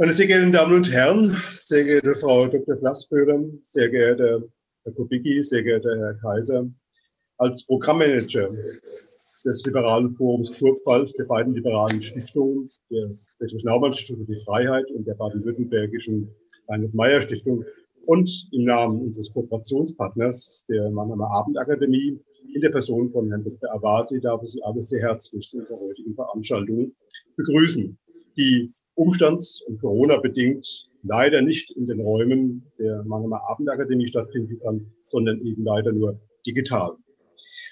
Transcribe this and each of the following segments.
Meine sehr geehrten Damen und Herren, sehr geehrte Frau Dr. Flassböhler, sehr geehrter Herr Kubicki, sehr geehrter Herr Kaiser, als Programmmanager des Liberalen Forums Kurpfalz, der beiden liberalen Stiftungen, der Friedrich-Naumann-Stiftung für die Freiheit und der baden-württembergischen Reinhard-Meyer-Stiftung und im Namen unseres Kooperationspartners, der Mannheimer Abendakademie, in der Person von Herrn Dr. Avasi, darf ich Sie alle sehr herzlich zu unserer heutigen Veranstaltung begrüßen, die umstands- und Corona-bedingt leider nicht in den Räumen der Mannheimer Abendakademie stattfinden kann, sondern eben leider nur digital.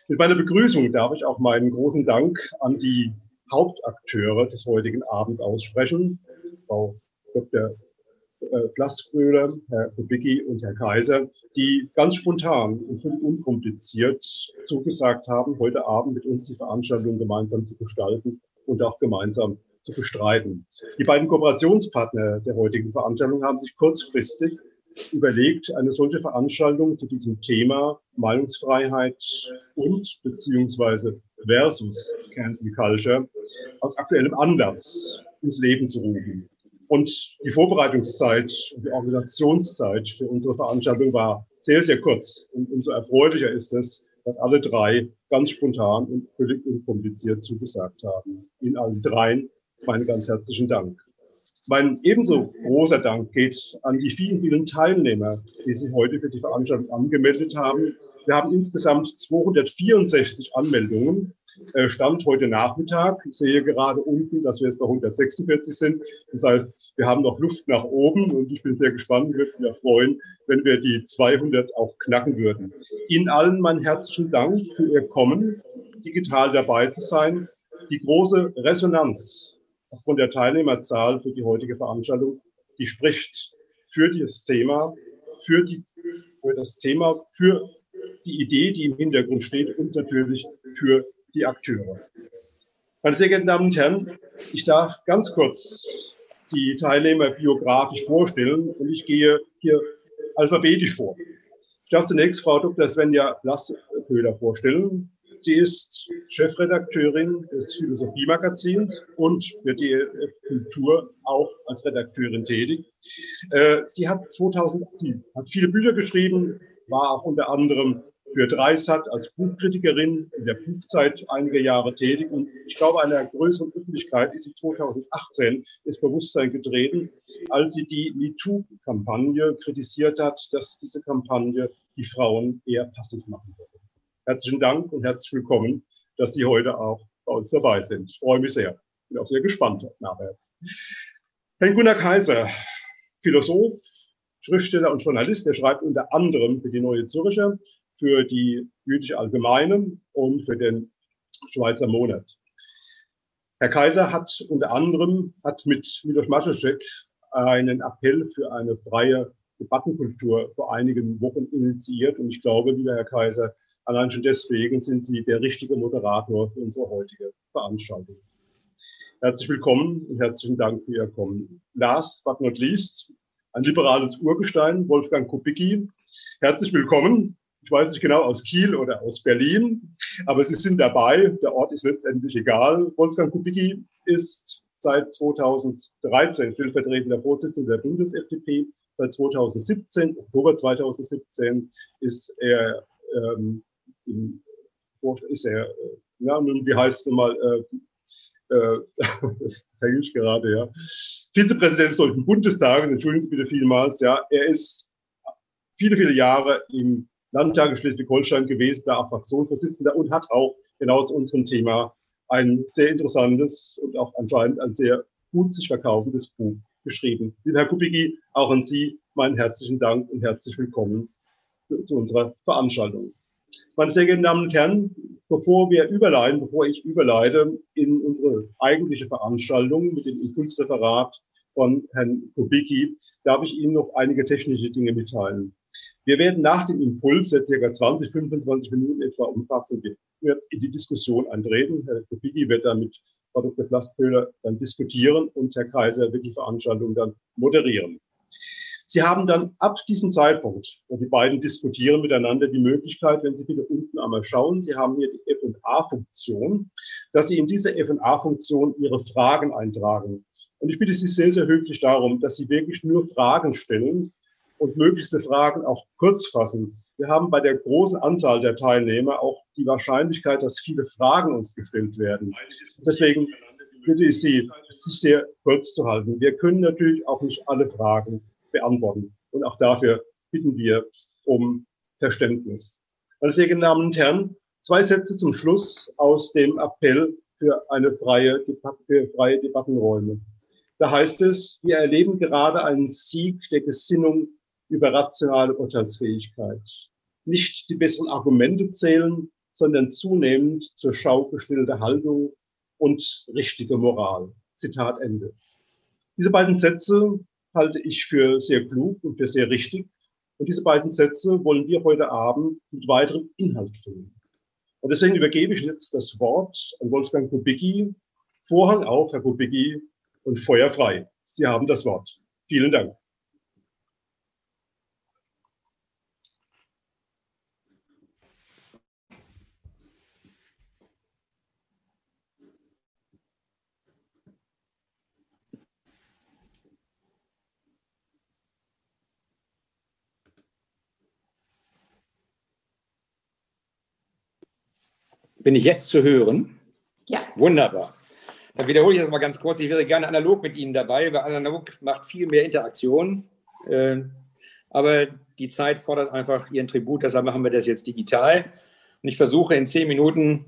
Mit meiner Begrüßung darf ich auch meinen großen Dank an die Hauptakteure des heutigen Abends aussprechen, Frau Dr. Glasbrüder, äh, Herr Kubicki und Herr Kaiser, die ganz spontan und völlig unkompliziert zugesagt haben, heute Abend mit uns die Veranstaltung gemeinsam zu gestalten und auch gemeinsam zu bestreiten. Die beiden Kooperationspartner der heutigen Veranstaltung haben sich kurzfristig überlegt, eine solche Veranstaltung zu diesem Thema Meinungsfreiheit und beziehungsweise versus Cancel Culture aus aktuellem Anlass ins Leben zu rufen. Und die Vorbereitungszeit und die Organisationszeit für unsere Veranstaltung war sehr, sehr kurz. Und umso erfreulicher ist es, dass alle drei ganz spontan und völlig unkompliziert zugesagt haben. Ihnen allen dreien meinen ganz herzlichen Dank. Mein ebenso großer Dank geht an die vielen, vielen Teilnehmer, die sich heute für die Veranstaltung angemeldet haben. Wir haben insgesamt 264 Anmeldungen. Äh, Stand heute Nachmittag. Ich sehe gerade unten, dass wir jetzt bei 146 sind. Das heißt, wir haben noch Luft nach oben und ich bin sehr gespannt. Ich würde mich freuen, wenn wir die 200 auch knacken würden. Ihnen allen meinen herzlichen Dank für Ihr Kommen, digital dabei zu sein. Die große Resonanz aufgrund der Teilnehmerzahl für die heutige Veranstaltung, die spricht für das Thema, für, die, für das Thema, für die Idee, die im Hintergrund steht und natürlich für die Akteure. Meine sehr geehrten Damen und Herren, ich darf ganz kurz die Teilnehmer biografisch vorstellen und ich gehe hier alphabetisch vor. Ich darf zunächst Frau Dr. Svenja Blassköhler vorstellen. Sie ist Chefredakteurin des Philosophie-Magazins und für die Kultur auch als Redakteurin tätig. Äh, sie hat 2010 hat viele Bücher geschrieben, war auch unter anderem für Dreisat als Buchkritikerin in der Buchzeit einige Jahre tätig und ich glaube, einer größeren Öffentlichkeit ist sie 2018 ins Bewusstsein getreten, als sie die MeToo-Kampagne kritisiert hat, dass diese Kampagne die Frauen eher passiv machen würde. Herzlichen Dank und herzlich willkommen, dass Sie heute auch bei uns dabei sind. Ich freue mich sehr. Bin auch sehr gespannt nachher. Herr Gunnar Kaiser, Philosoph, Schriftsteller und Journalist, der schreibt unter anderem für die Neue Zürcher, für die Jüdische Allgemeine und für den Schweizer Monat. Herr Kaiser hat unter anderem hat mit Milos Maschek einen Appell für eine freie Debattenkultur vor einigen Wochen initiiert. Und ich glaube, lieber Herr Kaiser, Allein schon deswegen sind Sie der richtige Moderator für unsere heutige Veranstaltung. Herzlich willkommen und herzlichen Dank für Ihr Kommen. Last but not least, ein liberales Urgestein, Wolfgang Kubicki. Herzlich willkommen. Ich weiß nicht genau aus Kiel oder aus Berlin, aber Sie sind dabei. Der Ort ist letztendlich egal. Wolfgang Kubicki ist seit 2013 stellvertretender Vorsitzender der Bundes-FDP. Seit 2017, Oktober 2017, ist er ähm, im ist er, ja, nun, wie heißt es nochmal, äh, äh, das sage ich gerade, ja, Vizepräsident des Deutschen Bundestages, entschuldigen Sie bitte vielmals, ja, er ist viele, viele Jahre im Landtag in Schleswig-Holstein gewesen, da auch Fraktionsvorsitzender und hat auch genau zu unserem Thema ein sehr interessantes und auch anscheinend ein sehr gut sich verkaufendes Buch geschrieben. Lieber Herr Kubicki, auch an Sie meinen herzlichen Dank und herzlich willkommen zu unserer Veranstaltung. Meine sehr geehrten Damen und Herren, bevor wir überleiten, bevor ich überleite in unsere eigentliche Veranstaltung mit dem Impulsreferat von Herrn Kubicki, darf ich Ihnen noch einige technische Dinge mitteilen. Wir werden nach dem Impuls, der ca. 20, 25 Minuten etwa umfassen wird, in die Diskussion eintreten. Herr Kubicki wird dann mit Frau Dr. Flasspöhler dann diskutieren und Herr Kaiser wird die Veranstaltung dann moderieren. Sie haben dann ab diesem Zeitpunkt, wo die beiden diskutieren miteinander, die Möglichkeit, wenn Sie bitte unten einmal schauen, Sie haben hier die F&A-Funktion, dass Sie in diese F&A-Funktion Ihre Fragen eintragen Und ich bitte Sie sehr, sehr höflich darum, dass Sie wirklich nur Fragen stellen und möglichste Fragen auch kurz fassen. Wir haben bei der großen Anzahl der Teilnehmer auch die Wahrscheinlichkeit, dass viele Fragen uns gestellt werden. Deswegen bitte ich Sie, sich sehr kurz zu halten. Wir können natürlich auch nicht alle Fragen beantworten. Und auch dafür bitten wir um Verständnis. Meine sehr geehrten Damen und Herren, zwei Sätze zum Schluss aus dem Appell für eine freie, für freie Debattenräume. Da heißt es, wir erleben gerade einen Sieg der Gesinnung über rationale Urteilsfähigkeit. Nicht die besseren Argumente zählen, sondern zunehmend zur Schau gestellte Haltung und richtige Moral. Zitat Ende. Diese beiden Sätze halte ich für sehr klug und für sehr richtig. Und diese beiden Sätze wollen wir heute Abend mit weiterem Inhalt füllen. Und deswegen übergebe ich jetzt das Wort an Wolfgang Kubicki. Vorhang auf, Herr Kubicki, und Feuer frei. Sie haben das Wort. Vielen Dank. Bin ich jetzt zu hören? Ja. Wunderbar. Dann wiederhole ich das mal ganz kurz. Ich wäre gerne analog mit Ihnen dabei, weil analog macht viel mehr Interaktion. Äh, aber die Zeit fordert einfach ihren Tribut, deshalb machen wir das jetzt digital. Und ich versuche in zehn Minuten,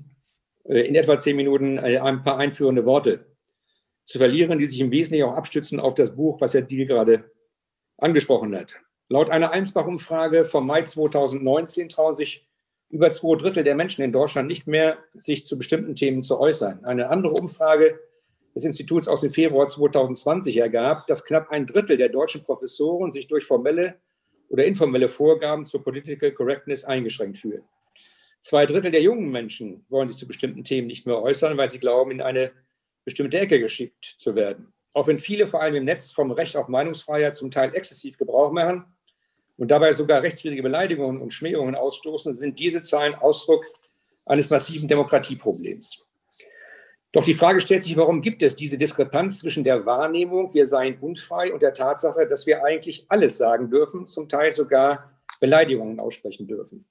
äh, in etwa zehn Minuten, äh, ein paar einführende Worte zu verlieren, die sich im Wesentlichen auch abstützen auf das Buch, was Herr Diel gerade angesprochen hat. Laut einer Einsbach-Umfrage vom Mai 2019 trauen sich über zwei Drittel der Menschen in Deutschland nicht mehr, sich zu bestimmten Themen zu äußern. Eine andere Umfrage des Instituts aus dem Februar 2020 ergab, dass knapp ein Drittel der deutschen Professoren sich durch formelle oder informelle Vorgaben zur Political Correctness eingeschränkt fühlen. Zwei Drittel der jungen Menschen wollen sich zu bestimmten Themen nicht mehr äußern, weil sie glauben, in eine bestimmte Ecke geschickt zu werden. Auch wenn viele vor allem im Netz vom Recht auf Meinungsfreiheit zum Teil exzessiv Gebrauch machen, und dabei sogar rechtswidrige Beleidigungen und Schmähungen ausstoßen, sind diese Zahlen Ausdruck eines massiven Demokratieproblems. Doch die Frage stellt sich, warum gibt es diese Diskrepanz zwischen der Wahrnehmung, wir seien unfrei, und der Tatsache, dass wir eigentlich alles sagen dürfen, zum Teil sogar Beleidigungen aussprechen dürfen.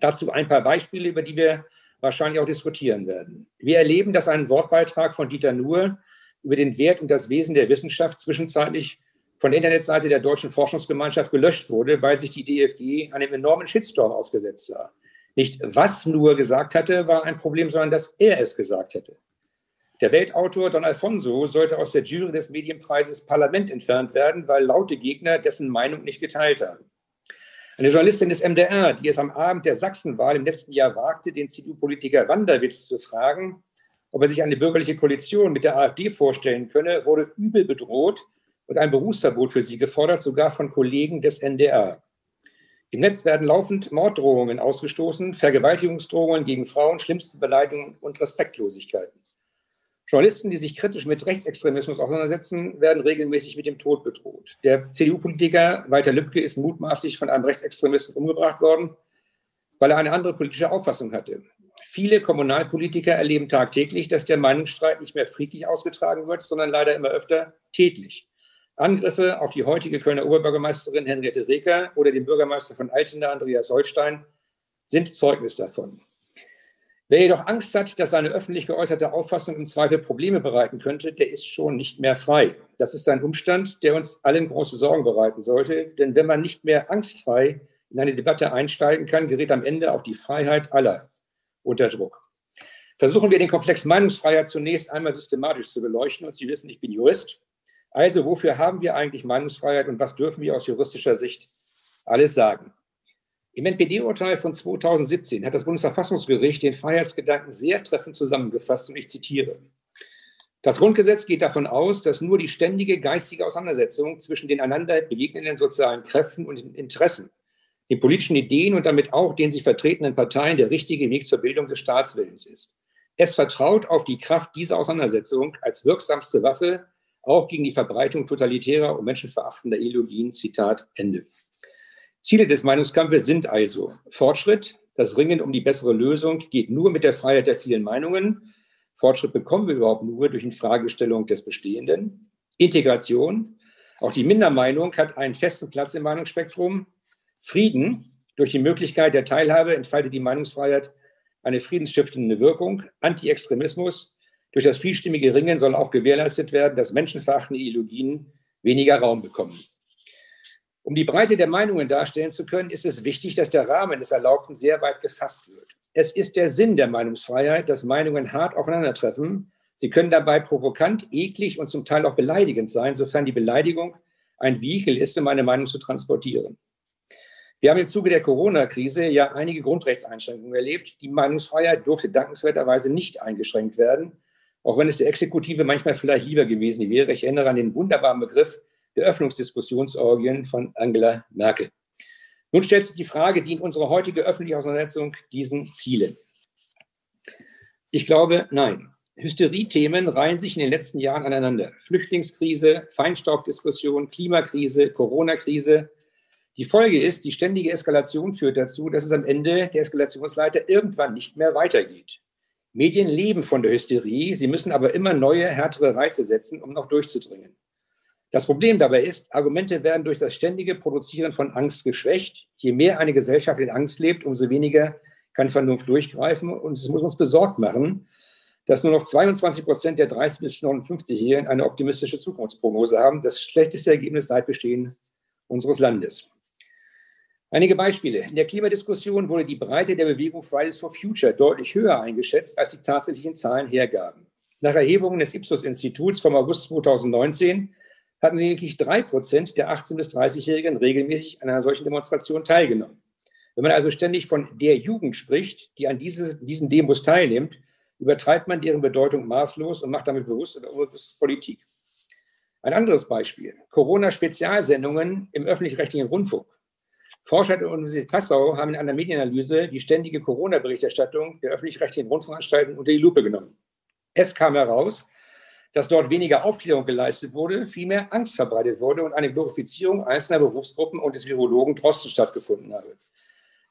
Dazu ein paar Beispiele, über die wir wahrscheinlich auch diskutieren werden. Wir erleben, dass ein Wortbeitrag von Dieter Nuhr über den Wert und das Wesen der Wissenschaft zwischenzeitlich von der Internetseite der Deutschen Forschungsgemeinschaft gelöscht wurde, weil sich die DFG einem enormen Shitstorm ausgesetzt sah. Nicht was nur gesagt hatte, war ein Problem, sondern dass er es gesagt hätte. Der Weltautor Don Alfonso sollte aus der Jury des Medienpreises Parlament entfernt werden, weil laute Gegner dessen Meinung nicht geteilt haben. Eine Journalistin des MDR, die es am Abend der Sachsenwahl im letzten Jahr wagte, den CDU-Politiker Wanderwitz zu fragen, ob er sich eine bürgerliche Koalition mit der AfD vorstellen könne, wurde übel bedroht, und ein Berufsverbot für sie gefordert, sogar von Kollegen des NDR. Im Netz werden laufend Morddrohungen ausgestoßen, Vergewaltigungsdrohungen gegen Frauen, schlimmste Beleidigungen und Respektlosigkeiten. Journalisten, die sich kritisch mit Rechtsextremismus auseinandersetzen, werden regelmäßig mit dem Tod bedroht. Der CDU-Politiker Walter Lübcke ist mutmaßlich von einem Rechtsextremisten umgebracht worden, weil er eine andere politische Auffassung hatte. Viele Kommunalpolitiker erleben tagtäglich, dass der Meinungsstreit nicht mehr friedlich ausgetragen wird, sondern leider immer öfter tätlich. Angriffe auf die heutige Kölner Oberbürgermeisterin Henriette Reker oder den Bürgermeister von Altena, Andreas Holstein, sind Zeugnis davon. Wer jedoch Angst hat, dass seine öffentlich geäußerte Auffassung im Zweifel Probleme bereiten könnte, der ist schon nicht mehr frei. Das ist ein Umstand, der uns allen große Sorgen bereiten sollte. Denn wenn man nicht mehr angstfrei in eine Debatte einsteigen kann, gerät am Ende auch die Freiheit aller unter Druck. Versuchen wir den Komplex Meinungsfreiheit zunächst einmal systematisch zu beleuchten. Und Sie wissen, ich bin Jurist. Also wofür haben wir eigentlich Meinungsfreiheit und was dürfen wir aus juristischer Sicht alles sagen? Im NPD-Urteil von 2017 hat das Bundesverfassungsgericht den Freiheitsgedanken sehr treffend zusammengefasst und ich zitiere. Das Grundgesetz geht davon aus, dass nur die ständige geistige Auseinandersetzung zwischen den einander begegnenden sozialen Kräften und Interessen, den politischen Ideen und damit auch den sich vertretenen Parteien der richtige Weg zur Bildung des Staatswillens ist. Es vertraut auf die Kraft dieser Auseinandersetzung als wirksamste Waffe auch gegen die Verbreitung totalitärer und menschenverachtender Ideologien. Zitat Ende. Ziele des Meinungskampfes sind also Fortschritt, das Ringen um die bessere Lösung geht nur mit der Freiheit der vielen Meinungen. Fortschritt bekommen wir überhaupt nur durch Infragestellung des Bestehenden. Integration. Auch die Mindermeinung hat einen festen Platz im Meinungsspektrum. Frieden durch die Möglichkeit der Teilhabe entfaltet die Meinungsfreiheit eine friedensstiftende Wirkung. Anti-Extremismus durch das vielstimmige Ringen soll auch gewährleistet werden, dass menschenverachtende Ideologien weniger Raum bekommen. Um die Breite der Meinungen darstellen zu können, ist es wichtig, dass der Rahmen des Erlaubten sehr weit gefasst wird. Es ist der Sinn der Meinungsfreiheit, dass Meinungen hart aufeinandertreffen. Sie können dabei provokant, eklig und zum Teil auch beleidigend sein, sofern die Beleidigung ein Vehikel ist, um eine Meinung zu transportieren. Wir haben im Zuge der Corona-Krise ja einige Grundrechtseinschränkungen erlebt. Die Meinungsfreiheit durfte dankenswerterweise nicht eingeschränkt werden, auch wenn es der Exekutive manchmal vielleicht lieber gewesen wäre. Ich erinnere an den wunderbaren Begriff der Öffnungsdiskussionsorgien von Angela Merkel. Nun stellt sich die Frage, dient unsere heutige öffentliche Auseinandersetzung diesen Zielen? Ich glaube, nein. Hysterie-Themen reihen sich in den letzten Jahren aneinander. Flüchtlingskrise, Feinstaubdiskussion, Klimakrise, Corona-Krise. Die Folge ist, die ständige Eskalation führt dazu, dass es am Ende der Eskalationsleiter irgendwann nicht mehr weitergeht. Medien leben von der Hysterie, sie müssen aber immer neue, härtere Reize setzen, um noch durchzudringen. Das Problem dabei ist, Argumente werden durch das ständige Produzieren von Angst geschwächt. Je mehr eine Gesellschaft in Angst lebt, umso weniger kann Vernunft durchgreifen. Und es muss uns besorgt machen, dass nur noch 22 Prozent der 30 bis 59-Jährigen eine optimistische Zukunftsprognose haben. Das schlechteste Ergebnis seit Bestehen unseres Landes. Einige Beispiele. In der Klimadiskussion wurde die Breite der Bewegung Fridays for Future deutlich höher eingeschätzt, als die tatsächlichen Zahlen hergaben. Nach Erhebungen des Ipsos-Instituts vom August 2019 hatten lediglich drei Prozent der 18- bis 30-Jährigen regelmäßig an einer solchen Demonstration teilgenommen. Wenn man also ständig von der Jugend spricht, die an dieses, diesen Demos teilnimmt, übertreibt man deren Bedeutung maßlos und macht damit bewusst oder unbewusst Politik. Ein anderes Beispiel. Corona-Spezialsendungen im öffentlich-rechtlichen Rundfunk. Forscher der Universität Passau haben in einer Medienanalyse die ständige Corona-Berichterstattung der öffentlich-rechtlichen Rundfunkanstalten unter die Lupe genommen. Es kam heraus, dass dort weniger Aufklärung geleistet wurde, vielmehr Angst verbreitet wurde und eine Glorifizierung einzelner Berufsgruppen und des Virologen Drosten stattgefunden habe.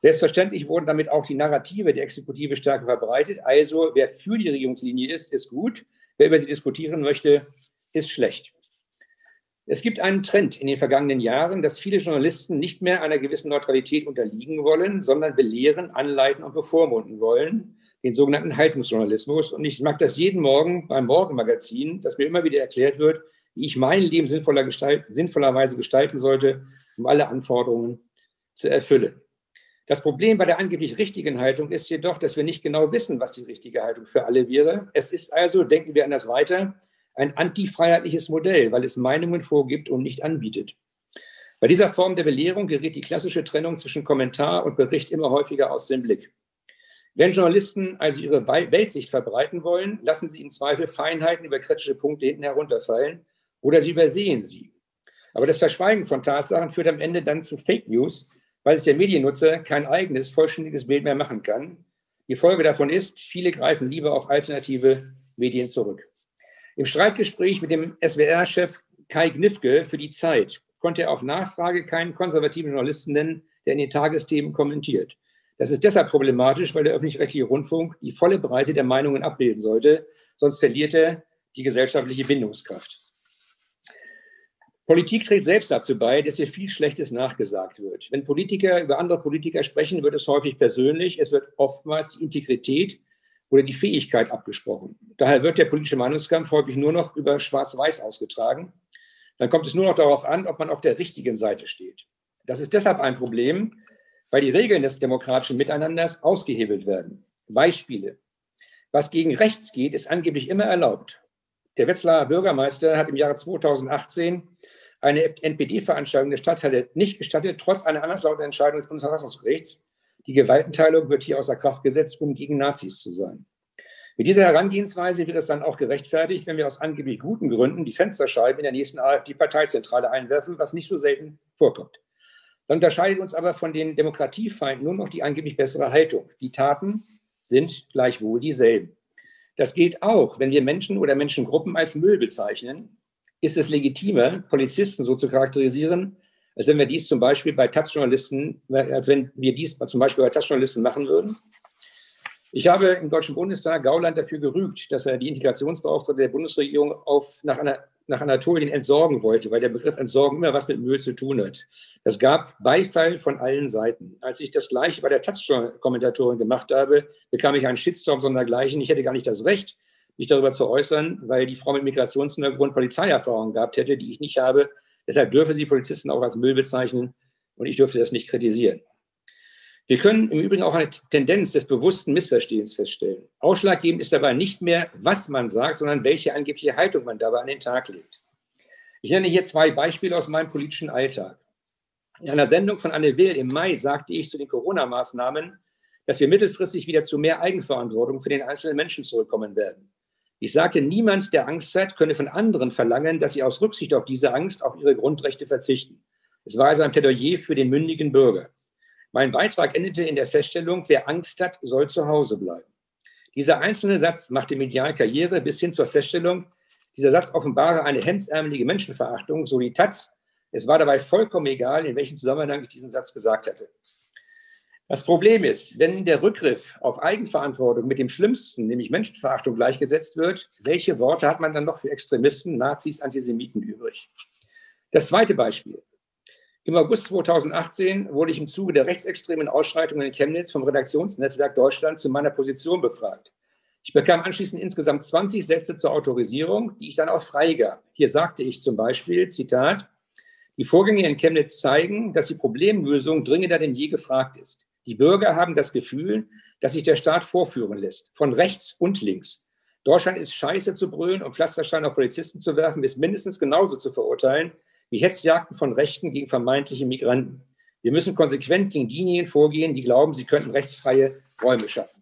Selbstverständlich wurden damit auch die Narrative der Exekutive stärker verbreitet. Also, wer für die Regierungslinie ist, ist gut. Wer über sie diskutieren möchte, ist schlecht. Es gibt einen Trend in den vergangenen Jahren, dass viele Journalisten nicht mehr einer gewissen Neutralität unterliegen wollen, sondern belehren, anleiten und bevormunden wollen den sogenannten Haltungsjournalismus. Und ich mag das jeden Morgen beim Morgenmagazin, dass mir immer wieder erklärt wird, wie ich mein Leben sinnvoller gestalt, sinnvollerweise gestalten sollte, um alle Anforderungen zu erfüllen. Das Problem bei der angeblich richtigen Haltung ist jedoch, dass wir nicht genau wissen, was die richtige Haltung für alle wäre. Es ist also, denken wir an das weiter, ein antifreiheitliches Modell, weil es Meinungen vorgibt und nicht anbietet. Bei dieser Form der Belehrung gerät die klassische Trennung zwischen Kommentar und Bericht immer häufiger aus dem Blick. Wenn Journalisten also ihre Weltsicht verbreiten wollen, lassen sie im Zweifel Feinheiten über kritische Punkte hinten herunterfallen oder sie übersehen sie. Aber das Verschweigen von Tatsachen führt am Ende dann zu Fake News, weil sich der Mediennutzer kein eigenes, vollständiges Bild mehr machen kann. Die Folge davon ist, viele greifen lieber auf alternative Medien zurück. Im Streitgespräch mit dem SWR-Chef Kai Gnifke für die Zeit konnte er auf Nachfrage keinen konservativen Journalisten nennen, der in den Tagesthemen kommentiert. Das ist deshalb problematisch, weil der öffentlich-rechtliche Rundfunk die volle Breite der Meinungen abbilden sollte, sonst verliert er die gesellschaftliche Bindungskraft. Politik trägt selbst dazu bei, dass hier viel Schlechtes nachgesagt wird. Wenn Politiker über andere Politiker sprechen, wird es häufig persönlich. Es wird oftmals die Integrität oder die Fähigkeit abgesprochen. Daher wird der politische Meinungskampf häufig nur noch über Schwarz-Weiß ausgetragen. Dann kommt es nur noch darauf an, ob man auf der richtigen Seite steht. Das ist deshalb ein Problem, weil die Regeln des demokratischen Miteinanders ausgehebelt werden. Beispiele. Was gegen rechts geht, ist angeblich immer erlaubt. Der Wetzlarer Bürgermeister hat im Jahre 2018 eine NPD-Veranstaltung der Stadthalle nicht gestattet, trotz einer anderslautenden Entscheidung des Bundesverfassungsgerichts. Die Gewaltenteilung wird hier außer Kraft gesetzt, um gegen Nazis zu sein. Mit dieser Herangehensweise wird es dann auch gerechtfertigt, wenn wir aus angeblich guten Gründen die Fensterscheiben in der nächsten AfD-Parteizentrale einwerfen, was nicht so selten vorkommt. Dann unterscheidet uns aber von den Demokratiefeinden nur noch die angeblich bessere Haltung. Die Taten sind gleichwohl dieselben. Das gilt auch, wenn wir Menschen oder Menschengruppen als Müll bezeichnen. Ist es legitimer, Polizisten so zu charakterisieren, als wenn wir dies zum Beispiel bei Taz-Journalisten, als wenn wir dies zum Beispiel bei Taz-Journalisten machen würden? Ich habe im Deutschen Bundestag Gauland dafür gerügt, dass er die Integrationsbeauftragte der Bundesregierung auf, nach, einer, nach Anatolien entsorgen wollte, weil der Begriff Entsorgen immer was mit Müll zu tun hat. Das gab Beifall von allen Seiten. Als ich das gleiche bei der Taz-Kommentatorin gemacht habe, bekam ich einen Shitstorm sondergleichen. Ich hätte gar nicht das Recht, mich darüber zu äußern, weil die Frau mit Migrationshintergrund Polizeierfahrung gehabt hätte, die ich nicht habe. Deshalb dürfe sie Polizisten auch als Müll bezeichnen und ich dürfte das nicht kritisieren. Wir können im Übrigen auch eine Tendenz des bewussten Missverstehens feststellen. Ausschlaggebend ist dabei nicht mehr, was man sagt, sondern welche angebliche Haltung man dabei an den Tag legt. Ich nenne hier zwei Beispiele aus meinem politischen Alltag. In einer Sendung von Anne Will im Mai sagte ich zu den Corona-Maßnahmen, dass wir mittelfristig wieder zu mehr Eigenverantwortung für den einzelnen Menschen zurückkommen werden. Ich sagte, niemand, der Angst hat, könne von anderen verlangen, dass sie aus Rücksicht auf diese Angst auf ihre Grundrechte verzichten. Es war also ein Plädoyer für den mündigen Bürger. Mein Beitrag endete in der Feststellung, wer Angst hat, soll zu Hause bleiben. Dieser einzelne Satz machte medial Karriere bis hin zur Feststellung, dieser Satz offenbare eine hemdsärmelige Menschenverachtung, so die Taz. Es war dabei vollkommen egal, in welchem Zusammenhang ich diesen Satz gesagt hatte. Das Problem ist, wenn der Rückgriff auf Eigenverantwortung mit dem Schlimmsten, nämlich Menschenverachtung, gleichgesetzt wird, welche Worte hat man dann noch für Extremisten, Nazis, Antisemiten übrig? Das zweite Beispiel. Im August 2018 wurde ich im Zuge der rechtsextremen Ausschreitungen in Chemnitz vom Redaktionsnetzwerk Deutschland zu meiner Position befragt. Ich bekam anschließend insgesamt 20 Sätze zur Autorisierung, die ich dann auch freigab. Hier sagte ich zum Beispiel, Zitat, die Vorgänge in Chemnitz zeigen, dass die Problemlösung dringender denn je gefragt ist. Die Bürger haben das Gefühl, dass sich der Staat vorführen lässt, von rechts und links. Deutschland ist scheiße zu brüllen und Pflasterstein auf Polizisten zu werfen, ist mindestens genauso zu verurteilen wie Hetzjagden von Rechten gegen vermeintliche Migranten. Wir müssen konsequent gegen diejenigen vorgehen, die glauben, sie könnten rechtsfreie Räume schaffen.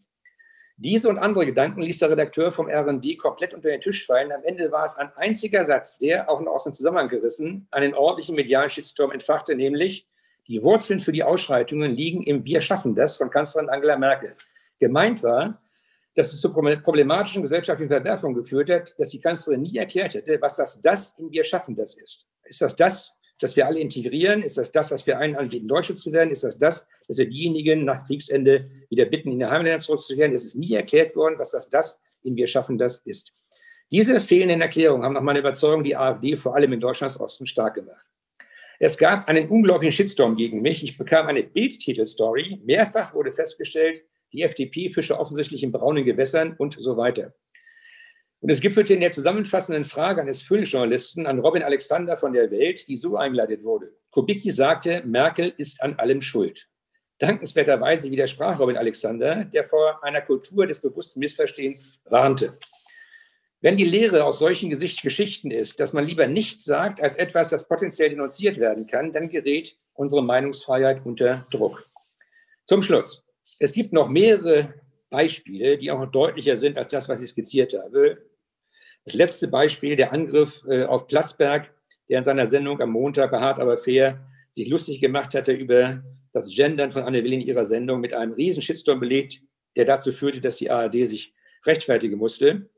Diese und andere Gedanken ließ der Redakteur vom RD komplett unter den Tisch fallen. Am Ende war es ein einziger Satz, der, auch noch aus dem Zusammenhang gerissen, einen ordentlichen medialen Shitstorm entfachte, nämlich die Wurzeln für die Ausschreitungen liegen im Wir schaffen das von Kanzlerin Angela Merkel. Gemeint war, dass es zu problematischen gesellschaftlichen Verwerfungen geführt hat, dass die Kanzlerin nie erklärt hätte, was das das in Wir schaffen das ist. Ist das das, dass wir alle integrieren? Ist das das, dass wir einen anbieten, Deutsche zu werden? Ist das das, dass wir diejenigen nach Kriegsende wieder bitten, in die Heimatländer zurückzukehren? Es ist nie erklärt worden, was das das in Wir schaffen das ist. Diese fehlenden Erklärungen haben nach meiner Überzeugung die AfD vor allem in Deutschlands Osten stark gemacht. Es gab einen unglaublichen Shitstorm gegen mich. Ich bekam eine Bildtitelstory. Mehrfach wurde festgestellt, die FDP fische offensichtlich in braunen Gewässern und so weiter. Und es gipfelte in der zusammenfassenden Frage eines Fülljournalisten an Robin Alexander von der Welt, die so eingeleitet wurde. Kubicki sagte, Merkel ist an allem schuld. Dankenswerterweise widersprach Robin Alexander, der vor einer Kultur des bewussten Missverstehens warnte. Wenn die Lehre aus solchen Geschichten ist, dass man lieber nichts sagt als etwas, das potenziell denunziert werden kann, dann gerät unsere Meinungsfreiheit unter Druck. Zum Schluss. Es gibt noch mehrere Beispiele, die auch noch deutlicher sind als das, was ich skizziert habe. Das letzte Beispiel, der Angriff äh, auf Plasberg, der in seiner Sendung am Montag bei Hart aber fair sich lustig gemacht hatte über das Gendern von Anne Will in ihrer Sendung mit einem riesen Shitstorm belegt, der dazu führte, dass die ARD sich rechtfertigen musste.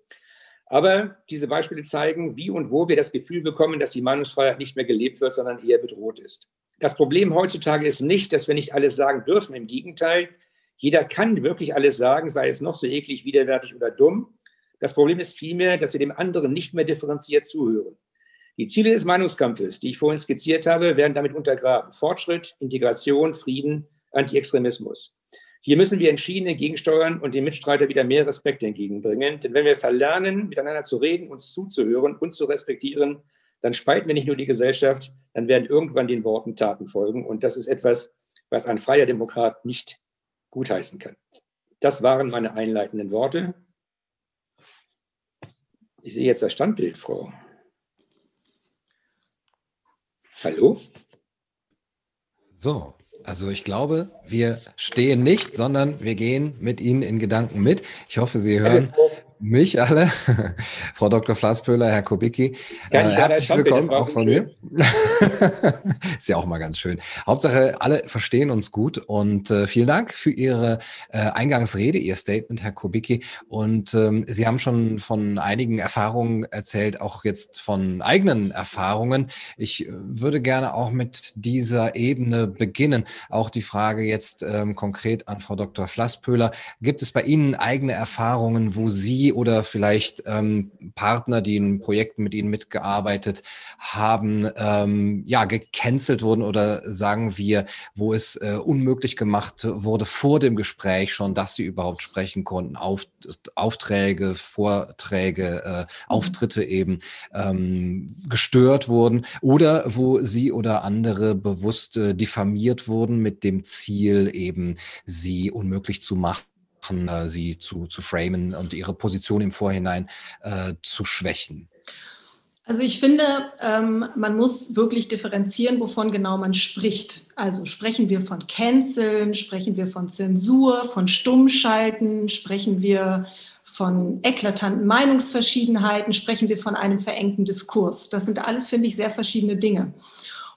Aber diese Beispiele zeigen, wie und wo wir das Gefühl bekommen, dass die Meinungsfreiheit nicht mehr gelebt wird, sondern eher bedroht ist. Das Problem heutzutage ist nicht, dass wir nicht alles sagen dürfen. Im Gegenteil, jeder kann wirklich alles sagen, sei es noch so eklig, widerwärtig oder dumm. Das Problem ist vielmehr, dass wir dem anderen nicht mehr differenziert zuhören. Die Ziele des Meinungskampfes, die ich vorhin skizziert habe, werden damit untergraben. Fortschritt, Integration, Frieden, Antiextremismus. Hier müssen wir entschieden entgegensteuern und den Mitstreiter wieder mehr Respekt entgegenbringen. Denn wenn wir verlernen, miteinander zu reden, uns zuzuhören und zu respektieren, dann spalten wir nicht nur die Gesellschaft, dann werden irgendwann den Worten Taten folgen. Und das ist etwas, was ein freier Demokrat nicht gutheißen kann. Das waren meine einleitenden Worte. Ich sehe jetzt das Standbild, Frau. Hallo? So, also ich glaube, wir stehen nicht, sondern wir gehen mit Ihnen in Gedanken mit. Ich hoffe, Sie hören mich alle. Frau Dr. Flasspöhler, Herr Kubicki. Äh, herzlich willkommen auch von mir. ist ja auch mal ganz schön. Hauptsache, alle verstehen uns gut und äh, vielen Dank für Ihre äh, Eingangsrede, Ihr Statement, Herr Kubicki. Und ähm, Sie haben schon von einigen Erfahrungen erzählt, auch jetzt von eigenen Erfahrungen. Ich äh, würde gerne auch mit dieser Ebene beginnen. Auch die Frage jetzt ähm, konkret an Frau Dr. Flasspöhler. Gibt es bei Ihnen eigene Erfahrungen, wo Sie oder vielleicht ähm, Partner, die in Projekten mit Ihnen mitgearbeitet haben, ähm, ja, gecancelt wurden oder sagen wir, wo es äh, unmöglich gemacht wurde vor dem Gespräch schon, dass Sie überhaupt sprechen konnten, Auf, Aufträge, Vorträge, äh, mhm. Auftritte eben ähm, gestört wurden oder wo Sie oder andere bewusst äh, diffamiert wurden mit dem Ziel eben, sie unmöglich zu machen äh, sie zu, zu framen und ihre Position im Vorhinein äh, zu schwächen? Also ich finde, ähm, man muss wirklich differenzieren, wovon genau man spricht. Also sprechen wir von Canceln, sprechen wir von Zensur, von Stummschalten, sprechen wir von eklatanten Meinungsverschiedenheiten, sprechen wir von einem verengten Diskurs. Das sind alles, finde ich, sehr verschiedene Dinge.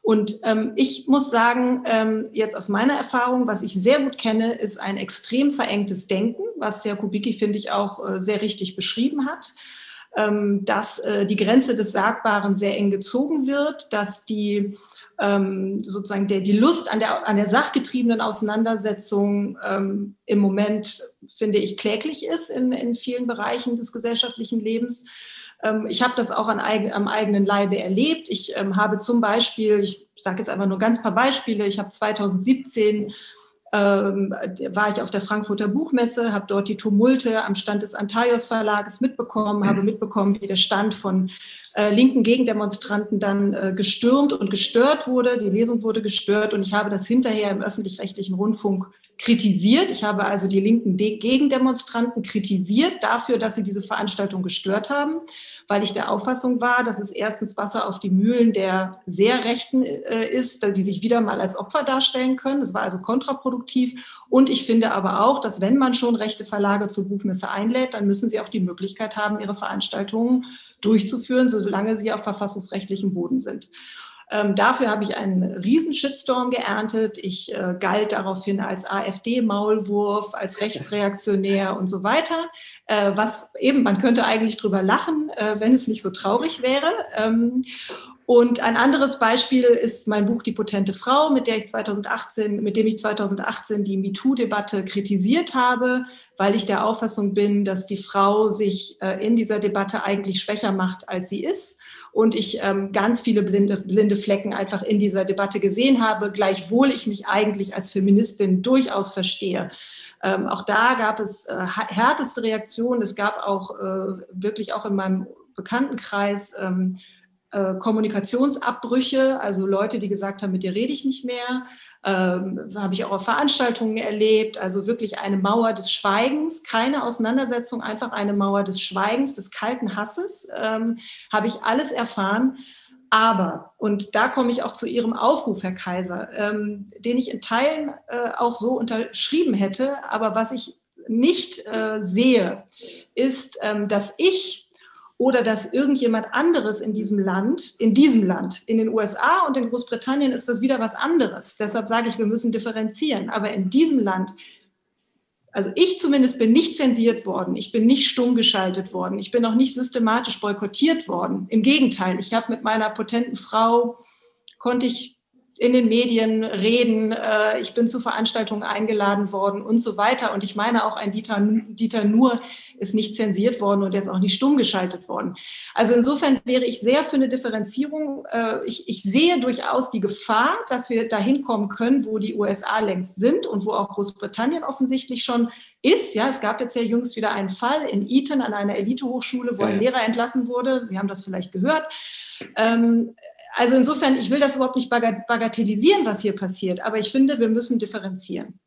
Und ähm, ich muss sagen, ähm, jetzt aus meiner Erfahrung, was ich sehr gut kenne, ist ein extrem verengtes Denken, was Herr Kubicki, finde ich, auch äh, sehr richtig beschrieben hat. Ähm, dass äh, die Grenze des Sagbaren sehr eng gezogen wird, dass die ähm, sozusagen der, die Lust an der, an der sachgetriebenen Auseinandersetzung ähm, im Moment, finde ich, kläglich ist in, in vielen Bereichen des gesellschaftlichen Lebens. Ähm, ich habe das auch an, am eigenen Leibe erlebt. Ich ähm, habe zum Beispiel, ich sage jetzt einfach nur ganz paar Beispiele, ich habe 2017 ähm, war ich auf der Frankfurter Buchmesse, habe dort die Tumulte am Stand des Antaios Verlages mitbekommen, habe mitbekommen, wie der Stand von äh, linken Gegendemonstranten dann äh, gestürmt und gestört wurde. Die Lesung wurde gestört und ich habe das hinterher im öffentlich-rechtlichen Rundfunk kritisiert. Ich habe also die linken De Gegendemonstranten kritisiert dafür, dass sie diese Veranstaltung gestört haben weil ich der Auffassung war, dass es erstens Wasser auf die Mühlen der sehr Rechten äh, ist, die sich wieder mal als Opfer darstellen können. Das war also kontraproduktiv. Und ich finde aber auch, dass wenn man schon rechte Verlage zur Buchmesse einlädt, dann müssen sie auch die Möglichkeit haben, ihre Veranstaltungen durchzuführen, solange sie auf verfassungsrechtlichem Boden sind. Ähm, dafür habe ich einen riesen Shitstorm geerntet. Ich äh, galt daraufhin als AfD-Maulwurf, als rechtsreaktionär und so weiter. Äh, was eben, man könnte eigentlich drüber lachen, äh, wenn es nicht so traurig wäre. Ähm, und ein anderes Beispiel ist mein Buch Die potente Frau, mit der ich 2018, mit dem ich 2018 die MeToo-Debatte kritisiert habe, weil ich der Auffassung bin, dass die Frau sich äh, in dieser Debatte eigentlich schwächer macht, als sie ist und ich ähm, ganz viele blinde, blinde Flecken einfach in dieser Debatte gesehen habe, gleichwohl ich mich eigentlich als Feministin durchaus verstehe. Ähm, auch da gab es äh, härteste Reaktionen. Es gab auch äh, wirklich auch in meinem Bekanntenkreis ähm, äh, Kommunikationsabbrüche, also Leute, die gesagt haben, mit dir rede ich nicht mehr. Ähm, habe ich auch auf Veranstaltungen erlebt, also wirklich eine Mauer des Schweigens, keine Auseinandersetzung, einfach eine Mauer des Schweigens, des kalten Hasses, ähm, habe ich alles erfahren. Aber, und da komme ich auch zu Ihrem Aufruf, Herr Kaiser, ähm, den ich in Teilen äh, auch so unterschrieben hätte, aber was ich nicht äh, sehe, ist, ähm, dass ich oder dass irgendjemand anderes in diesem Land, in diesem Land, in den USA und in Großbritannien ist das wieder was anderes. Deshalb sage ich, wir müssen differenzieren. Aber in diesem Land, also ich zumindest bin nicht zensiert worden, ich bin nicht stumm geschaltet worden, ich bin auch nicht systematisch boykottiert worden. Im Gegenteil, ich habe mit meiner potenten Frau, konnte ich in den Medien reden, äh, ich bin zu Veranstaltungen eingeladen worden und so weiter. Und ich meine auch ein Dieter, Dieter Nuhr ist nicht zensiert worden und er ist auch nicht stumm geschaltet worden. Also insofern wäre ich sehr für eine Differenzierung. Äh, ich, ich sehe durchaus die Gefahr, dass wir dahin kommen können, wo die USA längst sind und wo auch Großbritannien offensichtlich schon ist. Ja, es gab jetzt ja jüngst wieder einen Fall in Eton an einer Elitehochschule, wo ein Lehrer entlassen wurde. Sie haben das vielleicht gehört. Ähm, also insofern, ich will das überhaupt nicht bagatellisieren, was hier passiert, aber ich finde, wir müssen differenzieren.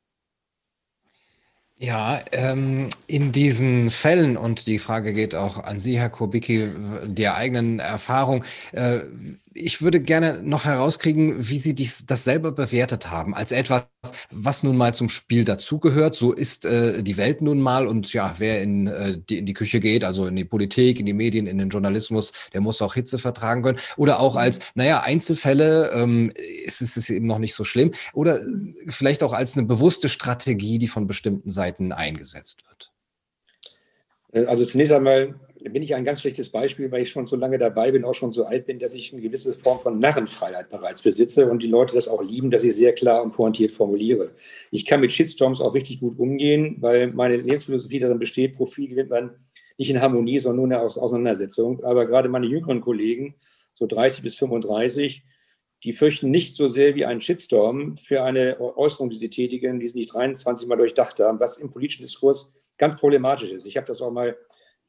Ja, ähm, in diesen Fällen, und die Frage geht auch an Sie, Herr Kubicki, der eigenen Erfahrung, äh, ich würde gerne noch herauskriegen, wie Sie dies, das selber bewertet haben, als etwas, was nun mal zum Spiel dazugehört. So ist äh, die Welt nun mal und ja, wer in, äh, die, in die Küche geht, also in die Politik, in die Medien, in den Journalismus, der muss auch Hitze vertragen können. Oder auch als, naja, Einzelfälle ähm, ist, ist es eben noch nicht so schlimm. Oder vielleicht auch als eine bewusste Strategie, die von bestimmten Seiten eingesetzt wird. Äh, also zunächst einmal bin ich ein ganz schlechtes Beispiel, weil ich schon so lange dabei bin, auch schon so alt bin, dass ich eine gewisse Form von Narrenfreiheit bereits besitze und die Leute das auch lieben, dass ich sehr klar und pointiert formuliere. Ich kann mit Shitstorms auch richtig gut umgehen, weil meine Lebensphilosophie darin besteht, Profil gewinnt man nicht in Harmonie, sondern nur in der Auseinandersetzung. Aber gerade meine jüngeren Kollegen, so 30 bis 35, die fürchten nicht so sehr wie einen Shitstorm für eine Äußerung, die sie tätigen, die sie nicht 23 Mal durchdacht haben, was im politischen Diskurs ganz problematisch ist. Ich habe das auch mal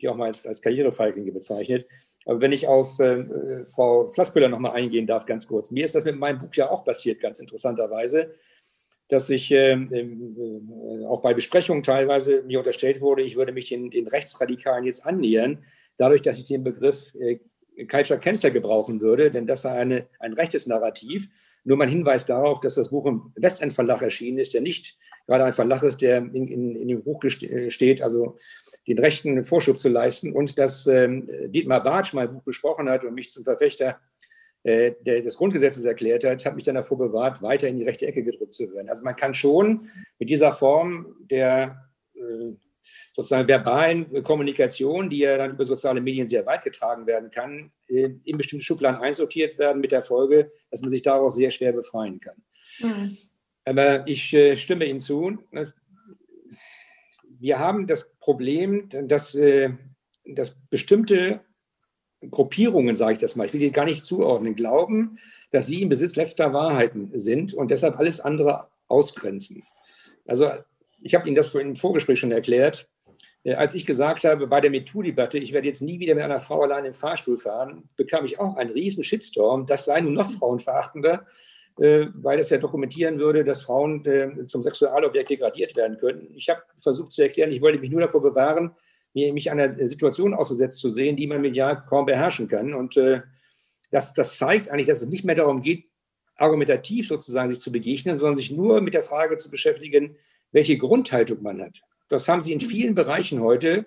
die auch mal als, als Karrierefeiglinge bezeichnet. Aber wenn ich auf äh, Frau Flassbüller nochmal eingehen darf, ganz kurz. Mir ist das mit meinem Buch ja auch passiert, ganz interessanterweise, dass ich äh, äh, auch bei Besprechungen teilweise mir unterstellt wurde, ich würde mich den, den Rechtsradikalen jetzt annähern, dadurch, dass ich den Begriff äh, Culture Cancer gebrauchen würde, denn das sei eine, ein rechtes Narrativ. Nur mein Hinweis darauf, dass das Buch im Westend Verlag erschienen ist, der nicht gerade ein Verlag ist, der in, in, in dem Buch steht, also den rechten Vorschub zu leisten und dass ähm, Dietmar Bartsch mein Buch besprochen hat und mich zum Verfechter äh, des Grundgesetzes erklärt hat, hat mich dann davor bewahrt, weiter in die rechte Ecke gedrückt zu werden. Also man kann schon mit dieser Form der äh, sozusagen verbalen Kommunikation, die ja dann über soziale Medien sehr weit getragen werden kann, äh, in bestimmte Schubladen einsortiert werden, mit der Folge, dass man sich daraus sehr schwer befreien kann. Mhm. Aber ich äh, stimme Ihnen zu. Wir haben das Problem, dass, äh, dass bestimmte Gruppierungen, sage ich das mal, ich will die gar nicht zuordnen, glauben, dass sie im Besitz letzter Wahrheiten sind und deshalb alles andere ausgrenzen. Also ich habe Ihnen das vorhin im Vorgespräch schon erklärt. Äh, als ich gesagt habe, bei der MeToo-Debatte, ich werde jetzt nie wieder mit einer Frau allein im Fahrstuhl fahren, bekam ich auch einen riesen Shitstorm. Das sei nun noch frauenverachtender, weil es ja dokumentieren würde, dass Frauen äh, zum Sexualobjekt degradiert werden könnten. Ich habe versucht zu erklären, ich wollte mich nur davor bewahren, mich einer Situation ausgesetzt zu sehen, die man medial kaum beherrschen kann. Und das, das zeigt eigentlich, dass es nicht mehr darum geht, argumentativ sozusagen sich zu begegnen, sondern sich nur mit der Frage zu beschäftigen, welche Grundhaltung man hat. Das haben sie in vielen Bereichen heute.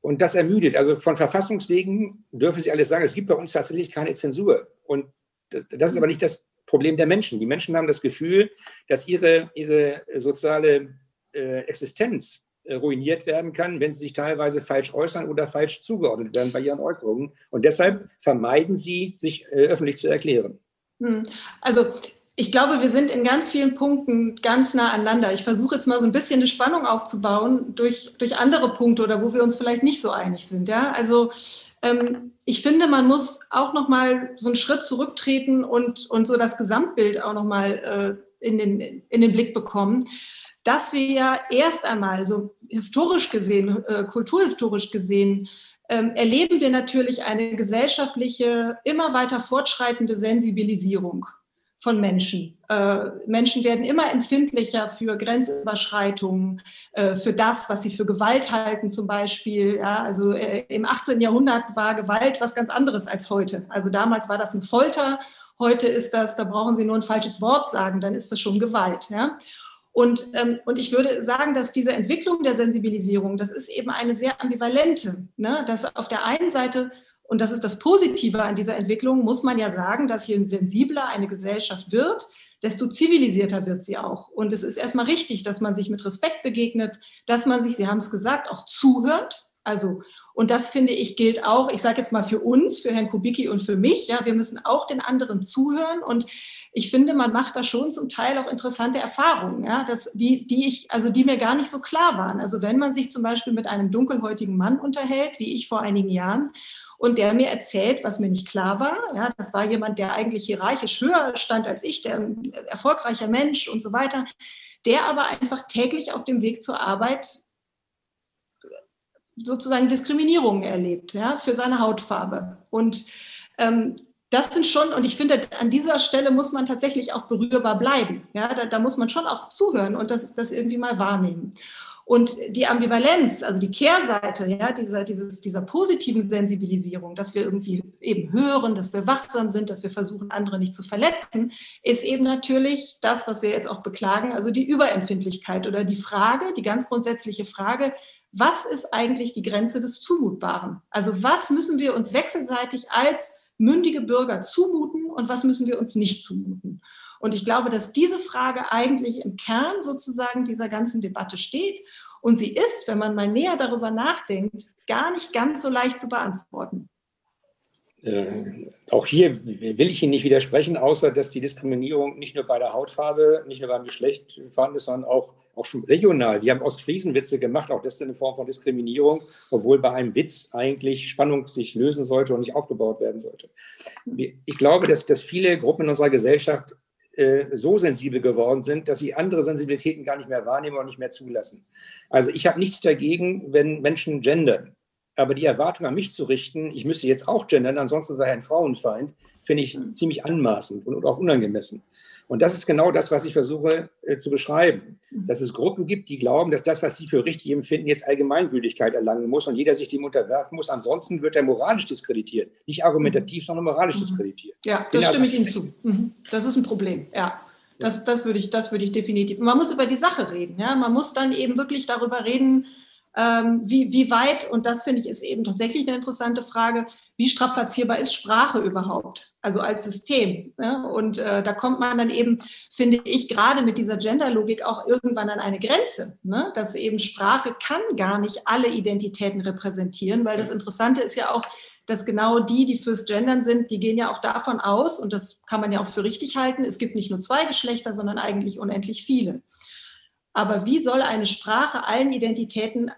Und das ermüdet. Also von Verfassungswegen dürfen Sie alles sagen, es gibt bei uns tatsächlich keine Zensur. Und das ist aber nicht das Problem der Menschen. Die Menschen haben das Gefühl, dass ihre, ihre soziale äh, Existenz äh, ruiniert werden kann, wenn sie sich teilweise falsch äußern oder falsch zugeordnet werden bei ihren Äußerungen. Und deshalb vermeiden sie, sich äh, öffentlich zu erklären. Hm. Also ich glaube, wir sind in ganz vielen Punkten ganz nah aneinander. Ich versuche jetzt mal so ein bisschen eine Spannung aufzubauen durch, durch andere Punkte oder wo wir uns vielleicht nicht so einig sind. Ja? Also ich finde, man muss auch noch mal so einen Schritt zurücktreten und, und so das Gesamtbild auch noch mal äh, in, den, in den Blick bekommen, dass wir ja erst einmal so historisch gesehen, äh, kulturhistorisch gesehen, ähm, erleben wir natürlich eine gesellschaftliche, immer weiter fortschreitende Sensibilisierung von Menschen. Äh, Menschen werden immer empfindlicher für Grenzüberschreitungen, äh, für das, was sie für Gewalt halten zum Beispiel. Ja, also äh, im 18. Jahrhundert war Gewalt was ganz anderes als heute. Also damals war das ein Folter, heute ist das, da brauchen Sie nur ein falsches Wort sagen, dann ist das schon Gewalt. Ja? Und, ähm, und ich würde sagen, dass diese Entwicklung der Sensibilisierung, das ist eben eine sehr ambivalente. Ne? Dass auf der einen Seite und das ist das Positive an dieser Entwicklung, muss man ja sagen, dass je sensibler eine Gesellschaft wird, desto zivilisierter wird sie auch. Und es ist erstmal richtig, dass man sich mit Respekt begegnet, dass man sich, Sie haben es gesagt, auch zuhört. Also, und das finde ich gilt auch, ich sage jetzt mal für uns, für Herrn Kubicki und für mich, ja, wir müssen auch den anderen zuhören. Und ich finde, man macht da schon zum Teil auch interessante Erfahrungen, ja, dass die, die ich, also die mir gar nicht so klar waren. Also wenn man sich zum Beispiel mit einem dunkelhäutigen Mann unterhält, wie ich vor einigen Jahren, und der mir erzählt, was mir nicht klar war. Ja, das war jemand, der eigentlich hierarchisch höher stand als ich, der ein erfolgreicher Mensch und so weiter, der aber einfach täglich auf dem Weg zur Arbeit sozusagen Diskriminierungen erlebt, ja, für seine Hautfarbe. Und ähm, das sind schon, und ich finde, an dieser Stelle muss man tatsächlich auch berührbar bleiben. Ja, da, da muss man schon auch zuhören und das, das irgendwie mal wahrnehmen. Und die Ambivalenz, also die Kehrseite ja, dieser, dieses, dieser positiven Sensibilisierung, dass wir irgendwie eben hören, dass wir wachsam sind, dass wir versuchen, andere nicht zu verletzen, ist eben natürlich das, was wir jetzt auch beklagen, also die Überempfindlichkeit oder die Frage, die ganz grundsätzliche Frage, was ist eigentlich die Grenze des Zumutbaren? Also was müssen wir uns wechselseitig als mündige Bürger zumuten und was müssen wir uns nicht zumuten? Und ich glaube, dass diese Frage eigentlich im Kern sozusagen dieser ganzen Debatte steht. Und sie ist, wenn man mal näher darüber nachdenkt, gar nicht ganz so leicht zu beantworten. Äh, auch hier will ich Ihnen nicht widersprechen, außer dass die Diskriminierung nicht nur bei der Hautfarbe, nicht nur beim Geschlecht vorhanden ist, sondern auch, auch schon regional. Wir haben Ostfriesenwitze gemacht, auch das ist eine Form von Diskriminierung, obwohl bei einem Witz eigentlich Spannung sich lösen sollte und nicht aufgebaut werden sollte. Ich glaube, dass, dass viele Gruppen in unserer Gesellschaft so sensibel geworden sind, dass sie andere Sensibilitäten gar nicht mehr wahrnehmen und nicht mehr zulassen. Also ich habe nichts dagegen, wenn Menschen gendern. Aber die Erwartung an mich zu richten, ich müsste jetzt auch gendern, ansonsten sei ein Frauenfeind, finde ich ziemlich anmaßend und auch unangemessen. Und das ist genau das, was ich versuche äh, zu beschreiben. Mhm. Dass es Gruppen gibt, die glauben, dass das, was sie für richtig empfinden, jetzt Allgemeingültigkeit erlangen muss und jeder sich dem unterwerfen muss. Ansonsten wird er moralisch diskreditiert. Nicht argumentativ, mhm. sondern moralisch mhm. diskreditiert. Ja, das stimme ich Ihnen zu. Das ist ein Problem, ja. Das, das, würde ich, das würde ich definitiv. Man muss über die Sache reden. Ja? Man muss dann eben wirklich darüber reden, wie, wie weit, und das finde ich ist eben tatsächlich eine interessante Frage, wie strapazierbar ist Sprache überhaupt, also als System. Ne? Und äh, da kommt man dann eben, finde ich, gerade mit dieser Genderlogik auch irgendwann an eine Grenze, ne? dass eben Sprache kann gar nicht alle Identitäten repräsentieren, weil das Interessante ist ja auch, dass genau die, die fürs Gendern sind, die gehen ja auch davon aus, und das kann man ja auch für richtig halten, es gibt nicht nur zwei Geschlechter, sondern eigentlich unendlich viele. Aber wie soll eine Sprache allen Identitäten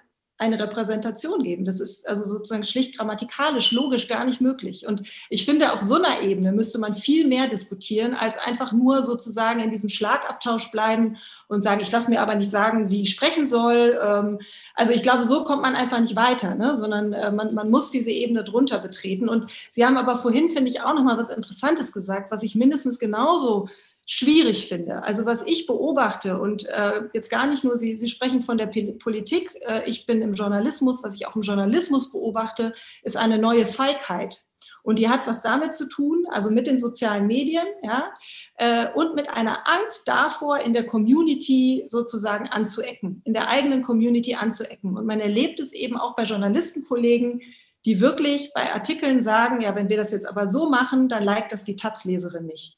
eine Repräsentation geben. Das ist also sozusagen schlicht grammatikalisch, logisch gar nicht möglich. Und ich finde, auf so einer Ebene müsste man viel mehr diskutieren, als einfach nur sozusagen in diesem Schlagabtausch bleiben und sagen, ich lasse mir aber nicht sagen, wie ich sprechen soll. Ähm, also ich glaube, so kommt man einfach nicht weiter, ne? sondern äh, man, man muss diese Ebene drunter betreten. Und Sie haben aber vorhin, finde ich, auch noch mal was Interessantes gesagt, was ich mindestens genauso schwierig finde. Also was ich beobachte und äh, jetzt gar nicht nur, Sie, Sie sprechen von der Politik, äh, ich bin im Journalismus, was ich auch im Journalismus beobachte, ist eine neue Feigheit. Und die hat was damit zu tun, also mit den sozialen Medien, ja, äh, und mit einer Angst davor, in der Community sozusagen anzuecken, in der eigenen Community anzuecken. Und man erlebt es eben auch bei Journalistenkollegen, die wirklich bei Artikeln sagen, ja, wenn wir das jetzt aber so machen, dann liked das die Taz-Leserin nicht.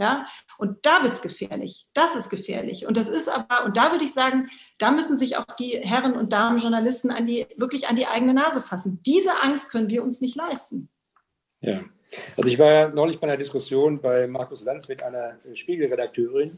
Ja, und da wird es gefährlich. Das ist gefährlich. Und das ist aber, und da würde ich sagen, da müssen sich auch die Herren und Damen Journalisten an die, wirklich an die eigene Nase fassen. Diese Angst können wir uns nicht leisten. Ja, also ich war ja neulich bei einer Diskussion bei Markus Lanz mit einer Spiegelredakteurin.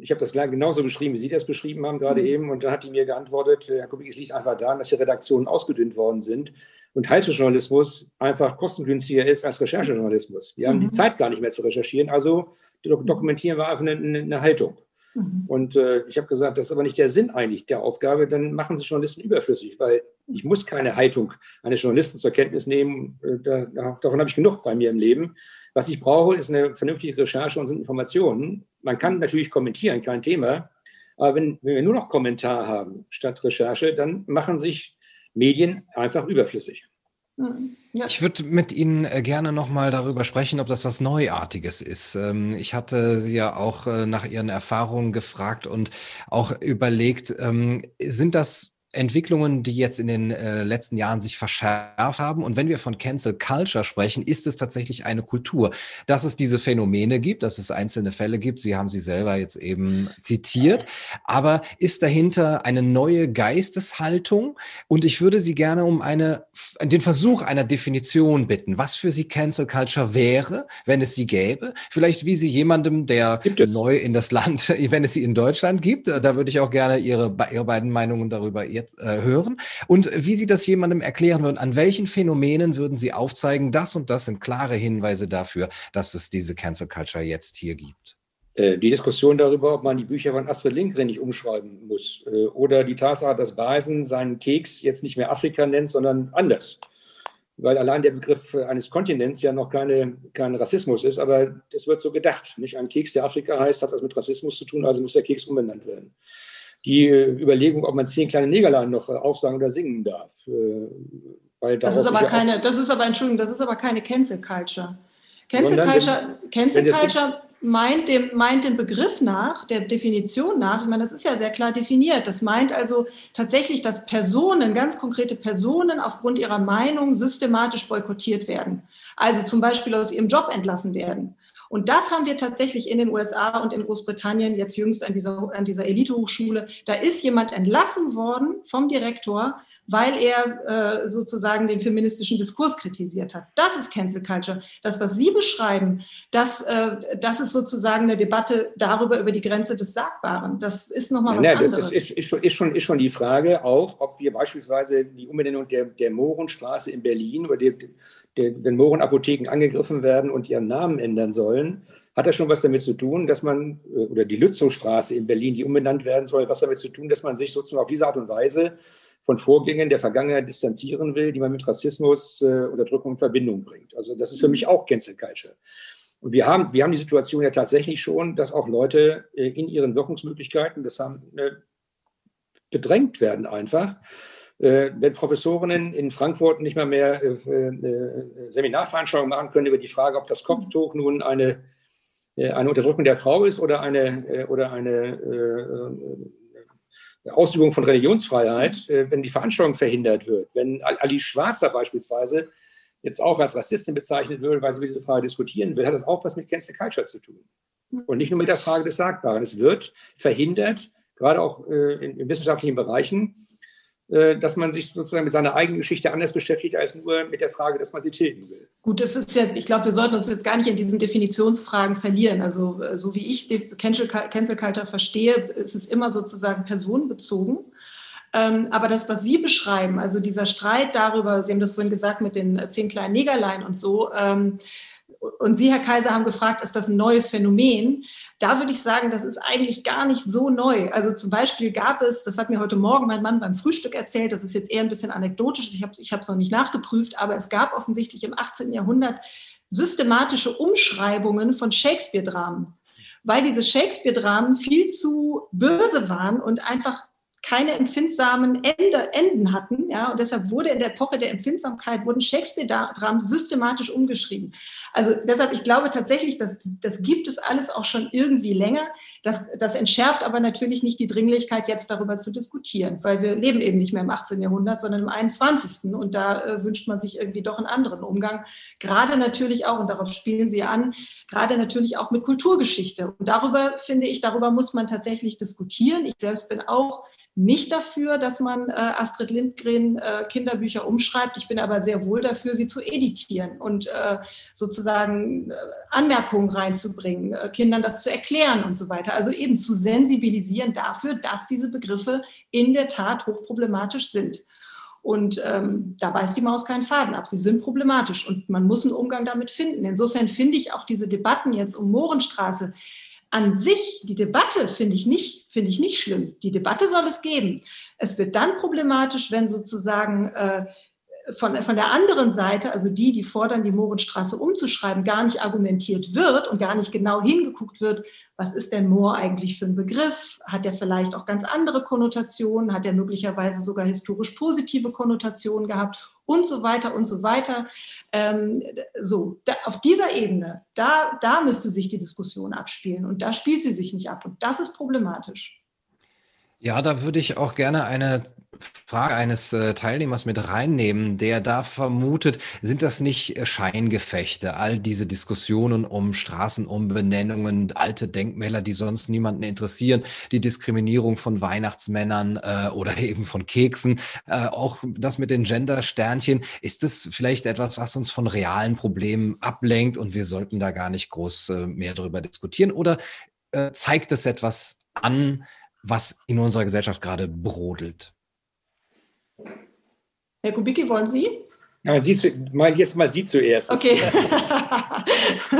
Ich habe das genauso beschrieben, wie Sie das beschrieben haben gerade mhm. eben. Und da hat die mir geantwortet, Herr Kubik, es liegt einfach daran, dass die Redaktionen ausgedünnt worden sind und Haltejournalismus einfach kostengünstiger ist als Recherchejournalismus. Wir haben die mhm. Zeit gar nicht mehr zu recherchieren, also dokumentieren wir einfach eine, eine Haltung. Mhm. Und äh, ich habe gesagt, das ist aber nicht der Sinn eigentlich der Aufgabe, dann machen Sie Journalisten überflüssig, weil ich muss keine Haltung eines Journalisten zur Kenntnis nehmen. Äh, da, davon habe ich genug bei mir im Leben. Was ich brauche, ist eine vernünftige Recherche und sind Informationen. Man kann natürlich kommentieren, kein Thema. Aber wenn, wenn wir nur noch Kommentar haben statt Recherche, dann machen sich Medien einfach überflüssig. Mhm. Ja. Ich würde mit Ihnen äh, gerne nochmal darüber sprechen, ob das was Neuartiges ist. Ähm, ich hatte Sie ja auch äh, nach Ihren Erfahrungen gefragt und auch überlegt, ähm, sind das Entwicklungen, die jetzt in den äh, letzten Jahren sich verschärft haben. Und wenn wir von Cancel Culture sprechen, ist es tatsächlich eine Kultur, dass es diese Phänomene gibt, dass es einzelne Fälle gibt. Sie haben sie selber jetzt eben zitiert. Aber ist dahinter eine neue Geisteshaltung? Und ich würde Sie gerne um eine, den Versuch einer Definition bitten, was für Sie Cancel Culture wäre, wenn es sie gäbe. Vielleicht wie Sie jemandem, der neu in das Land, wenn es sie in Deutschland gibt. Da würde ich auch gerne Ihre, Ihre beiden Meinungen darüber jetzt äh, hören und wie Sie das jemandem erklären würden. An welchen Phänomenen würden Sie aufzeigen, das und das sind klare Hinweise dafür, dass es diese Cancel Culture jetzt hier gibt? Äh, die Diskussion darüber, ob man die Bücher von Astrid Lindgren nicht umschreiben muss äh, oder die Tatsache, dass Basen seinen Keks jetzt nicht mehr Afrika nennt, sondern anders weil allein der Begriff eines Kontinents ja noch keine, kein Rassismus ist, aber das wird so gedacht. Nicht ein Keks, der Afrika heißt, hat was mit Rassismus zu tun, also muss der Keks umbenannt werden. Die Überlegung, ob man zehn kleine Negerlein noch aufsagen oder singen darf. das ist aber keine, das ist aber, Entschuldigung, das ist aber keine Cancel Culture. Cancel Culture, Cancel Culture meint, dem, meint den Begriff nach, der Definition nach, ich meine, das ist ja sehr klar definiert. Das meint also tatsächlich, dass Personen, ganz konkrete Personen aufgrund ihrer Meinung systematisch boykottiert werden. Also zum Beispiel aus ihrem Job entlassen werden. Und das haben wir tatsächlich in den USA und in Großbritannien, jetzt jüngst an dieser, an dieser Elite-Hochschule. Da ist jemand entlassen worden vom Direktor, weil er äh, sozusagen den feministischen Diskurs kritisiert hat. Das ist Cancel Culture. Das, was Sie beschreiben, das, äh, das ist sozusagen eine Debatte darüber, über die Grenze des Sagbaren. Das ist nochmal was ja, anderes. Das ist, ist, schon, ist, schon, ist schon die Frage auch, ob wir beispielsweise die Umbenennung der, der Mohrenstraße in Berlin oder die, der, wenn Mohrenapotheken angegriffen werden und ihren Namen ändern sollen, hat das schon was damit zu tun, dass man, äh, oder die Lützowstraße in Berlin, die umbenannt werden soll, was damit zu tun, dass man sich sozusagen auf diese Art und Weise von Vorgängen der Vergangenheit distanzieren will, die man mit Rassismus, äh, Unterdrückung in Verbindung bringt. Also das ist für mich auch Cancel Culture. Und wir haben, wir haben die Situation ja tatsächlich schon, dass auch Leute äh, in ihren Wirkungsmöglichkeiten, das haben, äh, bedrängt werden einfach. Äh, wenn Professorinnen in Frankfurt nicht mal mehr äh, äh, Seminarveranstaltungen machen können über die Frage, ob das Kopftuch nun eine, eine Unterdrückung der Frau ist oder eine, oder eine Ausübung von Religionsfreiheit, wenn die Veranstaltung verhindert wird. Wenn Ali Schwarzer beispielsweise jetzt auch als Rassistin bezeichnet wird, weil sie über diese Frage diskutieren will, hat das auch was mit Cancel Culture zu tun. Und nicht nur mit der Frage des Sagbaren. Es wird verhindert, gerade auch in, in wissenschaftlichen Bereichen, dass man sich sozusagen mit seiner eigenen Geschichte anders beschäftigt, als nur mit der Frage, dass man sie tilgen will. Gut, das ist ja, ich glaube, wir sollten uns jetzt gar nicht in diesen Definitionsfragen verlieren. Also, äh, so wie ich Cancel Culture verstehe, ist es immer sozusagen personenbezogen. Ähm, aber das, was Sie beschreiben, also dieser Streit darüber, Sie haben das vorhin gesagt mit den äh, zehn kleinen Negerlein und so, ähm, und Sie, Herr Kaiser, haben gefragt, ist das ein neues Phänomen? Da würde ich sagen, das ist eigentlich gar nicht so neu. Also zum Beispiel gab es, das hat mir heute Morgen mein Mann beim Frühstück erzählt, das ist jetzt eher ein bisschen anekdotisch, ich habe es ich noch nicht nachgeprüft, aber es gab offensichtlich im 18. Jahrhundert systematische Umschreibungen von Shakespeare-Dramen, weil diese Shakespeare-Dramen viel zu böse waren und einfach keine empfindsamen Ende, Enden hatten. Ja, und deshalb wurde in der Epoche der Empfindsamkeit, wurden Shakespeare-Dramen systematisch umgeschrieben. Also deshalb, ich glaube tatsächlich, das, das gibt es alles auch schon irgendwie länger. Das, das entschärft aber natürlich nicht die Dringlichkeit, jetzt darüber zu diskutieren, weil wir leben eben nicht mehr im 18. Jahrhundert, sondern im 21. Und da äh, wünscht man sich irgendwie doch einen anderen Umgang. Gerade natürlich auch, und darauf spielen Sie an, gerade natürlich auch mit Kulturgeschichte. Und darüber, finde ich, darüber muss man tatsächlich diskutieren. Ich selbst bin auch nicht dafür, dass man äh, Astrid Lindgren äh, Kinderbücher umschreibt. Ich bin aber sehr wohl dafür, sie zu editieren und äh, sozusagen äh, Anmerkungen reinzubringen, äh, Kindern das zu erklären und so weiter. Also eben zu sensibilisieren dafür, dass diese Begriffe in der Tat hochproblematisch sind. Und ähm, da beißt die Maus keinen Faden ab. Sie sind problematisch und man muss einen Umgang damit finden. Insofern finde ich auch diese Debatten jetzt um Mohrenstraße, an sich, die Debatte finde ich nicht, finde ich nicht schlimm. Die Debatte soll es geben. Es wird dann problematisch, wenn sozusagen äh, von, von der anderen Seite, also die, die fordern, die Mohrenstraße umzuschreiben, gar nicht argumentiert wird und gar nicht genau hingeguckt wird, was ist denn Moor eigentlich für ein Begriff? Hat er vielleicht auch ganz andere Konnotationen? Hat er möglicherweise sogar historisch positive Konnotationen gehabt? Und so weiter und so weiter. Ähm, so, da, auf dieser Ebene, da, da müsste sich die Diskussion abspielen. Und da spielt sie sich nicht ab. Und das ist problematisch. Ja, da würde ich auch gerne eine Frage eines äh, Teilnehmers mit reinnehmen, der da vermutet, sind das nicht äh, Scheingefechte, all diese Diskussionen um Straßenumbenennungen, alte Denkmäler, die sonst niemanden interessieren, die Diskriminierung von Weihnachtsmännern äh, oder eben von Keksen, äh, auch das mit den Gender-Sternchen, ist das vielleicht etwas, was uns von realen Problemen ablenkt und wir sollten da gar nicht groß äh, mehr darüber diskutieren? Oder äh, zeigt es etwas an, was in unserer Gesellschaft gerade brodelt. Herr Kubicki, wollen Sie? Ja, Sie zu, mal jetzt mal Sie zuerst. Okay.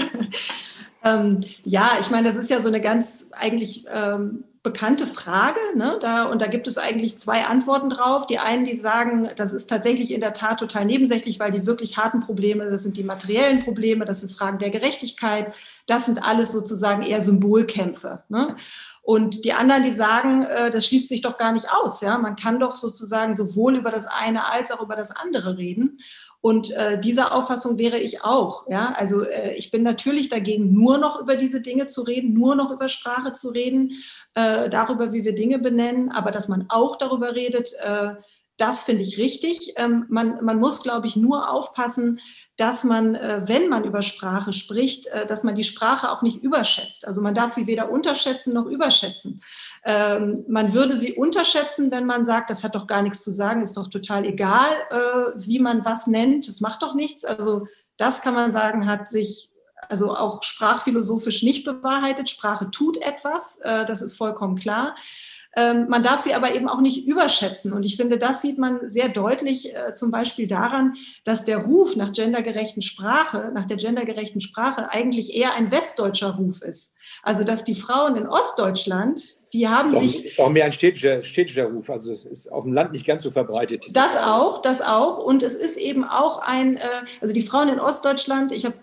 ähm, ja, ich meine, das ist ja so eine ganz eigentlich ähm, bekannte Frage. Ne? Da, und da gibt es eigentlich zwei Antworten drauf. Die einen, die sagen, das ist tatsächlich in der Tat total nebensächlich, weil die wirklich harten Probleme, das sind die materiellen Probleme, das sind Fragen der Gerechtigkeit, das sind alles sozusagen eher Symbolkämpfe. Ne? Und die anderen, die sagen, äh, das schließt sich doch gar nicht aus. Ja? Man kann doch sozusagen sowohl über das eine als auch über das andere reden. Und äh, dieser Auffassung wäre ich auch. Ja? Also äh, ich bin natürlich dagegen, nur noch über diese Dinge zu reden, nur noch über Sprache zu reden, äh, darüber, wie wir Dinge benennen, aber dass man auch darüber redet, äh, das finde ich richtig. Ähm, man, man muss, glaube ich, nur aufpassen, dass man, äh, wenn man über Sprache spricht, äh, dass man die Sprache auch nicht überschätzt. Also man darf sie weder unterschätzen noch überschätzen. Ähm, man würde sie unterschätzen, wenn man sagt, das hat doch gar nichts zu sagen, ist doch total egal, äh, wie man was nennt, das macht doch nichts. Also das kann man sagen, hat sich also auch sprachphilosophisch nicht bewahrheitet. Sprache tut etwas, das ist vollkommen klar. Ähm, man darf sie aber eben auch nicht überschätzen. Und ich finde, das sieht man sehr deutlich äh, zum Beispiel daran, dass der Ruf nach gendergerechten Sprache, nach der gendergerechten Sprache eigentlich eher ein westdeutscher Ruf ist. Also dass die Frauen in Ostdeutschland, die haben ist auch, sich. Ist auch mehr ein städtischer, städtischer Ruf, also es ist auf dem Land nicht ganz so verbreitet. Das auch, das auch. Und es ist eben auch ein, äh, also die Frauen in Ostdeutschland, ich habe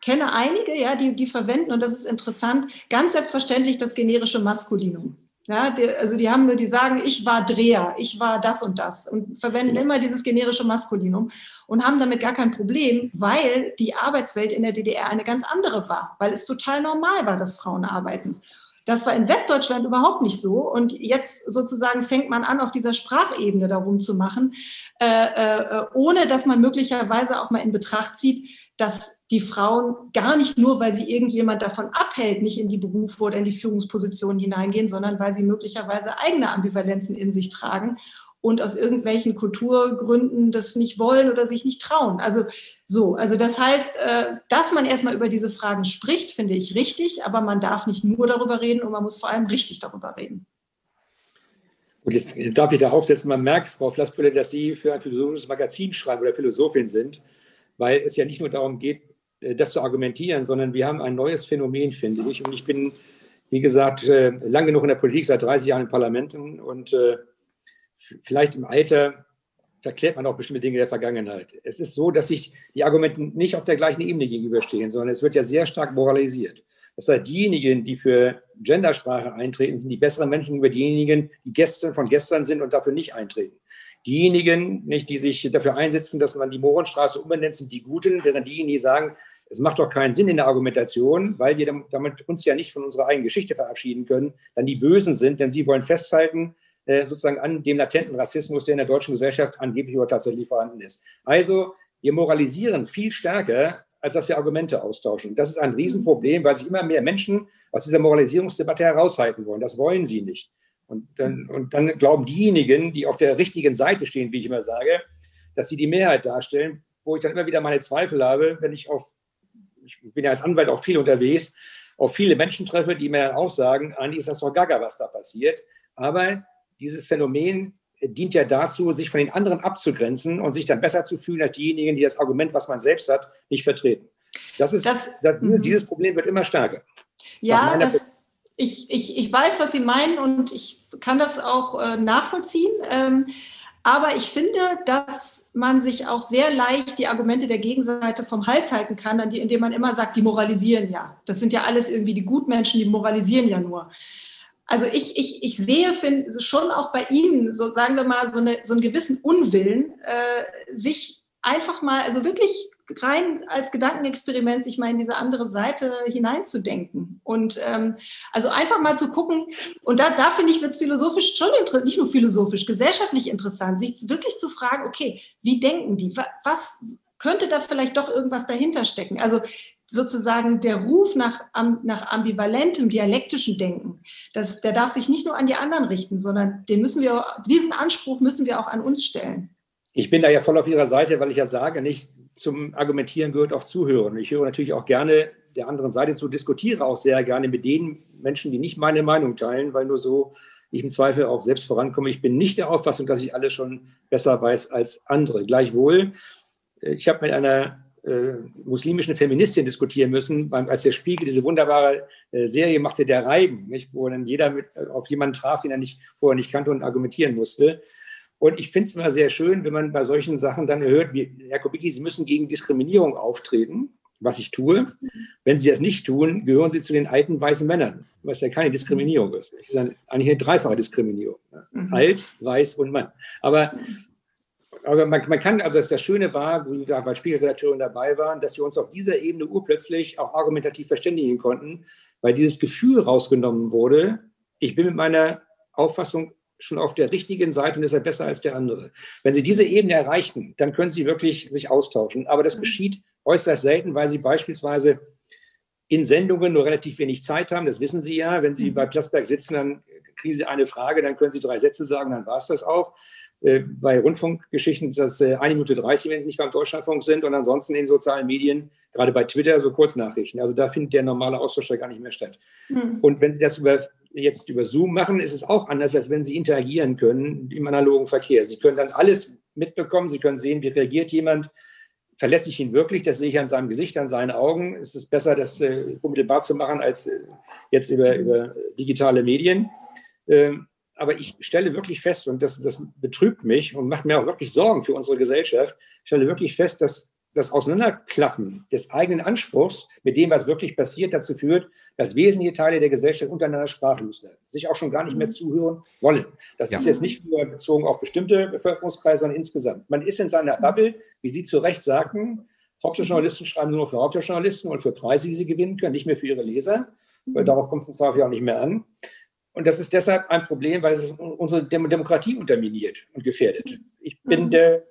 kenne einige, ja, die, die verwenden, und das ist interessant, ganz selbstverständlich das generische Maskulinum. Ja, die, also die haben nur, die sagen, ich war Dreher, ich war das und das und verwenden immer dieses generische Maskulinum und haben damit gar kein Problem, weil die Arbeitswelt in der DDR eine ganz andere war, weil es total normal war, dass Frauen arbeiten. Das war in Westdeutschland überhaupt nicht so. Und jetzt sozusagen fängt man an, auf dieser Sprachebene darum zu machen, äh, äh, ohne dass man möglicherweise auch mal in Betracht zieht, dass die Frauen gar nicht nur, weil sie irgendjemand davon abhält, nicht in die Berufe oder in die Führungspositionen hineingehen, sondern weil sie möglicherweise eigene Ambivalenzen in sich tragen und aus irgendwelchen Kulturgründen das nicht wollen oder sich nicht trauen. Also so, also das heißt, äh, dass man erstmal über diese Fragen spricht, finde ich richtig, aber man darf nicht nur darüber reden und man muss vor allem richtig darüber reden. Und jetzt darf ich da aufsetzen, man merkt, Frau Flassbülle, dass Sie für ein philosophisches Magazin schreiben oder Philosophin sind weil es ja nicht nur darum geht, äh, das zu argumentieren, sondern wir haben ein neues Phänomen, finde ich. Und ich bin, wie gesagt, äh, lang genug in der Politik, seit 30 Jahren in Parlamenten und äh, vielleicht im Alter verklärt man auch bestimmte Dinge der Vergangenheit. Es ist so, dass sich die Argumente nicht auf der gleichen Ebene gegenüberstehen, sondern es wird ja sehr stark moralisiert. Das heißt, diejenigen, die für Gendersprache eintreten, sind die besseren Menschen über diejenigen, die gestern von gestern sind und dafür nicht eintreten. Diejenigen, nicht, die sich dafür einsetzen, dass man die Mohrenstraße umbenennt, sind die Guten, während diejenigen, die sagen, es macht doch keinen Sinn in der Argumentation, weil wir damit uns ja nicht von unserer eigenen Geschichte verabschieden können, dann die Bösen sind, denn sie wollen festhalten, äh, sozusagen an dem latenten Rassismus, der in der deutschen Gesellschaft angeblich oder tatsächlich vorhanden ist. Also wir moralisieren viel stärker, als dass wir Argumente austauschen. Das ist ein Riesenproblem, weil sich immer mehr Menschen aus dieser Moralisierungsdebatte heraushalten wollen. Das wollen sie nicht. Und dann, und dann glauben diejenigen, die auf der richtigen Seite stehen, wie ich immer sage, dass sie die Mehrheit darstellen, wo ich dann immer wieder meine Zweifel habe, wenn ich auf, ich bin ja als Anwalt auch viel unterwegs, auf viele Menschen treffe, die mir dann auch sagen, eigentlich ist das doch gaga, was da passiert. Aber dieses Phänomen dient ja dazu, sich von den anderen abzugrenzen und sich dann besser zu fühlen als diejenigen, die das Argument, was man selbst hat, nicht vertreten. Das ist, das, das, mhm. dieses Problem wird immer stärker. Ja, das, ich, ich, ich weiß, was Sie meinen und ich kann das auch äh, nachvollziehen. Ähm, aber ich finde, dass man sich auch sehr leicht die Argumente der Gegenseite vom Hals halten kann, indem man immer sagt, die moralisieren ja. Das sind ja alles irgendwie die Gutmenschen, die moralisieren ja nur. Also ich, ich, ich sehe find, schon auch bei Ihnen, so sagen wir mal, so, eine, so einen gewissen Unwillen, äh, sich einfach mal, also wirklich rein als Gedankenexperiment sich mal in diese andere Seite hineinzudenken. Und ähm, also einfach mal zu gucken, und da, da finde ich, wird es philosophisch schon interessant, nicht nur philosophisch, gesellschaftlich interessant, sich wirklich zu fragen, okay, wie denken die? Was könnte da vielleicht doch irgendwas dahinter stecken? Also sozusagen der Ruf nach, nach ambivalentem, dialektischen Denken, das, der darf sich nicht nur an die anderen richten, sondern den müssen wir, diesen Anspruch müssen wir auch an uns stellen. Ich bin da ja voll auf Ihrer Seite, weil ich ja sage, nicht zum Argumentieren gehört auch Zuhören. Ich höre natürlich auch gerne der anderen Seite zu, diskutiere auch sehr gerne mit den Menschen, die nicht meine Meinung teilen, weil nur so ich im Zweifel auch selbst vorankomme. Ich bin nicht der Auffassung, dass ich alles schon besser weiß als andere. Gleichwohl, äh, ich habe mit einer äh, muslimischen Feministin diskutieren müssen, beim, als der Spiegel diese wunderbare äh, Serie machte, der Reiben, nicht, wo dann jeder mit, äh, auf jemanden traf, den er nicht, vorher nicht kannte und argumentieren musste. Und ich finde es immer sehr schön, wenn man bei solchen Sachen dann hört, wie Herr Kubicki, Sie müssen gegen Diskriminierung auftreten. was ich tue. Wenn Sie das nicht tun, gehören Sie zu den alten weißen Männern, was ja keine Diskriminierung ist. Das ist eigentlich eine dreifache Diskriminierung. Mhm. Alt, weiß und Mann. Aber, aber man, man, kann, also das Schöne war, wie da bei Spiegelredakteuren dabei waren, dass wir uns auf dieser Ebene urplötzlich auch argumentativ verständigen konnten, weil dieses Gefühl rausgenommen wurde, ich bin mit meiner Auffassung schon auf der richtigen Seite und ist er besser als der andere. Wenn Sie diese Ebene erreichen, dann können Sie wirklich sich austauschen. Aber das mhm. geschieht äußerst selten, weil Sie beispielsweise in Sendungen nur relativ wenig Zeit haben. Das wissen Sie ja. Wenn Sie mhm. bei Plasberg sitzen, dann kriegen Sie eine Frage, dann können Sie drei Sätze sagen, dann war es das auch. Äh, bei Rundfunkgeschichten ist das äh, eine Minute 30, wenn Sie nicht beim Deutschlandfunk sind und ansonsten in sozialen Medien, gerade bei Twitter, so Kurznachrichten. Also da findet der normale Austausch gar nicht mehr statt. Mhm. Und wenn Sie das über, jetzt über Zoom machen, ist es auch anders, als wenn Sie interagieren können im analogen Verkehr. Sie können dann alles mitbekommen, Sie können sehen, wie reagiert jemand, verletze ich ihn wirklich, das sehe ich an seinem Gesicht, an seinen Augen. Es ist besser, das äh, unmittelbar zu machen, als äh, jetzt über, über digitale Medien. Ähm, aber ich stelle wirklich fest, und das, das betrübt mich und macht mir auch wirklich Sorgen für unsere Gesellschaft, ich stelle wirklich fest, dass das Auseinanderklaffen des eigenen Anspruchs mit dem, was wirklich passiert, dazu führt, dass wesentliche Teile der Gesellschaft untereinander sprachlos werden, sich auch schon gar nicht mehr mhm. zuhören wollen. Das ja. ist jetzt nicht nur bezogen auf bestimmte Bevölkerungskreise, sondern insgesamt. Man ist in seiner Bubble, wie Sie zu Recht sagten, Hauptstadtjournalisten schreiben nur noch für Hauptstadtjournalisten und für Preise, die sie gewinnen können, nicht mehr für ihre Leser, weil mhm. darauf kommt es im Zweifel auch nicht mehr an. Und das ist deshalb ein Problem, weil es unsere Demokratie unterminiert und gefährdet. Ich bin mhm. der,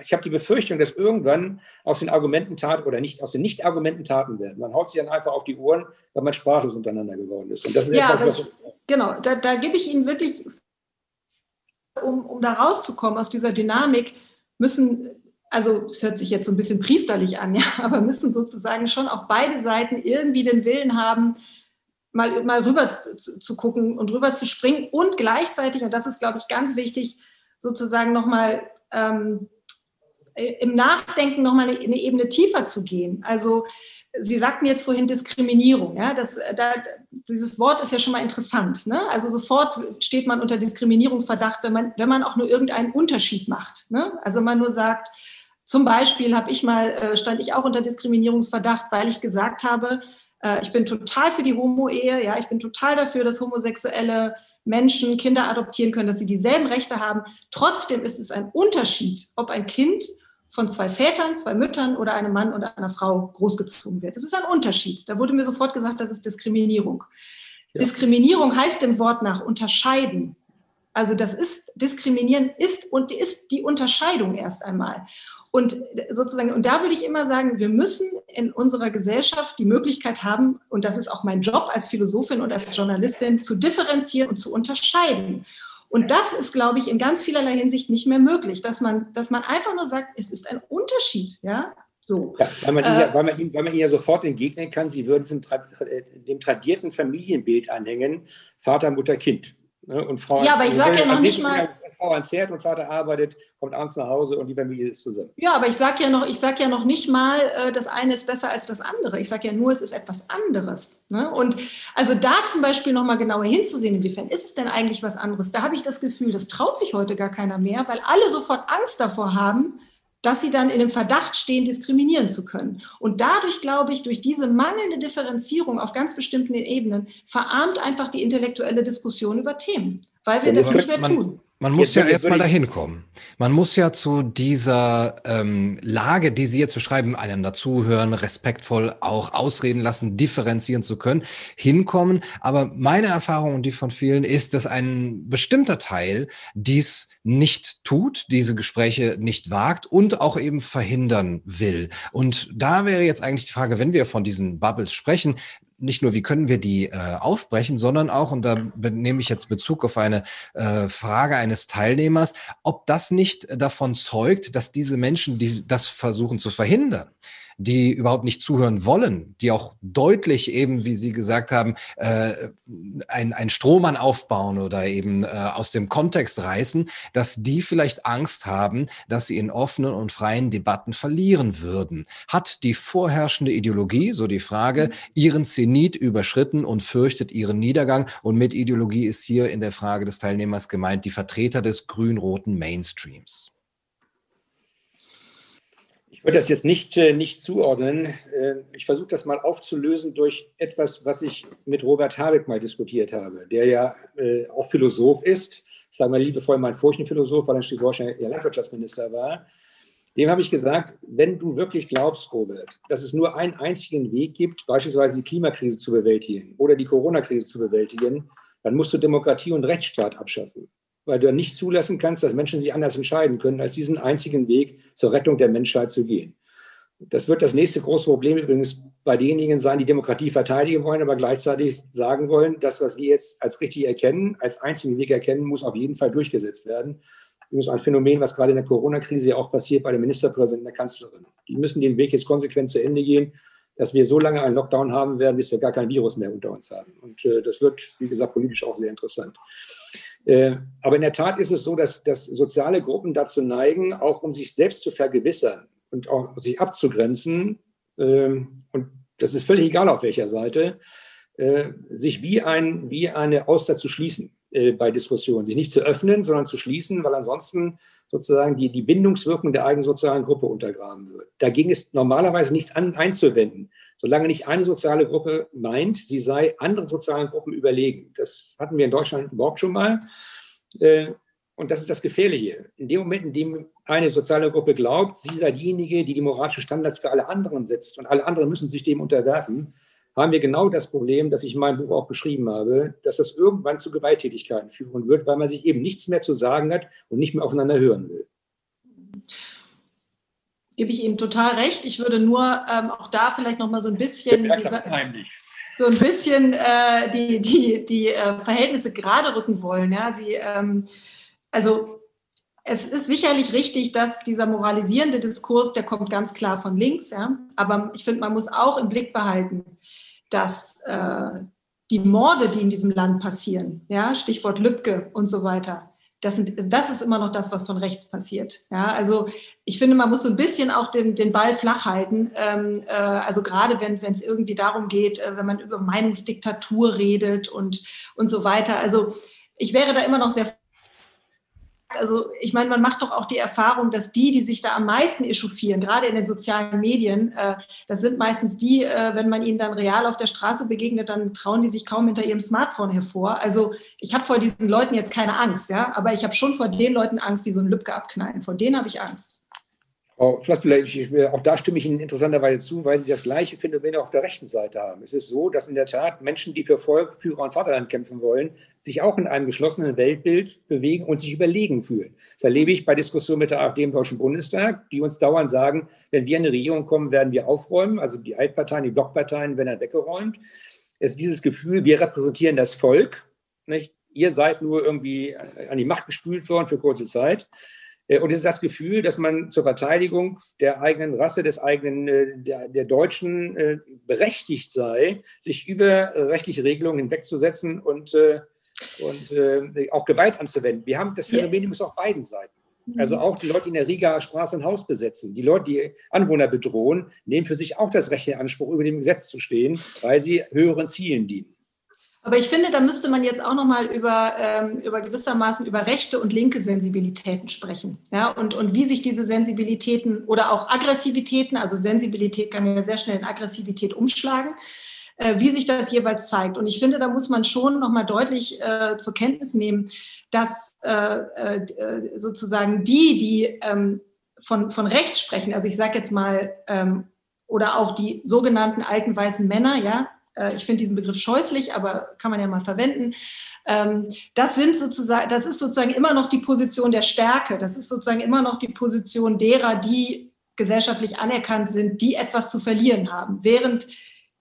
ich habe die Befürchtung, dass irgendwann aus den Argumenten Taten oder nicht aus den Nicht-Argumenten Taten werden. Man haut sich dann einfach auf die Ohren, weil man sprachlos untereinander geworden ist. Und das ist ja, etwas, ich, genau, da, da gebe ich Ihnen wirklich, um, um da rauszukommen aus dieser Dynamik, müssen also es hört sich jetzt so ein bisschen priesterlich an, ja, aber müssen sozusagen schon auch beide Seiten irgendwie den Willen haben, mal, mal rüber zu, zu, gucken und rüber zu springen und gleichzeitig, und das ist, glaube ich, ganz wichtig, sozusagen nochmal ähm, im Nachdenken nochmal eine, eine Ebene tiefer zu gehen. Also Sie sagten jetzt vorhin Diskriminierung. Ja? Das, da, dieses Wort ist ja schon mal interessant. Ne? Also sofort steht man unter Diskriminierungsverdacht, wenn man, wenn man auch nur irgendeinen Unterschied macht. Ne? Also wenn man nur sagt, zum Beispiel habe ich mal, äh, stand ich auch unter Diskriminierungsverdacht, weil ich gesagt habe, äh, ich bin total für die Homo-Ehe, ja, ich bin total dafür, dass homosexuelle Menschen Kinder adoptieren können, dass sie dieselben Rechte haben. Trotzdem ist es ein Unterschied, ob ein Kind von zwei Vätern, zwei Müttern oder einem Mann oder einer Frau großgezogen wird. Das ist ein Unterschied. Da wurde mir sofort gesagt, das ist Diskriminierung. Ja. Diskriminierung heißt dem Wort nach unterscheiden. Also das ist, diskriminieren ist und ist die Unterscheidung erst einmal. Und sozusagen, und da würde ich immer sagen, wir müssen in unserer Gesellschaft die Möglichkeit haben, und das ist auch mein Job als Philosophin und als Journalistin, zu differenzieren und zu unterscheiden. Und das ist, glaube ich, in ganz vielerlei Hinsicht nicht mehr möglich, dass man, dass man einfach nur sagt, es ist ein Unterschied, ja. So. Ja, weil, man äh, weil, man ihn, weil man ihn ja sofort entgegnen kann, sie würden es dem tradierten Familienbild anhängen, Vater, Mutter, Kind. Ne? Und Frau, ja, aber ich sage ja noch nicht mal. Frau ans Herd und Vater arbeitet, kommt abends nach Hause und die Familie ist zusammen. Ja, aber ich sage ja noch, ich sage ja noch nicht mal, äh, das eine ist besser als das andere. Ich sage ja nur, es ist etwas anderes. Ne? Und also da zum Beispiel nochmal genauer hinzusehen, inwiefern ist es denn eigentlich was anderes? Da habe ich das Gefühl, das traut sich heute gar keiner mehr, weil alle sofort Angst davor haben, dass sie dann in dem Verdacht stehen, diskriminieren zu können. Und dadurch, glaube ich, durch diese mangelnde Differenzierung auf ganz bestimmten Ebenen, verarmt einfach die intellektuelle Diskussion über Themen, weil wir das nicht mehr tun. Man muss jetzt, ja erstmal dahin kommen. Man muss ja zu dieser ähm, Lage, die Sie jetzt beschreiben, einander zuhören, respektvoll auch ausreden lassen, differenzieren zu können, hinkommen. Aber meine Erfahrung und die von vielen ist, dass ein bestimmter Teil dies nicht tut, diese Gespräche nicht wagt und auch eben verhindern will. Und da wäre jetzt eigentlich die Frage, wenn wir von diesen Bubbles sprechen, nicht nur, wie können wir die äh, aufbrechen, sondern auch, und da nehme ich jetzt Bezug auf eine äh, Frage eines Teilnehmers, ob das nicht davon zeugt, dass diese Menschen, die das versuchen zu verhindern, die überhaupt nicht zuhören wollen, die auch deutlich eben, wie Sie gesagt haben, äh, ein, ein Strohmann aufbauen oder eben äh, aus dem Kontext reißen, dass die vielleicht Angst haben, dass sie in offenen und freien Debatten verlieren würden. Hat die vorherrschende Ideologie, so die Frage, ihren Zenit überschritten und fürchtet ihren Niedergang? Und mit Ideologie ist hier in der Frage des Teilnehmers gemeint die Vertreter des grün-roten Mainstreams Ich würde das jetzt nicht, äh, nicht zuordnen. Äh, ich versuche das mal aufzulösen durch etwas, was ich mit Robert Habeck mal diskutiert habe, der ja äh, auch Philosoph ist. Sagen wir liebevoll mein Furchenphilosoph, weil er Schleswig-Holstein Landwirtschaftsminister war. Dem habe ich gesagt, wenn du wirklich glaubst, Robert, dass es nur einen einzigen Weg gibt, beispielsweise die Klimakrise zu bewältigen oder die Corona-Krise zu bewältigen, dann musst du Demokratie und Rechtsstaat abschaffen, weil du nicht zulassen kannst, dass Menschen sich anders entscheiden können, als diesen einzigen Weg zur Rettung der Menschheit zu gehen. Das wird das nächste große Problem übrigens bei denjenigen sein, die Demokratie verteidigen wollen, aber gleichzeitig sagen wollen, das, was wir jetzt als richtig erkennen, als einzigen Weg erkennen, muss auf jeden Fall durchgesetzt werden. Ist ein Phänomen, was gerade in der Corona-Krise ja auch passiert bei dem Ministerpräsidenten der Kanzlerin. Die müssen den Weg jetzt konsequent zu Ende gehen, dass wir so lange einen Lockdown haben werden, bis wir gar kein Virus mehr unter uns haben. Und äh, das wird, wie gesagt, politisch auch sehr interessant. Äh, aber in der Tat ist es so, dass, dass soziale Gruppen dazu neigen, auch um sich selbst zu vergewissern und auch sich abzugrenzen, äh, und das ist völlig egal auf welcher Seite, äh, sich wie, ein, wie eine Auster zu schließen äh, bei Diskussionen, sich nicht zu öffnen, sondern zu schließen, weil ansonsten sozusagen die, die Bindungswirkung der eigenen sozialen Gruppe untergraben wird. Dagegen ist normalerweise nichts an, einzuwenden, solange nicht eine soziale Gruppe meint, sie sei anderen sozialen Gruppen überlegen. Das hatten wir in Deutschland überhaupt schon mal. Äh, und das ist das Gefährliche. In dem Moment, in dem eine soziale Gruppe glaubt, sie sei diejenige, die die moralischen Standards für alle anderen setzt und alle anderen müssen sich dem unterwerfen, haben wir genau das Problem, das ich in meinem Buch auch beschrieben habe, dass das irgendwann zu Gewalttätigkeiten führen wird, weil man sich eben nichts mehr zu sagen hat und nicht mehr aufeinander hören will. Gebe ich Ihnen total recht. Ich würde nur ähm, auch da vielleicht noch mal so ein bisschen so ein bisschen äh, die, die, die äh, Verhältnisse gerade rücken wollen. Ja? Sie, ähm, also es ist sicherlich richtig, dass dieser moralisierende Diskurs, der kommt ganz klar von links, ja. Aber ich finde, man muss auch im Blick behalten, dass äh, die Morde, die in diesem Land passieren, ja, Stichwort Lübcke und so weiter, das, sind, das ist immer noch das, was von rechts passiert. Ja, also ich finde, man muss so ein bisschen auch den, den Ball flach halten. Ähm, äh, also gerade wenn es irgendwie darum geht, äh, wenn man über Meinungsdiktatur redet und, und so weiter. Also ich wäre da immer noch sehr also ich meine, man macht doch auch die Erfahrung, dass die, die sich da am meisten echauffieren, gerade in den sozialen Medien, äh, das sind meistens die, äh, wenn man ihnen dann real auf der Straße begegnet, dann trauen die sich kaum hinter ihrem Smartphone hervor. Also ich habe vor diesen Leuten jetzt keine Angst, ja, aber ich habe schon vor den Leuten Angst, die so einen Lübcke abknallen. Vor denen habe ich Angst. Frau Flassbühler, auch da stimme ich Ihnen interessanterweise zu, weil Sie das gleiche Phänomen auf der rechten Seite haben. Es ist so, dass in der Tat Menschen, die für Volk, Führer und Vaterland kämpfen wollen, sich auch in einem geschlossenen Weltbild bewegen und sich überlegen fühlen. Das erlebe ich bei Diskussionen mit der AfD im Deutschen Bundestag, die uns dauernd sagen, wenn wir in eine Regierung kommen, werden wir aufräumen. Also die Altparteien, die Blockparteien werden dann weggeräumt. Es ist dieses Gefühl, wir repräsentieren das Volk. Nicht? Ihr seid nur irgendwie an die Macht gespült worden für kurze Zeit. Äh, und es ist das Gefühl, dass man zur Verteidigung der eigenen Rasse, des eigenen, äh, der, der Deutschen äh, berechtigt sei, sich über rechtliche Regelungen hinwegzusetzen und, und auch Gewalt anzuwenden. Wir haben das Phänomen ja. auf beiden Seiten. Also auch die Leute, die in der Riga Straße ein Haus besetzen, die Leute, die Anwohner bedrohen, nehmen für sich auch das Recht in Anspruch, über dem Gesetz zu stehen, weil sie höheren Zielen dienen. Aber ich finde, da müsste man jetzt auch nochmal über, ähm, über gewissermaßen über rechte und linke Sensibilitäten sprechen. Ja, und, und wie sich diese Sensibilitäten oder auch Aggressivitäten, also Sensibilität kann ja sehr schnell in Aggressivität umschlagen, äh, wie sich das jeweils zeigt. Und ich finde, da muss man schon nochmal deutlich äh, zur Kenntnis nehmen, dass äh, äh, sozusagen die, die ähm, von, von rechts sprechen, also ich sage jetzt mal, ähm, oder auch die sogenannten alten weißen Männer, ja, äh, ich finde diesen Begriff scheußlich, aber kann man ja mal verwenden. Ähm, das sind sozusagen, das ist sozusagen immer noch die Position der Stärke. Das ist sozusagen immer noch die Position derer, die gesellschaftlich anerkannt sind, die etwas zu verlieren haben. Während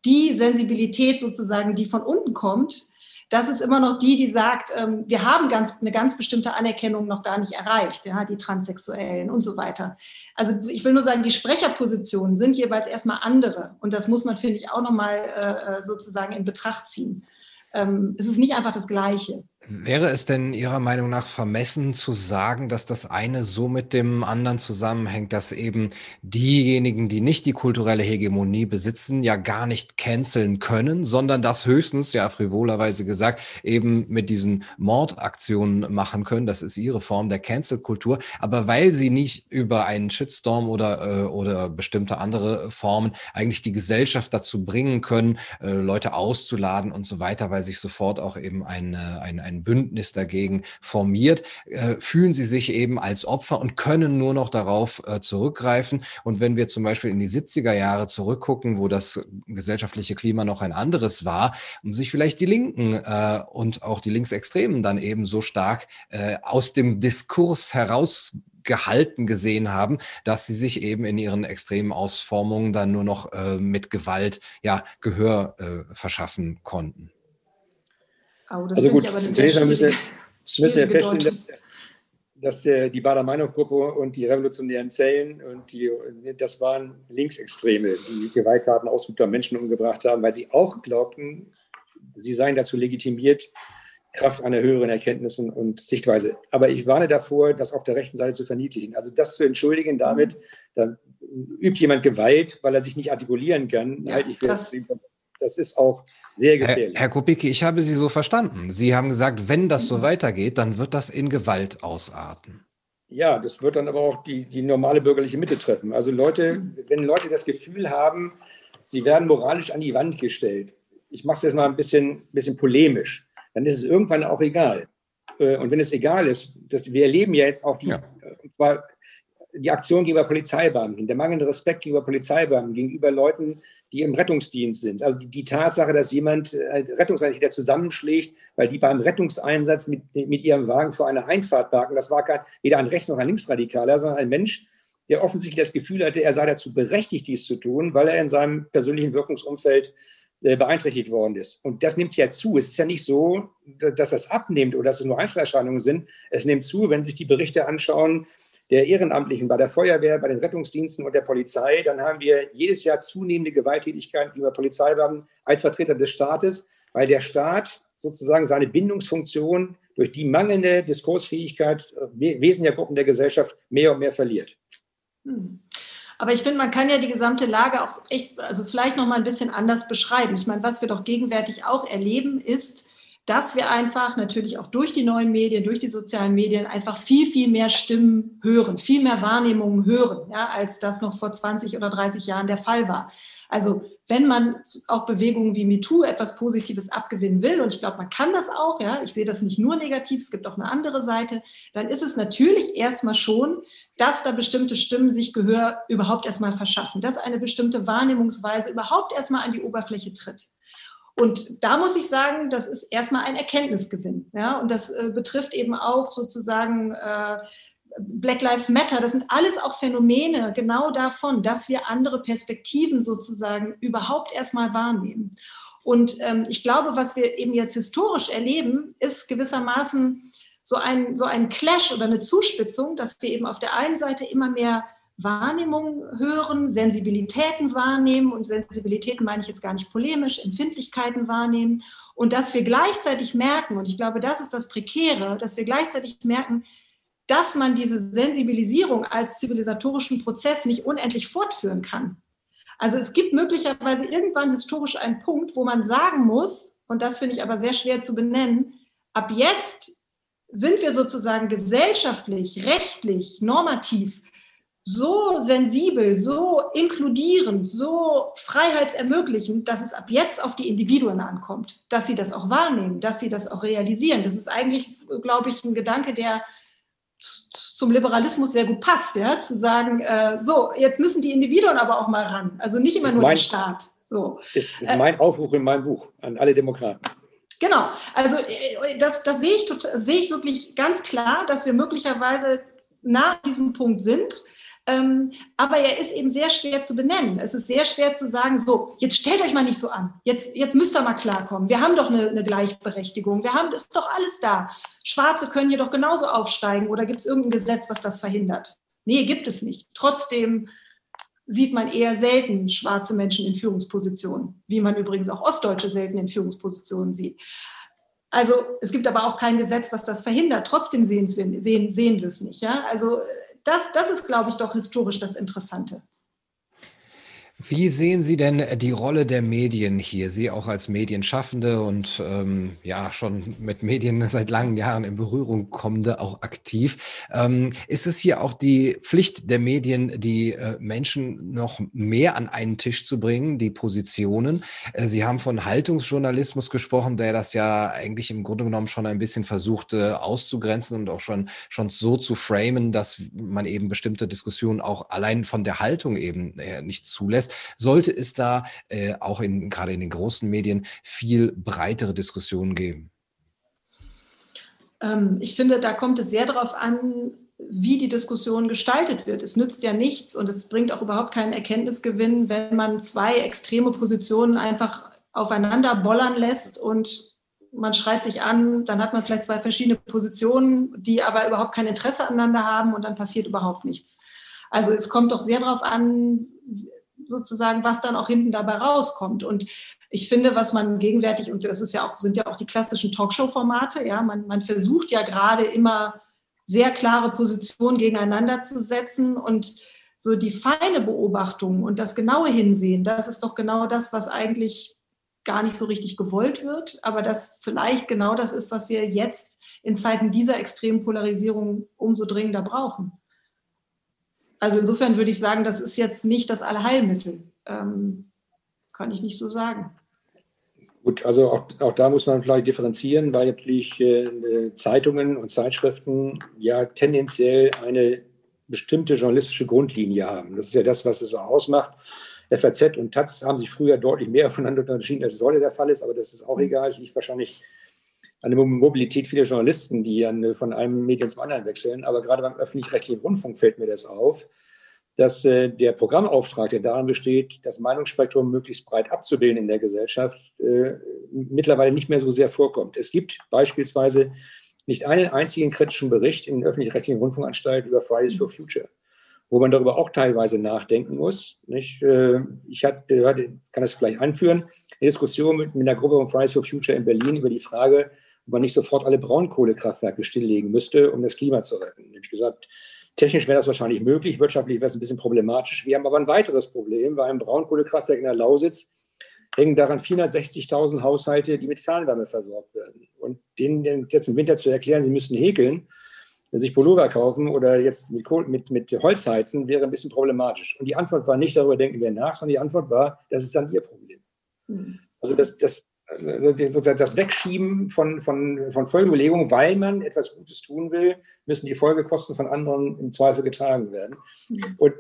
die Sensibilität sozusagen, die von unten kommt, das ist immer noch die, die sagt, ähm, wir haben ganz, eine ganz bestimmte Anerkennung noch gar nicht erreicht, ja, die Transsexuellen und so weiter. Also ich will nur sagen, die Sprecherpositionen sind jeweils erstmal andere. Und das muss man, finde ich, auch nochmal äh, äh, sozusagen in Betracht ziehen. Ähm, es ist nicht einfach das Gleiche. Wäre es denn Ihrer Meinung nach vermessen zu sagen, dass das eine so mit dem anderen zusammenhängt, dass eben diejenigen, die nicht die kulturelle Hegemonie besitzen, ja gar nicht canceln können, sondern das höchstens, ja frivolerweise gesagt, eben mit diesen Mordaktionen machen können. Das ist ihre Form der Cancel-Kultur. Aber weil sie nicht über einen Shitstorm oder, äh, oder bestimmte andere Formen eigentlich die Gesellschaft dazu bringen können, äh, Leute auszuladen und so weiter, weil sich sofort auch eben ein, ein, ein ein Bündnis dagegen formiert, äh, fühlen sie sich eben als Opfer und können nur noch darauf äh, zurückgreifen. Und wenn wir zum Beispiel in die 70er Jahre zurückgucken, wo das gesellschaftliche Klima noch ein anderes war und sich vielleicht die Linken äh, und auch die Linksextremen dann eben so stark äh, aus dem Diskurs heraus gehalten gesehen haben, dass sie sich eben in ihren extremen Ausformungen dann nur noch äh, mit Gewalt ja Gehör äh, verschaffen konnten. Oh, das also gut, ich aber eine sehr müssen, müssen wir feststellen, dass, dass die Bader-Meinhof-Gruppe und die revolutionären Zellen und die, das waren Linksextreme, die Gewalttaten ausgeübt haben, Menschen umgebracht haben, weil sie auch glaubten, sie seien dazu legitimiert, Kraft einer höheren Erkenntnissen und Sichtweise. Aber ich warne davor, das auf der rechten Seite zu verniedlichen. Also das zu entschuldigen damit, da übt jemand Gewalt, weil er sich nicht artikulieren kann, ja, halte ich für das, das ist auch sehr gefährlich. Herr, Herr Kubicki, ich habe Sie so verstanden. Sie haben gesagt, wenn das so weitergeht, dann wird das in Gewalt ausarten. Ja, das wird dann aber auch die, die normale bürgerliche Mitte treffen. Also Leute, wenn Leute das Gefühl haben, sie werden moralisch an die Wand gestellt, ich mache es jetzt mal ein bisschen, bisschen polemisch, dann ist es irgendwann auch egal. Äh, und wenn es egal ist, das, wir erleben ja jetzt auch die, ja. Äh, und zwar die Aktion gegenüber Polizeibeamten, der mangelnde Respekt gegenüber Polizeibeamten, gegenüber Leuten, die im Rettungsdienst sind. Also die, die Tatsache, dass jemand äh, Rettungseinsätze zusammenschlägt, weil die beim Rettungseinsatz mit, mit ihrem Wagen vor einer Einfahrt parken, das war kein, weder ein Rechts- noch ein Linksradikaler, sondern ein Mensch, der offensichtlich das Gefühl hatte, er sei dazu berechtigt, dies zu tun, weil er in seinem persönlichen Wirkungsumfeld äh, beeinträchtigt worden ist. Und das nimmt ja zu. Es ist ja nicht so, dass das abnimmt oder dass es nur Einzelerscheinungen sind. Es nimmt zu, wenn sich die Berichte anschauen, der Ehrenamtlichen, bei der Feuerwehr, bei den Rettungsdiensten und der Polizei, dann haben wir jedes Jahr zunehmende Gewalttätigkeit gegenüber Polizeibeamten als Vertreter des Staates, weil der Staat sozusagen seine Bindungsfunktion durch die mangelnde Diskursfähigkeit äh, wesentlicher Gruppen der Gesellschaft mehr und mehr verliert. Hm. Aber ich finde, man kann ja die gesamte Lage auch echt, also vielleicht noch mal ein bisschen anders beschreiben. Ich meine, was wir doch gegenwärtig auch erleben, ist, dass wir einfach natürlich auch durch die neuen Medien, durch die sozialen Medien einfach viel, viel mehr Stimmen hören, viel mehr Wahrnehmungen hören, ja, als das noch vor 20 oder 30 Jahren der Fall war. Also wenn man auch Bewegungen wie MeToo etwas Positives abgewinnen will, und ich glaube, man kann das auch, ja, ich sehe das nicht nur negativ, es gibt auch eine andere Seite, dann ist es natürlich erstmal schon, dass da bestimmte Stimmen sich Gehör überhaupt erstmal verschaffen, dass eine bestimmte Wahrnehmungsweise überhaupt erstmal an die Oberfläche tritt. Und da muss ich sagen, das ist erstmal ein Erkenntnisgewinn. Ja? Und das äh, betrifft eben auch sozusagen äh, Black Lives Matter. Das sind alles auch Phänomene genau davon, dass wir andere Perspektiven sozusagen überhaupt erstmal wahrnehmen. Und ähm, ich glaube, was wir eben jetzt historisch erleben, ist gewissermaßen so ein, so ein Clash oder eine Zuspitzung, dass wir eben auf der einen Seite immer mehr Wahrnehmung hören, Sensibilitäten wahrnehmen und Sensibilitäten meine ich jetzt gar nicht polemisch, Empfindlichkeiten wahrnehmen und dass wir gleichzeitig merken, und ich glaube, das ist das Prekäre, dass wir gleichzeitig merken, dass man diese Sensibilisierung als zivilisatorischen Prozess nicht unendlich fortführen kann. Also es gibt möglicherweise irgendwann historisch einen Punkt, wo man sagen muss, und das finde ich aber sehr schwer zu benennen, ab jetzt sind wir sozusagen gesellschaftlich, rechtlich, normativ so sensibel, so inkludierend, so freiheitsermöglichend, dass es ab jetzt auf die Individuen ankommt, dass sie das auch wahrnehmen, dass sie das auch realisieren. Das ist eigentlich, glaube ich, ein Gedanke, der zum Liberalismus sehr gut passt, ja, zu sagen, äh, so, jetzt müssen die Individuen aber auch mal ran, also nicht immer ist nur mein, der Staat. So. Ist, ist äh, mein Aufruf in meinem Buch an alle Demokraten. Genau, also äh, das, das sehe ich, sehe ich wirklich ganz klar, dass wir möglicherweise nach diesem Punkt sind, aber er ist eben sehr schwer zu benennen. Es ist sehr schwer zu sagen, so, jetzt stellt euch mal nicht so an. Jetzt, jetzt müsst ihr mal klarkommen. Wir haben doch eine, eine Gleichberechtigung. Wir haben, ist doch alles da. Schwarze können hier doch genauso aufsteigen oder gibt es irgendein Gesetz, was das verhindert? Nee, gibt es nicht. Trotzdem sieht man eher selten schwarze Menschen in Führungspositionen, wie man übrigens auch Ostdeutsche selten in Führungspositionen sieht. Also es gibt aber auch kein Gesetz, was das verhindert. Trotzdem sehen, sehen, sehen wir es nicht. Ja? Also das, das ist, glaube ich, doch historisch das Interessante. Wie sehen Sie denn die Rolle der Medien hier? Sie auch als Medienschaffende und ähm, ja schon mit Medien seit langen Jahren in Berührung kommende, auch aktiv. Ähm, ist es hier auch die Pflicht der Medien, die äh, Menschen noch mehr an einen Tisch zu bringen, die Positionen? Äh, Sie haben von Haltungsjournalismus gesprochen, der das ja eigentlich im Grunde genommen schon ein bisschen versucht äh, auszugrenzen und auch schon, schon so zu framen, dass man eben bestimmte Diskussionen auch allein von der Haltung eben äh, nicht zulässt sollte es da äh, auch in, gerade in den großen Medien viel breitere Diskussionen geben? Ähm, ich finde, da kommt es sehr darauf an, wie die Diskussion gestaltet wird. Es nützt ja nichts und es bringt auch überhaupt keinen Erkenntnisgewinn, wenn man zwei extreme Positionen einfach aufeinander bollern lässt und man schreit sich an, dann hat man vielleicht zwei verschiedene Positionen, die aber überhaupt kein Interesse aneinander haben und dann passiert überhaupt nichts. Also es kommt doch sehr darauf an, sozusagen, was dann auch hinten dabei rauskommt. Und ich finde, was man gegenwärtig, und das ist ja auch, sind ja auch die klassischen Talkshow-Formate, ja, man, man versucht ja gerade immer sehr klare Positionen gegeneinander zu setzen und so die feine Beobachtung und das genaue Hinsehen, das ist doch genau das, was eigentlich gar nicht so richtig gewollt wird, aber das vielleicht genau das ist, was wir jetzt in Zeiten dieser extremen Polarisierung umso dringender brauchen. Also insofern würde ich sagen, das ist jetzt nicht das Allheilmittel. Ähm, kann ich nicht so sagen. Gut, also auch, auch, da muss man vielleicht differenzieren, weil natürlich äh, Zeitungen und Zeitschriften ja tendenziell eine bestimmte journalistische Grundlinie haben. Das ist ja das, was es auch ausmacht. FAZ und Taz haben sich früher deutlich mehr voneinander unterschieden, als es heute der Fall ist, aber das ist auch egal. Es liegt wahrscheinlich der Mobilität vieler Journalisten, die dann von einem Medium zum anderen wechseln. Aber gerade beim öffentlich-rechtlichen Rundfunk fällt mir das auf, dass äh, der Programmauftrag, der darin besteht, das Meinungsspektrum möglichst breit abzubilden in der Gesellschaft, äh, mittlerweile nicht mehr so sehr vorkommt. Es gibt beispielsweise nicht einen einzigen kritischen Bericht in öffentlich-rechtlichen Rundfunkanstalten über Fridays for Future, wo man darüber auch teilweise nachdenken muss. Nicht? Äh, ich hatte, kann das vielleicht anführen, eine Diskussion mit, mit einer Gruppe von Fridays for Future in Berlin über die Frage, ob man nicht sofort alle Braunkohlekraftwerke stilllegen müsste, um das Klima zu retten. Ich habe gesagt, technisch wäre das wahrscheinlich möglich, wirtschaftlich wäre es ein bisschen problematisch. Wir haben aber ein weiteres Problem, weil ein Braunkohlekraftwerk in der Lausitz hängen daran 460.000 Haushalte, die mit Fernwärme versorgt werden. Und denen jetzt im Winter zu erklären, sie müssten häkeln, sich Pullover kaufen oder jetzt mit, mit, mit Holz heizen, wäre ein bisschen problematisch. Und die Antwort war nicht, darüber denken wir nach, sondern die Antwort war, das ist dann ihr Problem. Mhm. Also das, das, das Wegschieben von, von, von Folgebelegungen, weil man etwas Gutes tun will, müssen die Folgekosten von anderen im Zweifel getragen werden. Mhm. Und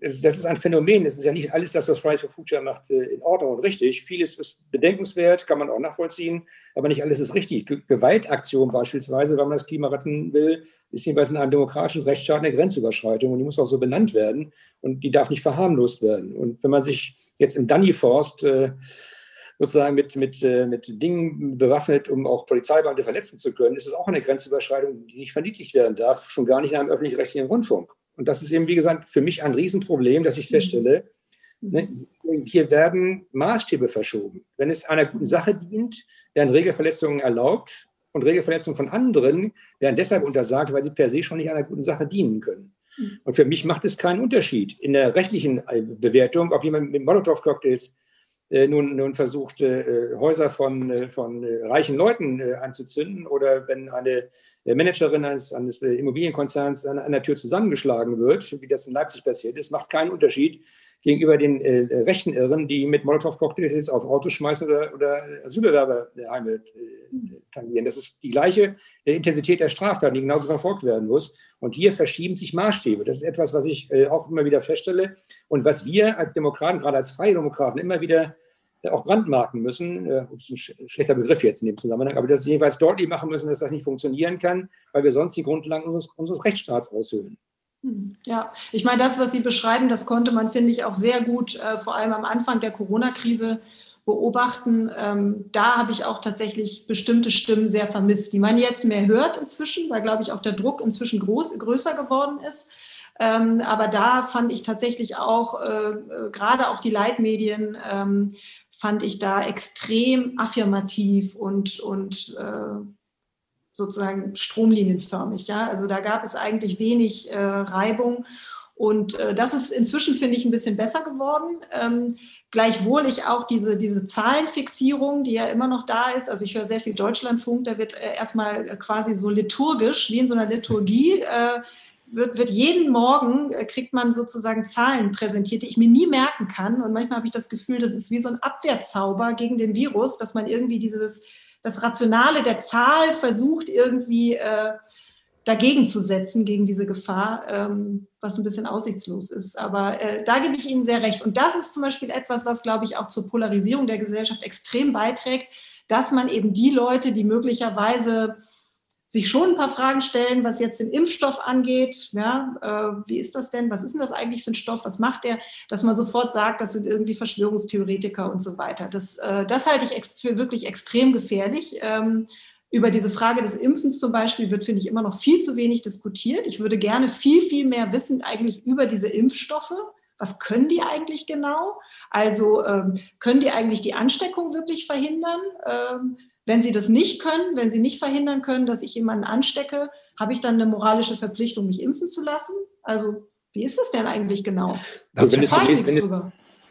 das ist ein Phänomen. Es ist ja nicht alles das, was Fridays for Future macht, äh, in Ordnung und richtig. Vieles ist bedenkenswert, kann man auch nachvollziehen, aber nicht alles ist richtig. Gewaltaktion beispielsweise, wenn man das Klima retten will, ist jedenfalls in einem demokratischen Rechtsstaat eine Grenzüberschreitung und die muss auch so benannt werden und die darf nicht verharmlost werden. Und wenn man sich jetzt im Danny-Forst äh, sozusagen mit, mit, äh, mit Dingen bewaffnet, um auch Polizeibeamte verletzen zu können, ist es auch eine Grenzüberschreitung, die nicht verniedlicht werden darf, schon gar nicht in einem öffentlich-rechtlichen Rundfunk. Und das ist eben, wie gesagt, für mich ein Riesenproblem, dass ich feststelle, ne, hier werden Maßstäbe verschoben. Wenn es einer guten Sache dient, werden Regelverletzungen erlaubt und Regelverletzungen von anderen werden deshalb untersagt, weil sie per se schon nicht einer guten Sache dienen können. Und für mich macht es keinen Unterschied in der rechtlichen äh, Bewertung, ob jemand mit Molotow-Cocktails nun, nun versucht, äh, Häuser von, äh, von reichen Leuten anzuzünden oder wenn eine Managerin eines, eines Immobilienkonzerns an einer Tür zusammengeschlagen wird, wie das in Leipzig passiert ist, macht keinen Unterschied gegenüber den äh, rechten Irren, die mit Molotow-Cocktails jetzt auf Autos schmeißen oder, oder Asylbewerberheime äh, tangieren. Das ist die gleiche Intensität der Straftaten, die genauso verfolgt werden muss. Und hier verschieben sich Maßstäbe. Das ist etwas, was ich äh, auch immer wieder feststelle und was wir als Demokraten, gerade als Freie Demokraten, immer wieder äh, auch brandmarken müssen. Das ist ein schlechter Begriff jetzt in dem Zusammenhang, aber das jeweils deutlich machen müssen, dass das nicht funktionieren kann, weil wir sonst die Grundlagen unseres, unseres Rechtsstaats aushöhlen. Ja, ich meine, das, was Sie beschreiben, das konnte man, finde ich, auch sehr gut, äh, vor allem am Anfang der Corona-Krise beobachten. Ähm, da habe ich auch tatsächlich bestimmte Stimmen sehr vermisst, die man jetzt mehr hört inzwischen, weil, glaube ich, auch der Druck inzwischen groß, größer geworden ist. Ähm, aber da fand ich tatsächlich auch, äh, äh gerade auch die Leitmedien, ähm, fand ich da extrem affirmativ und, und äh, sozusagen stromlinienförmig. Ja? Also da gab es eigentlich wenig äh, Reibung. Und äh, das ist inzwischen, finde ich, ein bisschen besser geworden. Ähm, gleichwohl ich auch diese, diese Zahlenfixierung, die ja immer noch da ist, also ich höre sehr viel Deutschlandfunk, da wird äh, erstmal äh, quasi so liturgisch, wie in so einer Liturgie, äh, wird, wird jeden Morgen, äh, kriegt man sozusagen Zahlen präsentiert, die ich mir nie merken kann. Und manchmal habe ich das Gefühl, das ist wie so ein Abwehrzauber gegen den Virus, dass man irgendwie dieses, das Rationale der Zahl versucht irgendwie äh, dagegen zu setzen, gegen diese Gefahr, ähm, was ein bisschen aussichtslos ist. Aber äh, da gebe ich Ihnen sehr recht. Und das ist zum Beispiel etwas, was, glaube ich, auch zur Polarisierung der Gesellschaft extrem beiträgt, dass man eben die Leute, die möglicherweise sich schon ein paar Fragen stellen, was jetzt den Impfstoff angeht. Ja, äh, wie ist das denn? Was ist denn das eigentlich für ein Stoff? Was macht der? Dass man sofort sagt, das sind irgendwie Verschwörungstheoretiker und so weiter. Das, äh, das halte ich für wirklich extrem gefährlich. Ähm, über diese Frage des Impfens zum Beispiel wird, finde ich, immer noch viel zu wenig diskutiert. Ich würde gerne viel, viel mehr wissen eigentlich über diese Impfstoffe. Was können die eigentlich genau? Also ähm, können die eigentlich die Ansteckung wirklich verhindern? Ähm, wenn sie das nicht können, wenn sie nicht verhindern können, dass ich jemanden anstecke, habe ich dann eine moralische Verpflichtung, mich impfen zu lassen? Also wie ist das denn eigentlich genau? Also, wenn, es wenn, es,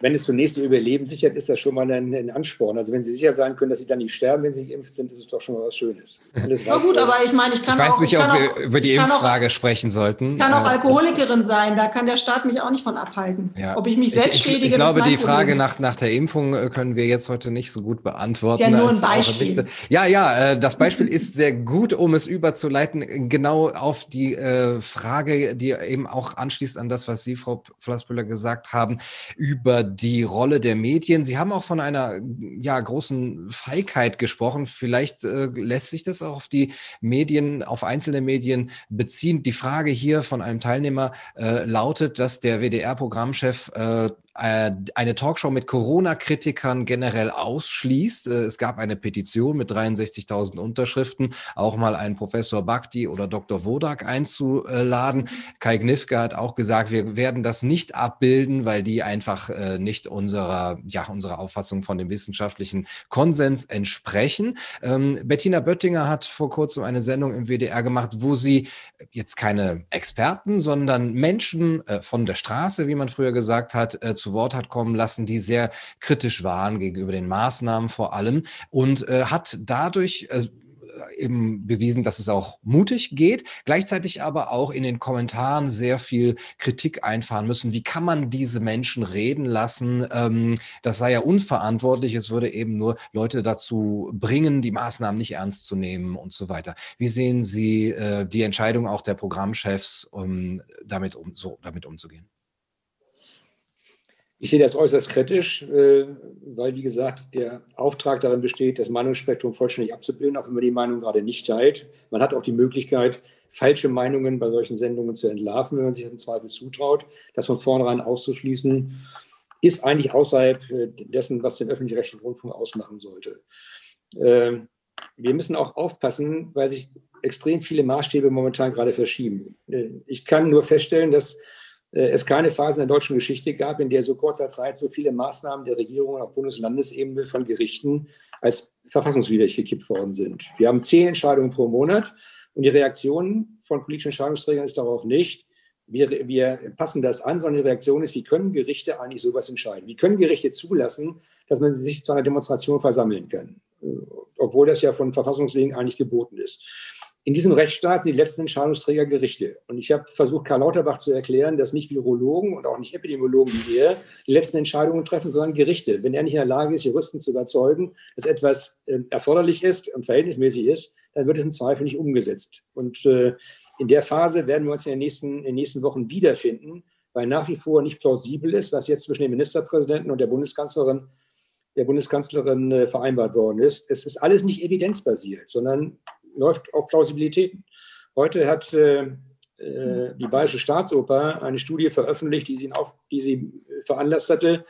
wenn es zunächst ihr Überleben sichert, ist das schon mal ein, ein, Ansporn. Also wenn Sie sicher sein können, dass Sie dann nicht sterben, wenn Sie geimpft sind, ist es doch schon mal was Schönes. Ja gut, aber ich meine, ich kann ich weiß auch, nicht, ob wir auch, über die Impffrage auch, sprechen sollten. Ich kann auch äh, Alkoholikerin sein, da kann der Staat mich auch nicht von abhalten. Ja. Ob ich mich selbst ich, schädige, Ich, ich glaube, die Frage nach, nach der Impfung äh, können wir jetzt heute nicht so gut beantworten. Ist ja nur ein Beispiel. Ja, ja, äh, das Beispiel ist sehr gut, um es überzuleiten, genau auf die Frage, die eben auch anschließt an das, was Sie, Frau Flassbüller, gesagt haben, über die Rolle der Medien. Sie haben auch von einer ja, großen Feigheit gesprochen. Vielleicht äh, lässt sich das auch auf die Medien, auf einzelne Medien beziehen. Die Frage hier von einem Teilnehmer äh, lautet, dass der WDR-Programmchef äh, eine Talkshow mit Corona-Kritikern generell ausschließt. Äh, es gab eine Petition mit 63.000 Unterschriften, auch mal einen Professor Bhakti oder Dr. Wodak einzuladen. Kai Gnifke hat auch gesagt, wir werden das nicht abbilden, weil die einfach äh, nicht unserer, ja, unserer Auffassung von dem wissenschaftlichen Konsens entsprechen. Ähm, Bettina Böttinger hat vor kurzem eine Sendung im WDR gemacht, wo sie jetzt keine Experten, sondern Menschen von der Straße, wie man früher gesagt hat, zu Wort hat kommen lassen, die sehr kritisch waren gegenüber den Maßnahmen vor allem und äh, hat dadurch äh, eben bewiesen, dass es auch mutig geht, gleichzeitig aber auch in den Kommentaren sehr viel Kritik einfahren müssen. Wie kann man diese Menschen reden lassen? Ähm, das sei ja unverantwortlich. Es würde eben nur Leute dazu bringen, die Maßnahmen nicht ernst zu nehmen und so weiter. Wie sehen Sie äh, die Entscheidung auch der Programmchefs, um damit, um, so, damit umzugehen? Ich sehe das äußerst kritisch, äh, weil, wie gesagt, der Auftrag darin besteht, das Meinungsspektrum vollständig abzubilden, auch wenn man die Meinung gerade nicht teilt. Man hat auch die Möglichkeit, falsche Meinungen bei solchen Sendungen zu entlarven, wenn man sich das im Zweifel zutraut. Das von vornherein auszuschließen, ist eigentlich außerhalb äh, dessen, was den öffentlich-rechtlichen Rundfunk ausmachen sollte. Ähm, wir müssen auch aufpassen, weil sich extrem viele Maßstäbe momentan gerade verschieben. Äh, ich kann nur feststellen, dass es keine Phase in der deutschen Geschichte gab, in der so kurzer Zeit so viele Maßnahmen der Regierungen auf Bundes- und Landesebene von Gerichten als verfassungswidrig gekippt worden sind. Wir haben zehn Entscheidungen pro Monat und die Reaktion von politischen Entscheidungsträgern ist darauf nicht, wir, wir passen das an, sondern die Reaktion ist, wie können Gerichte eigentlich sowas entscheiden? Wie können Gerichte zulassen, dass man sich zu einer Demonstration versammeln kann? Äh, obwohl das ja von Verfassungswegen eigentlich geboten ist in diesem Rechtsstaat sind die letzten Entscheidungsträger Gerichte. Und ich habe versucht, Karl Lauterbach zu erklären, dass nicht Virologen und auch nicht Epidemiologen wie er die letzten Entscheidungen treffen, sondern Gerichte. Wenn er nicht in der Lage ist, Juristen zu überzeugen, dass etwas äh, erforderlich ist und verhältnismäßig ist, dann wird es im Zweifel nicht umgesetzt. Und äh, in der Phase werden wir uns in den, nächsten, in den nächsten Wochen wiederfinden, weil nach wie vor nicht plausibel ist, was jetzt zwischen dem Ministerpräsidenten und der Bundeskanzlerin der Bundeskanzlerin äh, vereinbart worden ist. Es ist alles nicht evidenzbasiert, sondern läuft auf Plausibilitäten. Heute hat äh, äh, die Bayerische Staatsoper eine Studie veröffentlicht, die sie, auf, die sie veranlasst hatte,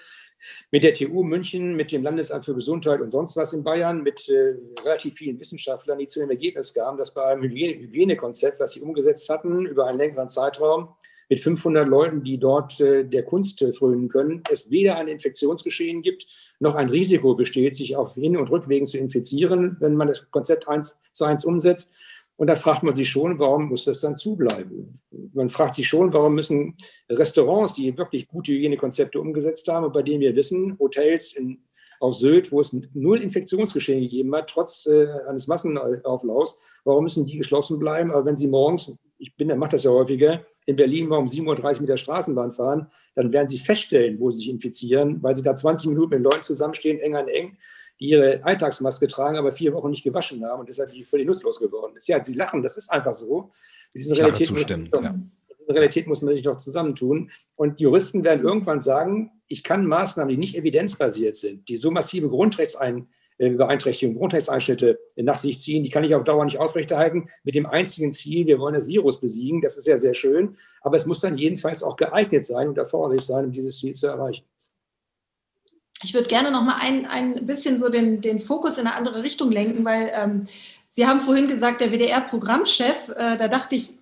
mit der TU München, mit dem Landesamt für Gesundheit und sonst was in Bayern, mit äh, relativ vielen Wissenschaftlern, die zu dem Ergebnis kamen, dass bei einem Hygiene Hygienekonzept, was sie umgesetzt hatten über einen längeren Zeitraum, mit 500 Leuten, die dort äh, der Kunst äh, frönen können, es weder ein Infektionsgeschehen gibt, noch ein Risiko besteht, sich auf Hin- und Rückwegen zu infizieren, wenn man das Konzept eins zu eins umsetzt. Und da fragt man sich schon, warum muss das dann zubleiben? Man fragt sich schon, warum müssen Restaurants, die wirklich gute Hygienekonzepte umgesetzt haben und bei denen wir wissen, Hotels in auf Sylt, wo es null Infektionsgeschehen gegeben hat, trotz äh, eines Massenauflaufs. Warum müssen die geschlossen bleiben? Aber wenn sie morgens, ich bin, mache das ja häufiger, in Berlin mal um 7.30 Uhr mit der Straßenbahn fahren, dann werden sie feststellen, wo sie sich infizieren, weil sie da 20 Minuten mit Leuten zusammenstehen, eng an eng, die ihre Alltagsmaske tragen, aber vier Wochen nicht gewaschen haben und deshalb völlig nutzlos geworden ist. Ja, sie lachen, das ist einfach so. Mit diesen Realität zustimmt, ja. Realität muss man sich doch zusammentun. Und Juristen werden irgendwann sagen, ich kann Maßnahmen, die nicht evidenzbasiert sind, die so massive Grundrechtsbeeinträchtigungen, Grundrechtseinschnitte nach sich ziehen, die kann ich auf Dauer nicht aufrechterhalten, mit dem einzigen Ziel, wir wollen das Virus besiegen. Das ist ja sehr schön, aber es muss dann jedenfalls auch geeignet sein und erforderlich sein, um dieses Ziel zu erreichen. Ich würde gerne noch mal ein, ein bisschen so den, den Fokus in eine andere Richtung lenken, weil ähm, Sie haben vorhin gesagt, der WDR-Programmchef, äh, da dachte ich,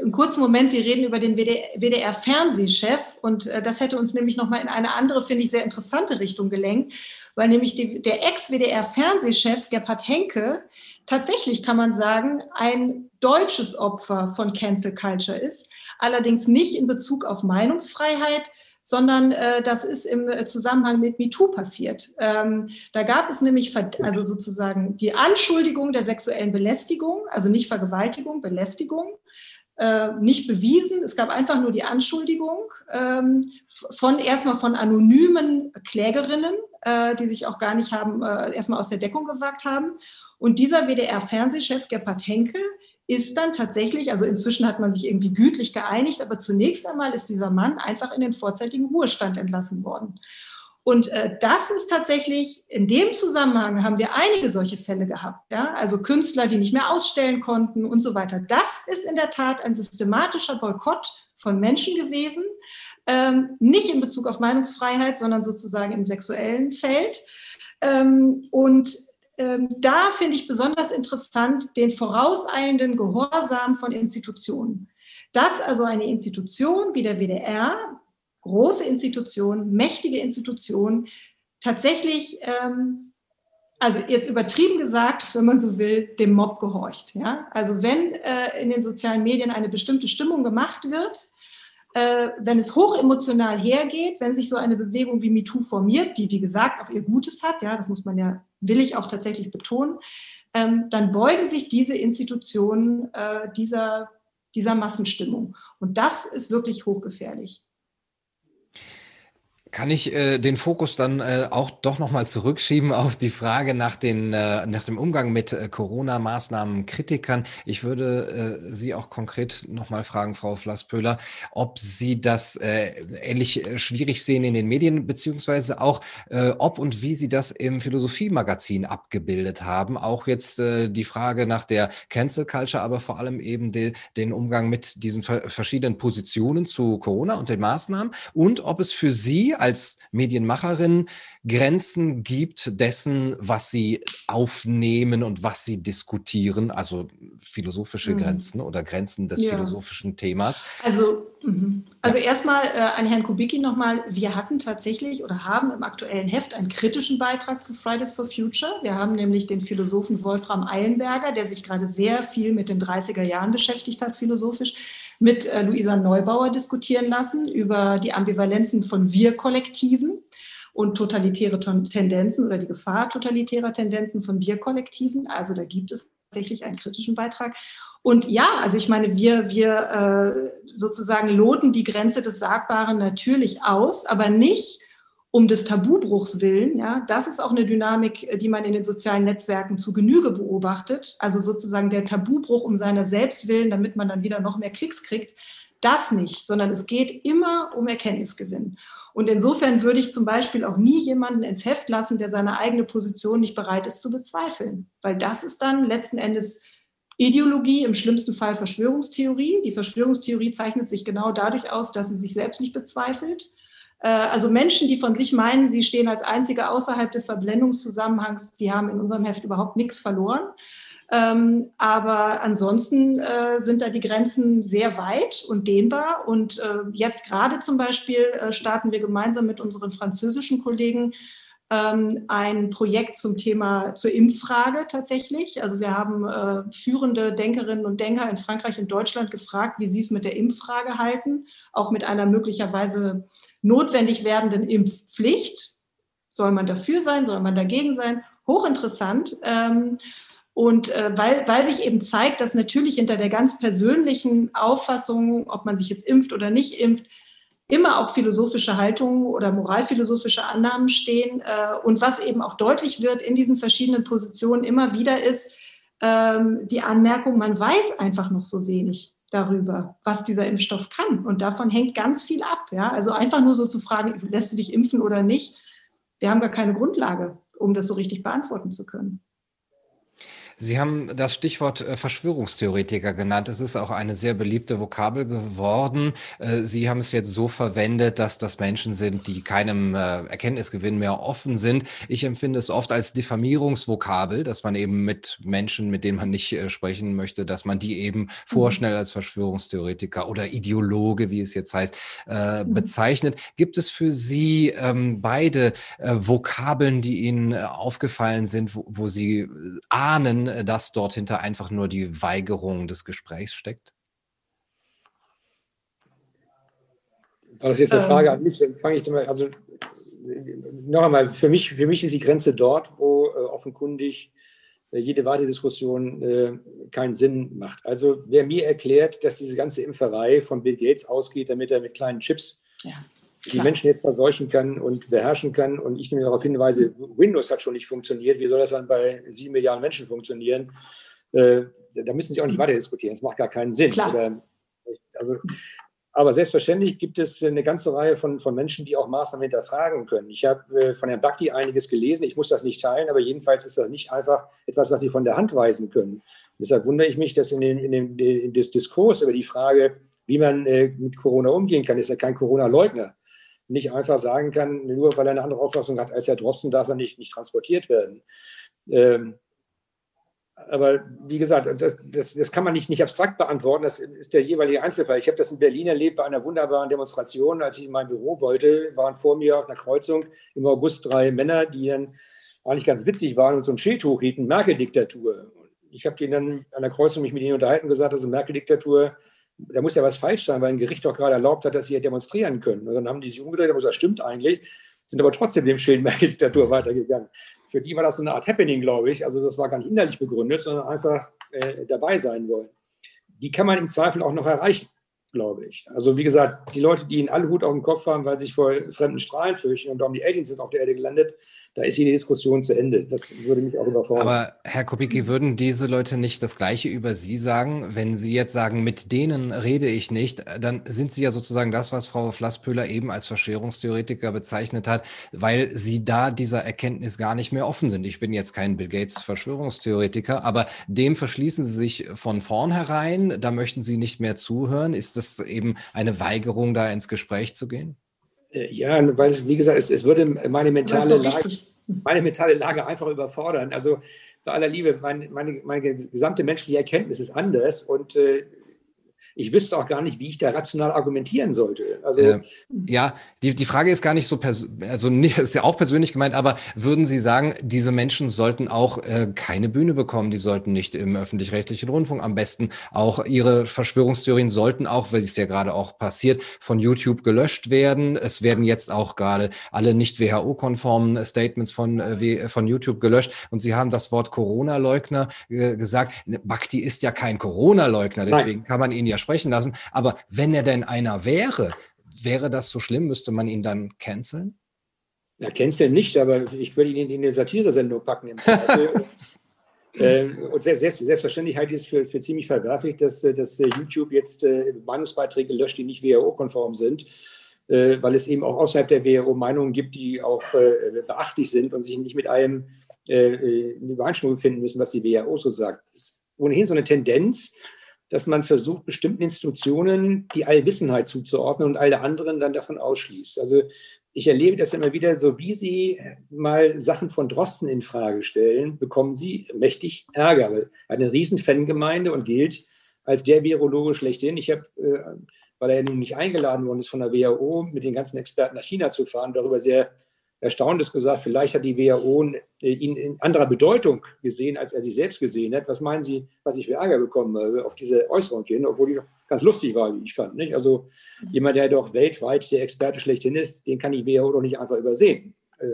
im kurzen Moment, Sie reden über den WDR-Fernsehchef und äh, das hätte uns nämlich nochmal in eine andere, finde ich, sehr interessante Richtung gelenkt, weil nämlich die, der Ex-WDR-Fernsehchef Gebhard Henke tatsächlich, kann man sagen, ein deutsches Opfer von Cancel Culture ist, allerdings nicht in Bezug auf Meinungsfreiheit, sondern äh, das ist im Zusammenhang mit MeToo passiert. Ähm, da gab es nämlich also sozusagen die Anschuldigung der sexuellen Belästigung, also nicht Vergewaltigung, Belästigung äh, nicht bewiesen. Es gab einfach nur die Anschuldigung ähm, von erstmal von anonymen Klägerinnen, äh, die sich auch gar nicht haben äh, erstmal aus der Deckung gewagt haben. Und dieser WDR-Fernsehchef Gebhard Henke ist dann tatsächlich, also inzwischen hat man sich irgendwie gütlich geeinigt, aber zunächst einmal ist dieser Mann einfach in den vorzeitigen Ruhestand entlassen worden. Und äh, das ist tatsächlich, in dem Zusammenhang haben wir einige solche Fälle gehabt. Ja? Also Künstler, die nicht mehr ausstellen konnten und so weiter. Das ist in der Tat ein systematischer Boykott von Menschen gewesen. Ähm, nicht in Bezug auf Meinungsfreiheit, sondern sozusagen im sexuellen Feld. Ähm, und ähm, da finde ich besonders interessant den vorauseilenden Gehorsam von Institutionen. Dass also eine Institution wie der WDR große Institutionen, mächtige Institutionen tatsächlich, ähm, also jetzt übertrieben gesagt, wenn man so will, dem Mob gehorcht. Ja? Also wenn äh, in den sozialen Medien eine bestimmte Stimmung gemacht wird, äh, wenn es hochemotional hergeht, wenn sich so eine Bewegung wie MeToo formiert, die wie gesagt auch ihr Gutes hat, ja, das muss man ja, will ich auch tatsächlich betonen, ähm, dann beugen sich diese Institutionen äh, dieser, dieser Massenstimmung. Und das ist wirklich hochgefährlich. Kann ich äh, den Fokus dann äh, auch doch nochmal zurückschieben auf die Frage nach, den, äh, nach dem Umgang mit äh, Corona-Maßnahmen Kritikern? Ich würde äh, Sie auch konkret nochmal fragen, Frau Flasspöhler, ob Sie das äh, ähnlich äh, schwierig sehen in den Medien, beziehungsweise auch, ob und wie Sie das im Philosophie-Magazin abgebildet haben. Auch jetzt die Frage nach der Cancel Culture, aber vor allem eben de, den Umgang mit diesen verschiedenen Positionen zu Corona und den Maßnahmen und ob es für Sie als Medienmacherin Grenzen gibt dessen, was sie aufnehmen und was sie diskutieren, also philosophische mhm. Grenzen oder Grenzen des ja. philosophischen Themas. Also, mhm. also ja. erstmal äh, an Herrn Kubicki nochmal, wir hatten tatsächlich oder haben im aktuellen Heft einen kritischen Beitrag zu Fridays for Future. Wir haben nämlich den Philosophen Wolfram Eilenberger, der sich gerade sehr viel mit den 30er Jahren beschäftigt hat, philosophisch, mit äh, Luisa Neubauer diskutieren lassen über die Ambivalenzen von Wir-Kollektiven und totalitäre Tendenzen oder die Gefahr totalitärer Tendenzen von Wir-Kollektiven. Also da gibt es tatsächlich einen kritischen Beitrag. Und ja, also ich meine, wir, wir äh, sozusagen loten die Grenze des Sagbaren natürlich aus, aber nicht um des Tabubruchs willen. Ja, das ist auch eine Dynamik, die man in den sozialen Netzwerken zu Genüge beobachtet. Also sozusagen der Tabubruch um seiner selbst willen, damit man dann wieder noch mehr Klicks kriegt. Das nicht, sondern es geht immer um Erkenntnisgewinn. Und insofern würde ich zum Beispiel auch nie jemanden ins Heft lassen, der seine eigene Position nicht bereit ist zu bezweifeln. Weil das ist dann letzten Endes Ideologie, im schlimmsten Fall Verschwörungstheorie. Die Verschwörungstheorie zeichnet sich genau dadurch aus, dass sie sich selbst nicht bezweifelt äh, also Menschen, die von sich meinen, sie stehen als Einzige außerhalb des Verblendungszusammenhangs, die haben in unserem Heft überhaupt nichts verloren. Ähm, aber ansonsten äh, sind da die Grenzen sehr weit und dehnbar. Und äh, jetzt gerade zum Beispiel äh, starten wir gemeinsam mit unseren französischen Kollegen ähm, ein Projekt zum Thema zur Impffrage tatsächlich. Also wir haben äh, führende Denkerinnen und Denker in Frankreich und Deutschland gefragt, wie sie es mit der Impffrage halten, auch mit einer möglicherweise notwendig werdenden Impfpflicht. Soll man dafür sein? Soll man dagegen sein? Hochinteressant. Ähm, und äh, weil, weil sich eben zeigt, dass natürlich hinter der ganz persönlichen Auffassung, ob man sich jetzt impft oder nicht impft, immer auch philosophische Haltungen oder moralphilosophische Annahmen stehen. Äh, und was eben auch deutlich wird in diesen verschiedenen Positionen immer wieder ist ähm, die Anmerkung, man weiß einfach noch so wenig darüber, was dieser Impfstoff kann. Und davon hängt ganz viel ab. Ja? Also einfach nur so zu fragen, lässt du dich impfen oder nicht, wir haben gar keine Grundlage, um das so richtig beantworten zu können. Sie haben das Stichwort äh, Verschwörungstheoretiker genannt. Es ist auch eine sehr beliebte Vokabel geworden. Äh, Sie haben es jetzt so verwendet, dass das Menschen sind, die keinem äh, Erkenntnisgewinn mehr offen sind. Ich empfinde es oft als Diffamierungsvokabel, dass man eben mit Menschen, mit denen man nicht sprechen möchte, dass man die eben vorschnell mhm. als Verschwörungstheoretiker oder Ideologe, wie es jetzt heißt, mhm. bezeichnet. Gibt es für Sie ähm, beide Vokabeln, die Ihnen aufgefallen sind, wo, wo Sie ahnen, äh, dass dort hinter einfach nur die Weigerung des Gesprächs steckt? War das jetzt eine Frage an mich? Fange ich mal, also noch einmal, für mich, für mich ist die Grenze dort, wo äh, offenkundig äh, jede weitere Diskussion äh, keinen Sinn macht. Also wer mir erklärt, dass diese ganze Impferei von Bill Gates ausgeht, damit er mit kleinen Chips ja die Menschen jetzt verseuchen kann und beherrschen kann. Und ich nehme darauf hinweise, Windows hat schon nicht funktioniert. Wie soll das dann bei sieben Milliarden Menschen funktionieren? Äh, da müssen Sie auch nicht weiter diskutieren. Das macht gar keinen Sinn. Oder, also, aber selbstverständlich gibt es eine ganze Reihe von, von Menschen, die auch Maßnahmen hinterfragen können. Ich habe äh, von Herrn Bakti einiges gelesen. Ich muss das nicht teilen, aber jedenfalls ist das nicht einfach etwas, was Sie von der Hand weisen können. deshalb wundere ich mich, dass in dem, in dem, in Diskurs über die Frage, wie man äh, mit Corona umgehen kann, ist er kein Corona-Leugner nicht einfach sagen kann, nur weil er eine andere Auffassung hat als Herr Drosten, darf er nicht, nicht transportiert werden. Ähm, aber wie gesagt, das, das, das, kann man nicht, nicht abstrakt beantworten. Das ist der jeweilige Einzelfall. Ich habe das in Berlin erlebt bei einer wunderbaren Demonstration. Als ich in mein Büro wollte, waren vor mir auf einer Kreuzung im August drei Männer, die dann eigentlich ganz witzig waren und so ein Schild hochhielten, Merkel-Diktatur. Ich habe denen dann an der Kreuzung mich mit ihnen unterhalten und gesagt, ist Merkel-Diktatur da muss ja was falsch sein, weil ein Gericht doch gerade erlaubt hat, dass sie hier demonstrieren können. Und dann haben die sich umgedreht, aber das stimmt eigentlich, sind aber trotzdem dem schönen Merkel-Diktatur weitergegangen. Für die war das so eine Art Happening, glaube ich. Also das war gar nicht innerlich begründet, sondern einfach äh, dabei sein wollen. Die kann man im Zweifel auch noch erreichen glaube ich. Also wie gesagt, die Leute, die einen Aluhut auf dem Kopf haben, weil sie sich vor fremden Strahlen fürchten und darum die Aliens sind auf der Erde gelandet, da ist die Diskussion zu Ende. Das würde mich auch überfordern. Aber Herr Kubicki, würden diese Leute nicht das Gleiche über Sie sagen? Wenn Sie jetzt sagen, mit denen rede ich nicht, dann sind Sie ja sozusagen das, was Frau Flasspöhler eben als Verschwörungstheoretiker bezeichnet hat, weil Sie da dieser Erkenntnis gar nicht mehr offen sind. Ich bin jetzt kein Bill Gates Verschwörungstheoretiker, aber dem verschließen Sie sich von vornherein. Da möchten Sie nicht mehr zuhören. Ist das eben eine Weigerung, da ins Gespräch zu gehen? Äh, ja, weil es, wie gesagt, es, es würde meine mentale, Lage, meine mentale Lage einfach überfordern. Also bei aller Liebe, mein, meine, meine gesamte menschliche Erkenntnis ist anders und äh, ich wüsste auch gar nicht, wie ich da rational argumentieren sollte. Also, äh, ja, die, die Frage ist gar nicht so, also nicht, ist ja auch persönlich gemeint, aber würden Sie sagen, diese Menschen sollten auch äh, keine Bühne bekommen, die sollten nicht im öffentlich-rechtlichen Rundfunk am besten auch ihre Verschwörungstheorien sollten auch, weil es ja gerade auch passiert, von YouTube gelöscht werden. Es werden jetzt auch gerade alle nicht WHO-konformen Statements von, äh, von YouTube gelöscht und Sie haben das Wort Corona-Leugner äh, gesagt. Bakti ist ja kein Corona-Leugner, deswegen Nein. kann man ihn ja sprechen lassen. Aber wenn er denn einer wäre, wäre das so schlimm? Müsste man ihn dann canceln? Ja, canceln nicht, aber ich würde ihn in eine Satiresendung packen im Zweifel. äh, und selbst, selbstverständlich halte ich es für, für ziemlich verwerflich, dass, äh, dass äh, YouTube jetzt äh, Meinungsbeiträge löscht, die nicht WHO-konform sind, äh, weil es eben auch außerhalb der WHO Meinungen gibt, die auch äh, beachtlich sind und sich nicht mit allem in Übereinstimmung befinden müssen, was die WHO so sagt. Das ist ohnehin so eine Tendenz, dass man versucht, bestimmten Institutionen die Allwissenheit zuzuordnen und alle anderen dann davon ausschließt. Also ich erlebe das immer wieder, so wie Sie mal Sachen von Drosten in Frage stellen, bekommen Sie mächtig Ärger. Er eine riesen Fangemeinde und gilt als der Virologe schlechthin. Ich habe, äh, weil er nun nicht eingeladen worden ist von der WHO, mit den ganzen Experten nach China zu fahren, darüber sehr erstaunt ist gesagt, vielleicht hat die WHO äh, ihn in anderer Bedeutung gesehen, als er sich selbst gesehen hat. Was meinen Sie, was ich für Ärger bekommen habe auf diese Äußerung hin, obwohl die doch ganz lustig war, wie ich fand. Nicht? Also jemand, der doch weltweit der Experte schlechthin ist, den kann die WHO doch nicht einfach übersehen. Äh,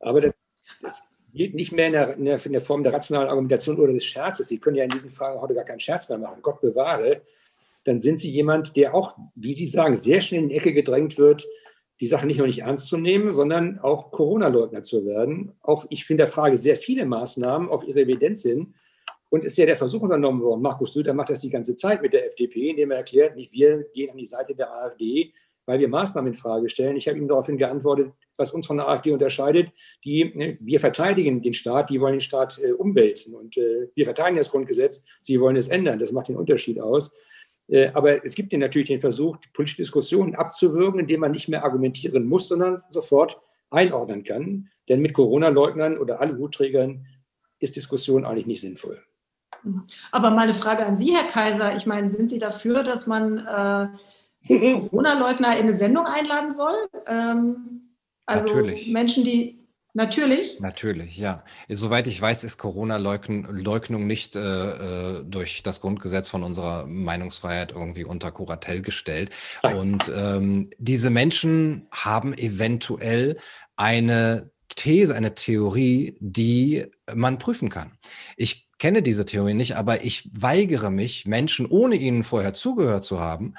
aber das, das gilt nicht mehr in der, in, der, in der, Form der rationalen Argumentation oder des Scherzes. Sie können ja in diesen Fragen heute gar keinen Scherz mehr machen. Gott bewahre. Dann sind Sie jemand, der auch, wie Sie sagen, sehr schnell in die Ecke gedrängt wird, die Sache nicht nur nicht ernst zu nehmen, sondern auch Corona-Leugner zu werden. Auch ich finde der Frage sehr viele Maßnahmen auf ihre Evidenz hin. Und ist ja der Versuch unternommen worden. Markus Söder macht das die ganze Zeit mit der FDP, indem er erklärt, nicht wir gehen an die Seite der AfD, weil wir Maßnahmen in Frage stellen. Ich habe ihm daraufhin geantwortet, was uns von der AfD unterscheidet. Die, ne, wir verteidigen den Staat, die wollen den Staat äh, umwälzen. Und äh, wir verteidigen das Grundgesetz, sie wollen es ändern. Das macht den Unterschied aus. Äh, aber es gibt ja natürlich den Versuch, die politische Diskussion abzuwürgen, indem man nicht mehr argumentieren muss, sondern sofort einordnen kann. Denn mit Corona-Leugnern oder Aluhutträgern ist Diskussion eigentlich nicht sinnvoll. Aber mal eine Frage an Sie, Herr Kaiser. Ich meine, sind Sie dafür, dass man äh, Corona-Leugner in eine Sendung einladen soll? Ähm, also Natürlich. Menschen, die Natürlich? Natürlich, ja. Soweit ich weiß, ist Corona-Leugnung nicht äh, äh, durch das Grundgesetz von unserer Meinungsfreiheit irgendwie unter Kuratell gestellt. Nein. Und ähm, diese Menschen haben eventuell eine These, eine Theorie, die man prüfen kann. Ich kenne diese Theorie nicht, aber ich weigere mich, Menschen, ohne ihnen vorher zugehört zu haben,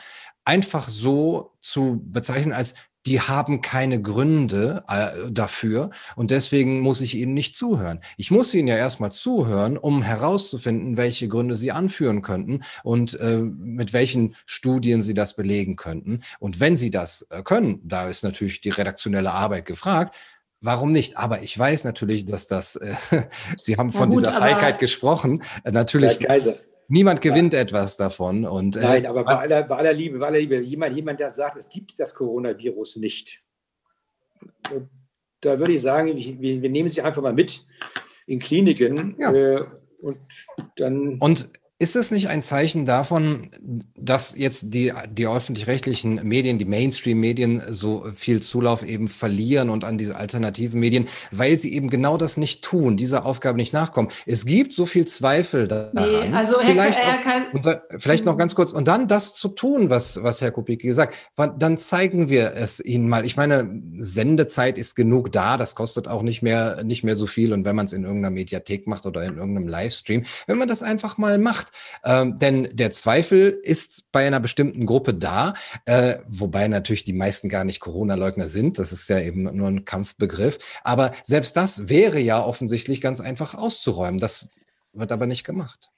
einfach so zu bezeichnen als die haben keine Gründe äh, dafür und deswegen muss ich ihnen nicht zuhören. Ich muss ihnen ja erstmal zuhören, um herauszufinden, welche Gründe sie anführen könnten und äh, mit welchen Studien sie das belegen könnten. Und wenn sie das äh, können, da ist natürlich die redaktionelle Arbeit gefragt, Warum nicht? Aber ich weiß natürlich, dass das, äh, Sie haben von gut, dieser Feigheit gesprochen, äh, natürlich. Herr Kaiser, Niemand gewinnt ja. etwas davon. Und, äh, Nein, aber bei aller, bei aller Liebe, bei aller Liebe, jemand, jemand, der sagt, es gibt das Coronavirus nicht. Da würde ich sagen, wir, wir nehmen sie einfach mal mit in Kliniken ja. äh, und dann. Und ist es nicht ein Zeichen davon, dass jetzt die, die öffentlich-rechtlichen Medien, die Mainstream-Medien so viel Zulauf eben verlieren und an diese alternativen Medien, weil sie eben genau das nicht tun, dieser Aufgabe nicht nachkommen? Es gibt so viel Zweifel daran. Nee, also Herr, vielleicht, Herr, auch, und da, vielleicht noch ganz kurz, und dann das zu tun, was, was Herr Kubicki gesagt hat, dann zeigen wir es Ihnen mal. Ich meine, Sendezeit ist genug da, das kostet auch nicht mehr, nicht mehr so viel. Und wenn man es in irgendeiner Mediathek macht oder in irgendeinem Livestream, wenn man das einfach mal macht, macht. Ähm, denn der Zweifel ist bei einer bestimmten Gruppe da, äh, wobei natürlich die meisten gar nicht Corona-Leugner sind. Das ist ja eben nur ein Kampfbegriff. Aber selbst das wäre ja offensichtlich ganz einfach auszuräumen. Das wird aber nicht gemacht.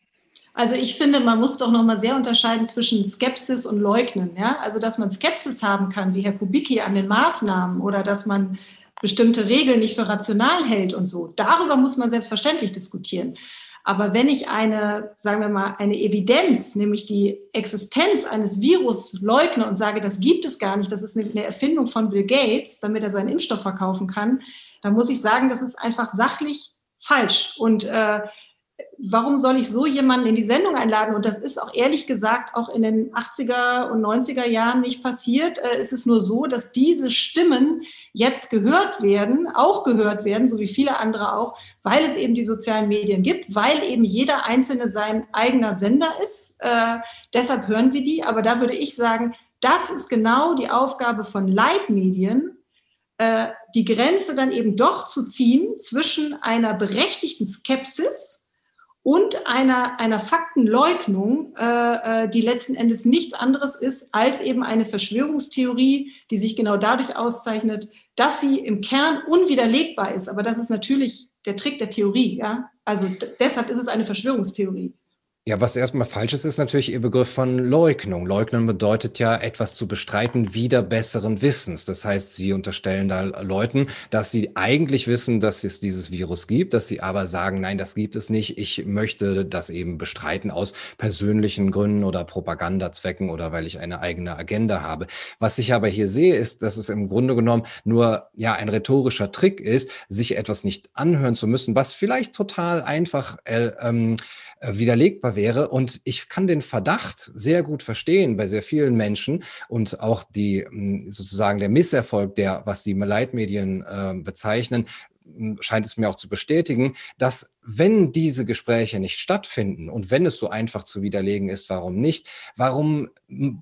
Also ich finde, man muss doch noch mal sehr unterscheiden zwischen Skepsis und Leugnen. Ja? Also dass man Skepsis haben kann, wie Herr Kubicki an den Maßnahmen oder dass man bestimmte Regeln nicht für rational hält und so. Darüber muss man selbstverständlich diskutieren. Aber wenn ich eine, sagen wir mal, eine Evidenz, nämlich die Existenz eines Virus leugne und sage, das gibt es gar nicht, das ist eine Erfindung von Bill Gates, damit er seinen Impfstoff verkaufen kann, dann muss ich sagen, das ist einfach sachlich falsch. Und äh, warum soll ich so jemanden in die Sendung einladen? Und das ist auch ehrlich gesagt auch in den 80er und 90er Jahren nicht passiert. Äh, es ist nur so, dass diese Stimmen jetzt gehört werden, auch gehört werden, so wie viele andere auch, weil es eben die sozialen Medien gibt, weil eben jeder Einzelne sein eigener Sender ist. Äh, deshalb hören wir die. Aber da würde ich sagen, das ist genau die Aufgabe von Leitmedien, äh, die Grenze dann eben doch zu ziehen zwischen einer berechtigten Skepsis, und einer, einer Faktenleugnung, äh, äh, die letzten Endes nichts anderes ist als eben eine Verschwörungstheorie, die sich genau dadurch auszeichnet, dass sie im Kern unwiderlegbar ist. Aber das ist natürlich der Trick der Theorie. Ja? Also deshalb ist es eine Verschwörungstheorie. Ja, was erstmal falsch ist, ist natürlich Ihr Begriff von Leugnung. Leugnen bedeutet ja, etwas zu bestreiten, wieder besseren Wissens. Das heißt, Sie unterstellen da Leuten, dass sie eigentlich wissen, dass es dieses Virus gibt, dass sie aber sagen, nein, das gibt es nicht. Ich möchte das eben bestreiten aus persönlichen Gründen oder Propagandazwecken oder weil ich eine eigene Agenda habe. Was ich aber hier sehe, ist, dass es im Grunde genommen nur ja ein rhetorischer Trick ist, sich etwas nicht anhören zu müssen, was vielleicht total einfach äh, ähm, äh, widerlegbar wäre. Und ich kann den Verdacht sehr gut verstehen bei sehr vielen Menschen und auch die hm, sozusagen der Misserfolg, der, was die Leitmedien äh, bezeichnen, hm, scheint es mir auch zu bestätigen, dass wenn diese Gespräche nicht stattfinden und wenn es so einfach zu widerlegen ist, warum nicht? Warum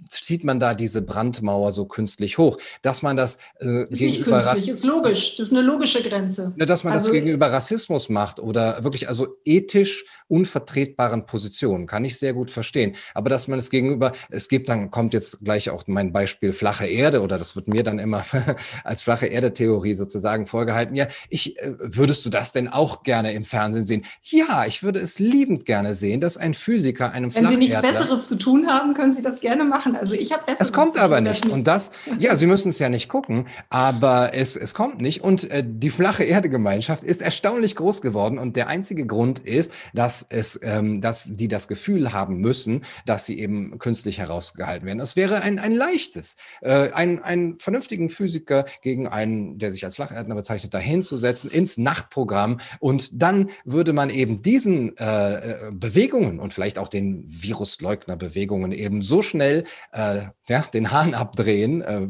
zieht man da diese Brandmauer so künstlich hoch? Dass man das äh, ist gegenüber Rassismus. ist logisch, das ist eine logische Grenze. Ne, dass man also, das gegenüber Rassismus macht oder wirklich also ethisch unvertretbaren Positionen, kann ich sehr gut verstehen. Aber dass man es gegenüber, es gibt dann, kommt jetzt gleich auch mein Beispiel flache Erde oder das wird mir dann immer als flache Erde-Theorie sozusagen vorgehalten. Ja, ich, äh, würdest du das denn auch gerne im Fernsehen sehen? Ja, ich würde es liebend gerne sehen, dass ein Physiker einem Wenn Sie nichts Besseres zu tun haben, können Sie das gerne machen. Also ich habe Besseres. Es kommt aber nicht. nicht. Und das, ja, Sie müssen es ja nicht gucken, aber es, es kommt nicht. Und äh, die flache Erde-Gemeinschaft ist erstaunlich groß geworden. Und der einzige Grund ist, dass es, ähm, dass die das Gefühl haben müssen, dass sie eben künstlich herausgehalten werden. Es wäre ein, ein leichtes, äh, ein, einen vernünftigen Physiker gegen einen, der sich als Flacherdner bezeichnet, dahinzusetzen ins Nachtprogramm und dann würde würde man eben diesen äh, äh, Bewegungen und vielleicht auch den Virusleugner-Bewegungen eben so schnell äh, ja, den Hahn abdrehen, äh,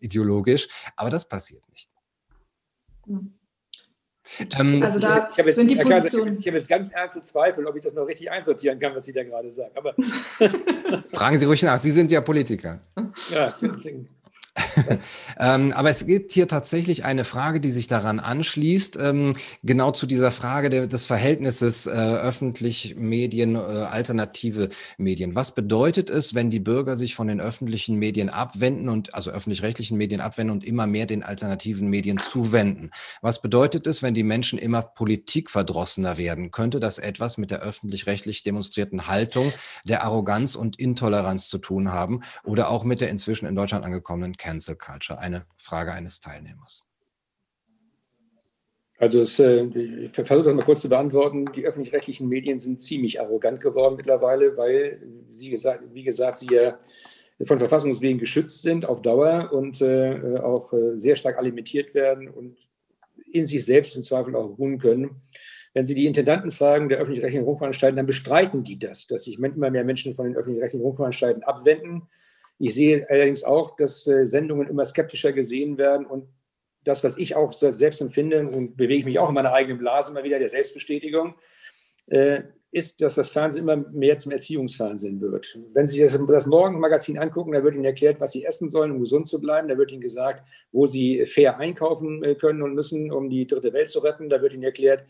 ideologisch, aber das passiert nicht. Mhm. Ähm, also da ich jetzt, sind die Positionen. Ich habe jetzt ganz ernste Zweifel, ob ich das noch richtig einsortieren kann, was Sie da gerade sagen. Aber Fragen Sie ruhig nach. Sie sind ja Politiker. Ja, ähm, aber es gibt hier tatsächlich eine Frage, die sich daran anschließt, ähm, genau zu dieser Frage der, des Verhältnisses äh, öffentlich Medien, äh, alternative Medien. Was bedeutet es, wenn die Bürger sich von den öffentlichen Medien abwenden und also öffentlich-rechtlichen Medien abwenden und immer mehr den alternativen Medien zuwenden? Was bedeutet es, wenn die Menschen immer politikverdrossener werden? Könnte das etwas mit der öffentlich-rechtlich demonstrierten Haltung der Arroganz und Intoleranz zu tun haben oder auch mit der inzwischen in Deutschland angekommenen Cancel Culture? Eine Frage eines Teilnehmers. Also es, äh, ich versuche das mal kurz zu beantworten. Die öffentlich-rechtlichen Medien sind ziemlich arrogant geworden mittlerweile, weil, sie gesagt, wie gesagt, sie ja von Verfassungswegen geschützt sind auf Dauer und äh, auch äh, sehr stark alimentiert werden und in sich selbst im Zweifel auch ruhen können. Wenn Sie die Intendanten fragen der öffentlich-rechtlichen Rundfunkanstalten, dann bestreiten die das, dass sich immer mehr Menschen von den öffentlich-rechtlichen Rundfunkanstalten abwenden ich sehe allerdings auch, dass äh, Sendungen immer skeptischer gesehen werden und das, was ich auch selbst empfinde und bewege ich mich auch in meiner eigenen Blase immer wieder der Selbstbestätigung, äh, ist, dass das Fernsehen immer mehr zum Erziehungsfernsehen wird. Wenn Sie das, das Morgenmagazin angucken, da wird Ihnen erklärt, was Sie essen sollen, um gesund zu bleiben. Da wird Ihnen gesagt, wo Sie fair einkaufen äh, können und müssen, um die dritte Welt zu retten. Da wird Ihnen erklärt,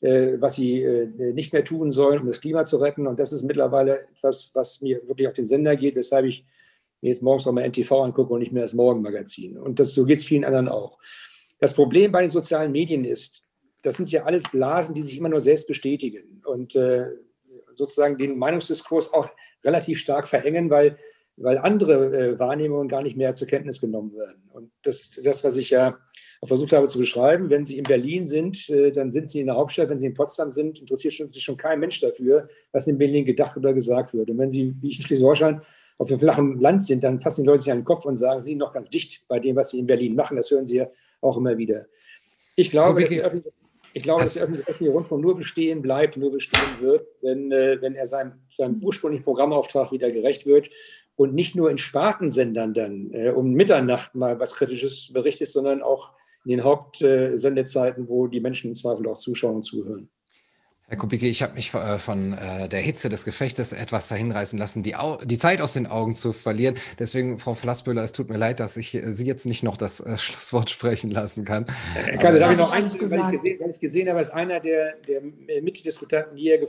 was sie nicht mehr tun sollen, um das Klima zu retten. Und das ist mittlerweile etwas, was mir wirklich auf den Sender geht, weshalb ich mir jetzt morgens auch mal NTV angucke und nicht mehr das Morgenmagazin. Und das, so geht es vielen anderen auch. Das Problem bei den sozialen Medien ist, das sind ja alles Blasen, die sich immer nur selbst bestätigen und äh, sozusagen den Meinungsdiskurs auch relativ stark verengen, weil, weil andere äh, Wahrnehmungen gar nicht mehr zur Kenntnis genommen werden. Und das das, was ich ja versucht habe zu beschreiben. Wenn Sie in Berlin sind, äh, dann sind Sie in der Hauptstadt. Wenn Sie in Potsdam sind, interessiert sich schon kein Mensch dafür, was in Berlin gedacht oder gesagt wird. Und wenn Sie, wie ich in Schleswig-Holstein, auf dem flachen Land sind, dann fassen die Leute sich an den Kopf und sagen, sie sind noch ganz dicht bei dem, was sie in Berlin machen. Das hören sie ja auch immer wieder. Ich glaube, dass der, ich glaube, dass der öffentliche Rundfunk nur bestehen bleibt, nur bestehen wird, wenn, äh, wenn er seinem, seinem ursprünglichen Programmauftrag wieder gerecht wird und nicht nur in Spartensendern dann äh, um Mitternacht mal was Kritisches berichtet, sondern auch in den Hauptsendezeiten, wo die Menschen im Zweifel auch zuschauen und zuhören. Herr Kubicki, ich habe mich äh, von äh, der Hitze des Gefechtes etwas dahinreißen lassen, die, die Zeit aus den Augen zu verlieren. Deswegen, Frau Flassböhler, es tut mir leid, dass ich äh, Sie jetzt nicht noch das Schlusswort sprechen lassen kann. Herr Kaiser, darf ich noch eins, weil ich, gesehen, weil ich gesehen habe, dass einer der, der Mitdiskutanten hier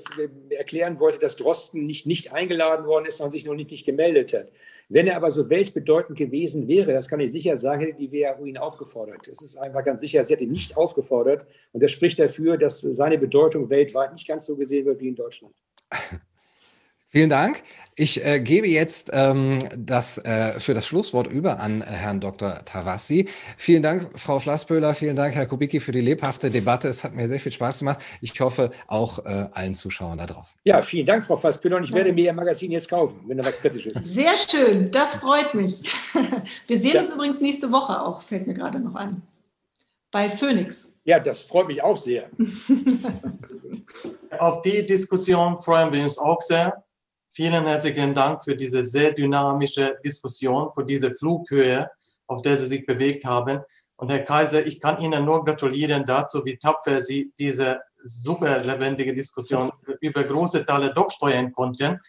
erklären wollte, dass Drosten nicht, nicht eingeladen worden ist und sich noch nicht, nicht gemeldet hat. Wenn er aber so weltbedeutend gewesen wäre, das kann ich sicher sagen, hätte die WHO ihn aufgefordert. Es ist einfach ganz sicher, sie hat ihn nicht aufgefordert. Und das spricht dafür, dass seine Bedeutung weltweit nicht ganz so gesehen wird wie in Deutschland. Vielen Dank. Ich äh, gebe jetzt ähm, das äh, für das Schlusswort über an äh, Herrn Dr. Tavassi. Vielen Dank, Frau Flassböhler. Vielen Dank, Herr Kubicki, für die lebhafte Debatte. Es hat mir sehr viel Spaß gemacht. Ich hoffe auch äh, allen Zuschauern da draußen. Ja, vielen Dank, Frau Flassböhler. Und ich werde mir Ihr Magazin jetzt kaufen, wenn da was kritisch ist. Sehr schön. Das freut mich. Wir sehen ja. uns übrigens nächste Woche auch, fällt mir gerade noch ein. Bei Phoenix. Ja, das freut mich auch sehr. Auf die Diskussion freuen wir uns auch sehr. Vielen herzlichen Dank für diese sehr dynamische Diskussion, für diese Flughöhe, auf der Sie sich bewegt haben. Und Herr Kaiser, ich kann Ihnen nur gratulieren dazu, wie tapfer Sie diese super lebendige Diskussion über große Teile doch steuern konnten,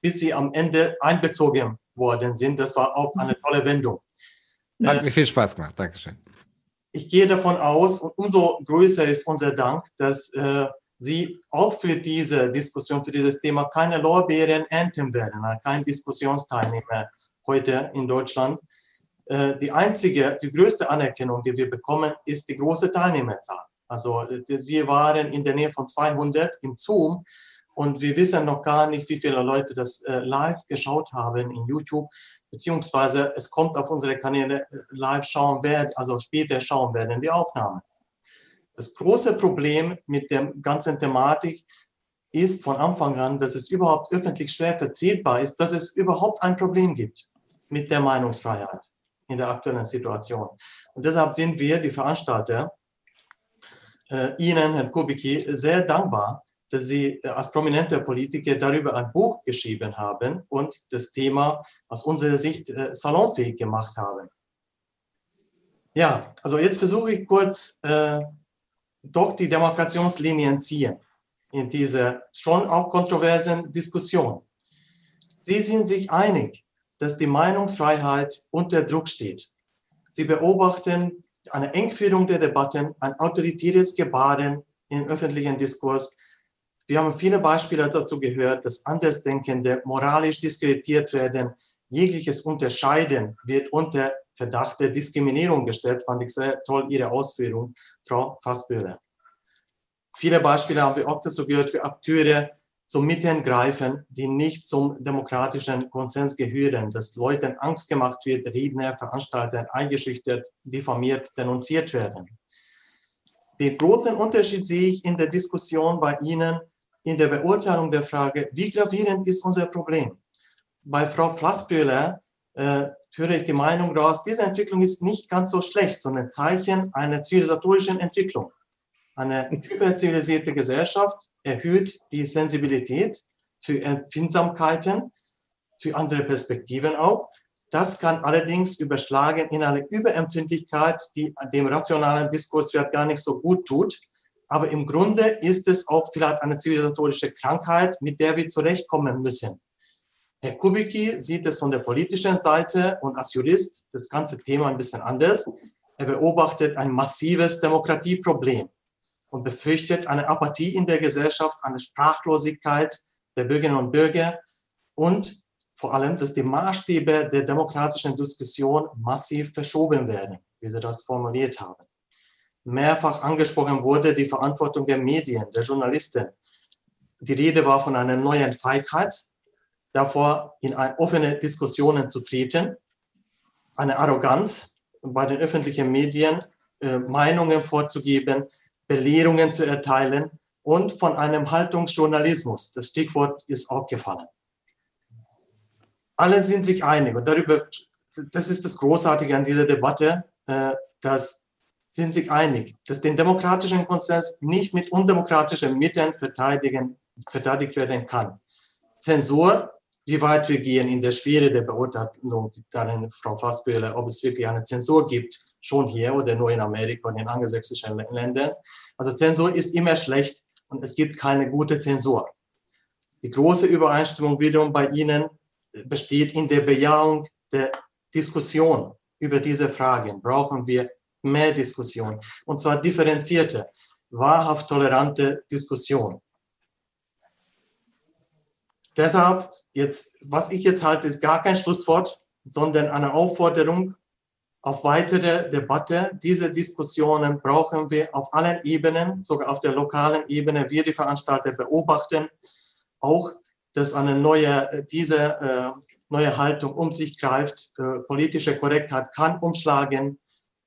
bis Sie am Ende einbezogen worden sind. Das war auch eine tolle Wendung. Hat mir viel Spaß gemacht. Dankeschön. Ich gehe davon aus, und umso größer ist unser Dank, dass äh, Sie auch für diese Diskussion, für dieses Thema keine Lorbeeren ernten werden, kein Diskussionsteilnehmer heute in Deutschland. Äh, die einzige, die größte Anerkennung, die wir bekommen, ist die große Teilnehmerzahl. Also wir waren in der Nähe von 200 im Zoom und wir wissen noch gar nicht, wie viele Leute das äh, live geschaut haben in YouTube, beziehungsweise es kommt auf unsere Kanäle äh, live schauen werden, also später schauen werden die Aufnahmen. Das große Problem mit der ganzen Thematik ist von Anfang an, dass es überhaupt öffentlich schwer vertretbar ist, dass es überhaupt ein Problem gibt mit der Meinungsfreiheit in der aktuellen Situation. Und deshalb sind wir, die Veranstalter, äh, Ihnen, Herr Kubicki, sehr dankbar, dass Sie äh, als prominenter Politiker darüber ein Buch geschrieben haben und das Thema aus unserer Sicht äh, salonfähig gemacht haben. Ja, also jetzt versuche ich kurz doch die Demarkationslinien ziehen in dieser schon auch kontroversen Diskussion. Sie sind sich einig, dass die Meinungsfreiheit unter Druck steht. Sie beobachten eine Engführung der Debatten, ein autoritäres Gebaren im öffentlichen Diskurs. Wir haben viele Beispiele dazu gehört, dass Andersdenkende moralisch diskreditiert werden. Jegliches Unterscheiden wird unter Verdacht der Diskriminierung gestellt, fand ich sehr toll Ihre Ausführung, Frau Fassböhler. Viele Beispiele haben wir auch dazu gehört, wie Akteure zum Mitten greifen, die nicht zum demokratischen Konsens gehören, dass Leuten Angst gemacht wird, Redner, Veranstalter eingeschüchtert, diffamiert, denunziert werden. Den großen Unterschied sehe ich in der Diskussion bei Ihnen in der Beurteilung der Frage, wie gravierend ist unser Problem? Bei Frau Flassböhler höre ich die Meinung raus, diese Entwicklung ist nicht ganz so schlecht, sondern Zeichen einer zivilisatorischen Entwicklung. Eine hyperzivilisierte Gesellschaft erhöht die Sensibilität für Empfindsamkeiten, für andere Perspektiven auch. Das kann allerdings überschlagen in eine Überempfindlichkeit, die dem rationalen Diskurs vielleicht gar nicht so gut tut. Aber im Grunde ist es auch vielleicht eine zivilisatorische Krankheit, mit der wir zurechtkommen müssen. Herr Kubicki sieht es von der politischen Seite und als Jurist das ganze Thema ein bisschen anders. Er beobachtet ein massives Demokratieproblem und befürchtet eine Apathie in der Gesellschaft, eine Sprachlosigkeit der Bürgerinnen und Bürger und vor allem, dass die Maßstäbe der demokratischen Diskussion massiv verschoben werden, wie Sie das formuliert haben. Mehrfach angesprochen wurde die Verantwortung der Medien, der Journalisten. Die Rede war von einer neuen Feigheit, davor, in offene Diskussionen zu treten, eine Arroganz bei den öffentlichen Medien, äh, Meinungen vorzugeben, Belehrungen zu erteilen und von einem Haltungsjournalismus. Das Stichwort ist auch gefallen. Alle sind sich einig und darüber, das ist das Großartige an dieser Debatte, äh, dass sind sich einig, dass den demokratischen Konsens nicht mit undemokratischen Mitteln verteidigt werden kann. Zensur wie weit wir gehen in der Schwere der Beurteilung, darin, Frau Fassböhler, ob es wirklich eine Zensur gibt, schon hier oder nur in Amerika und in angelsächsischen Ländern. Also Zensur ist immer schlecht und es gibt keine gute Zensur. Die große Übereinstimmung wiederum bei Ihnen besteht in der Bejahung der Diskussion über diese Fragen. Brauchen wir mehr Diskussion und zwar differenzierte, wahrhaft tolerante Diskussion. Deshalb, jetzt, was ich jetzt halte, ist gar kein Schlusswort, sondern eine Aufforderung auf weitere Debatte. Diese Diskussionen brauchen wir auf allen Ebenen, sogar auf der lokalen Ebene. Wir, die Veranstalter, beobachten auch dass eine neue, diese äh, neue Haltung um sich greift. Äh, politische Korrektheit kann umschlagen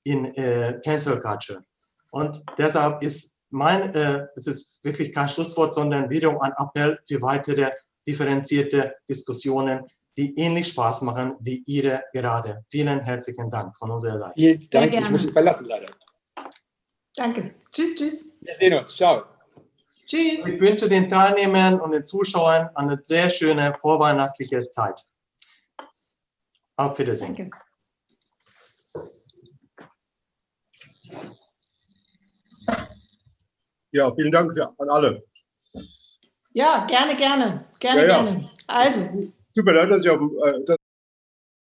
in äh, Cancel Culture. Und deshalb ist mein, äh, es ist wirklich kein Schlusswort, sondern wiederum ein Appell für weitere differenzierte Diskussionen, die ähnlich Spaß machen wie Ihre gerade. Vielen herzlichen Dank von unserer Seite. Vielen Dank. Ich muss Sie verlassen, leider. Danke. Tschüss, tschüss. Wir sehen uns. Ciao. Tschüss. Ich wünsche den Teilnehmern und den Zuschauern eine sehr schöne vorweihnachtliche Zeit. Auf Wiedersehen. Danke. Ja, vielen Dank an alle. Ja, gerne, gerne. Gerne, ja, ja. gerne. Also. Super dass ich auf, äh,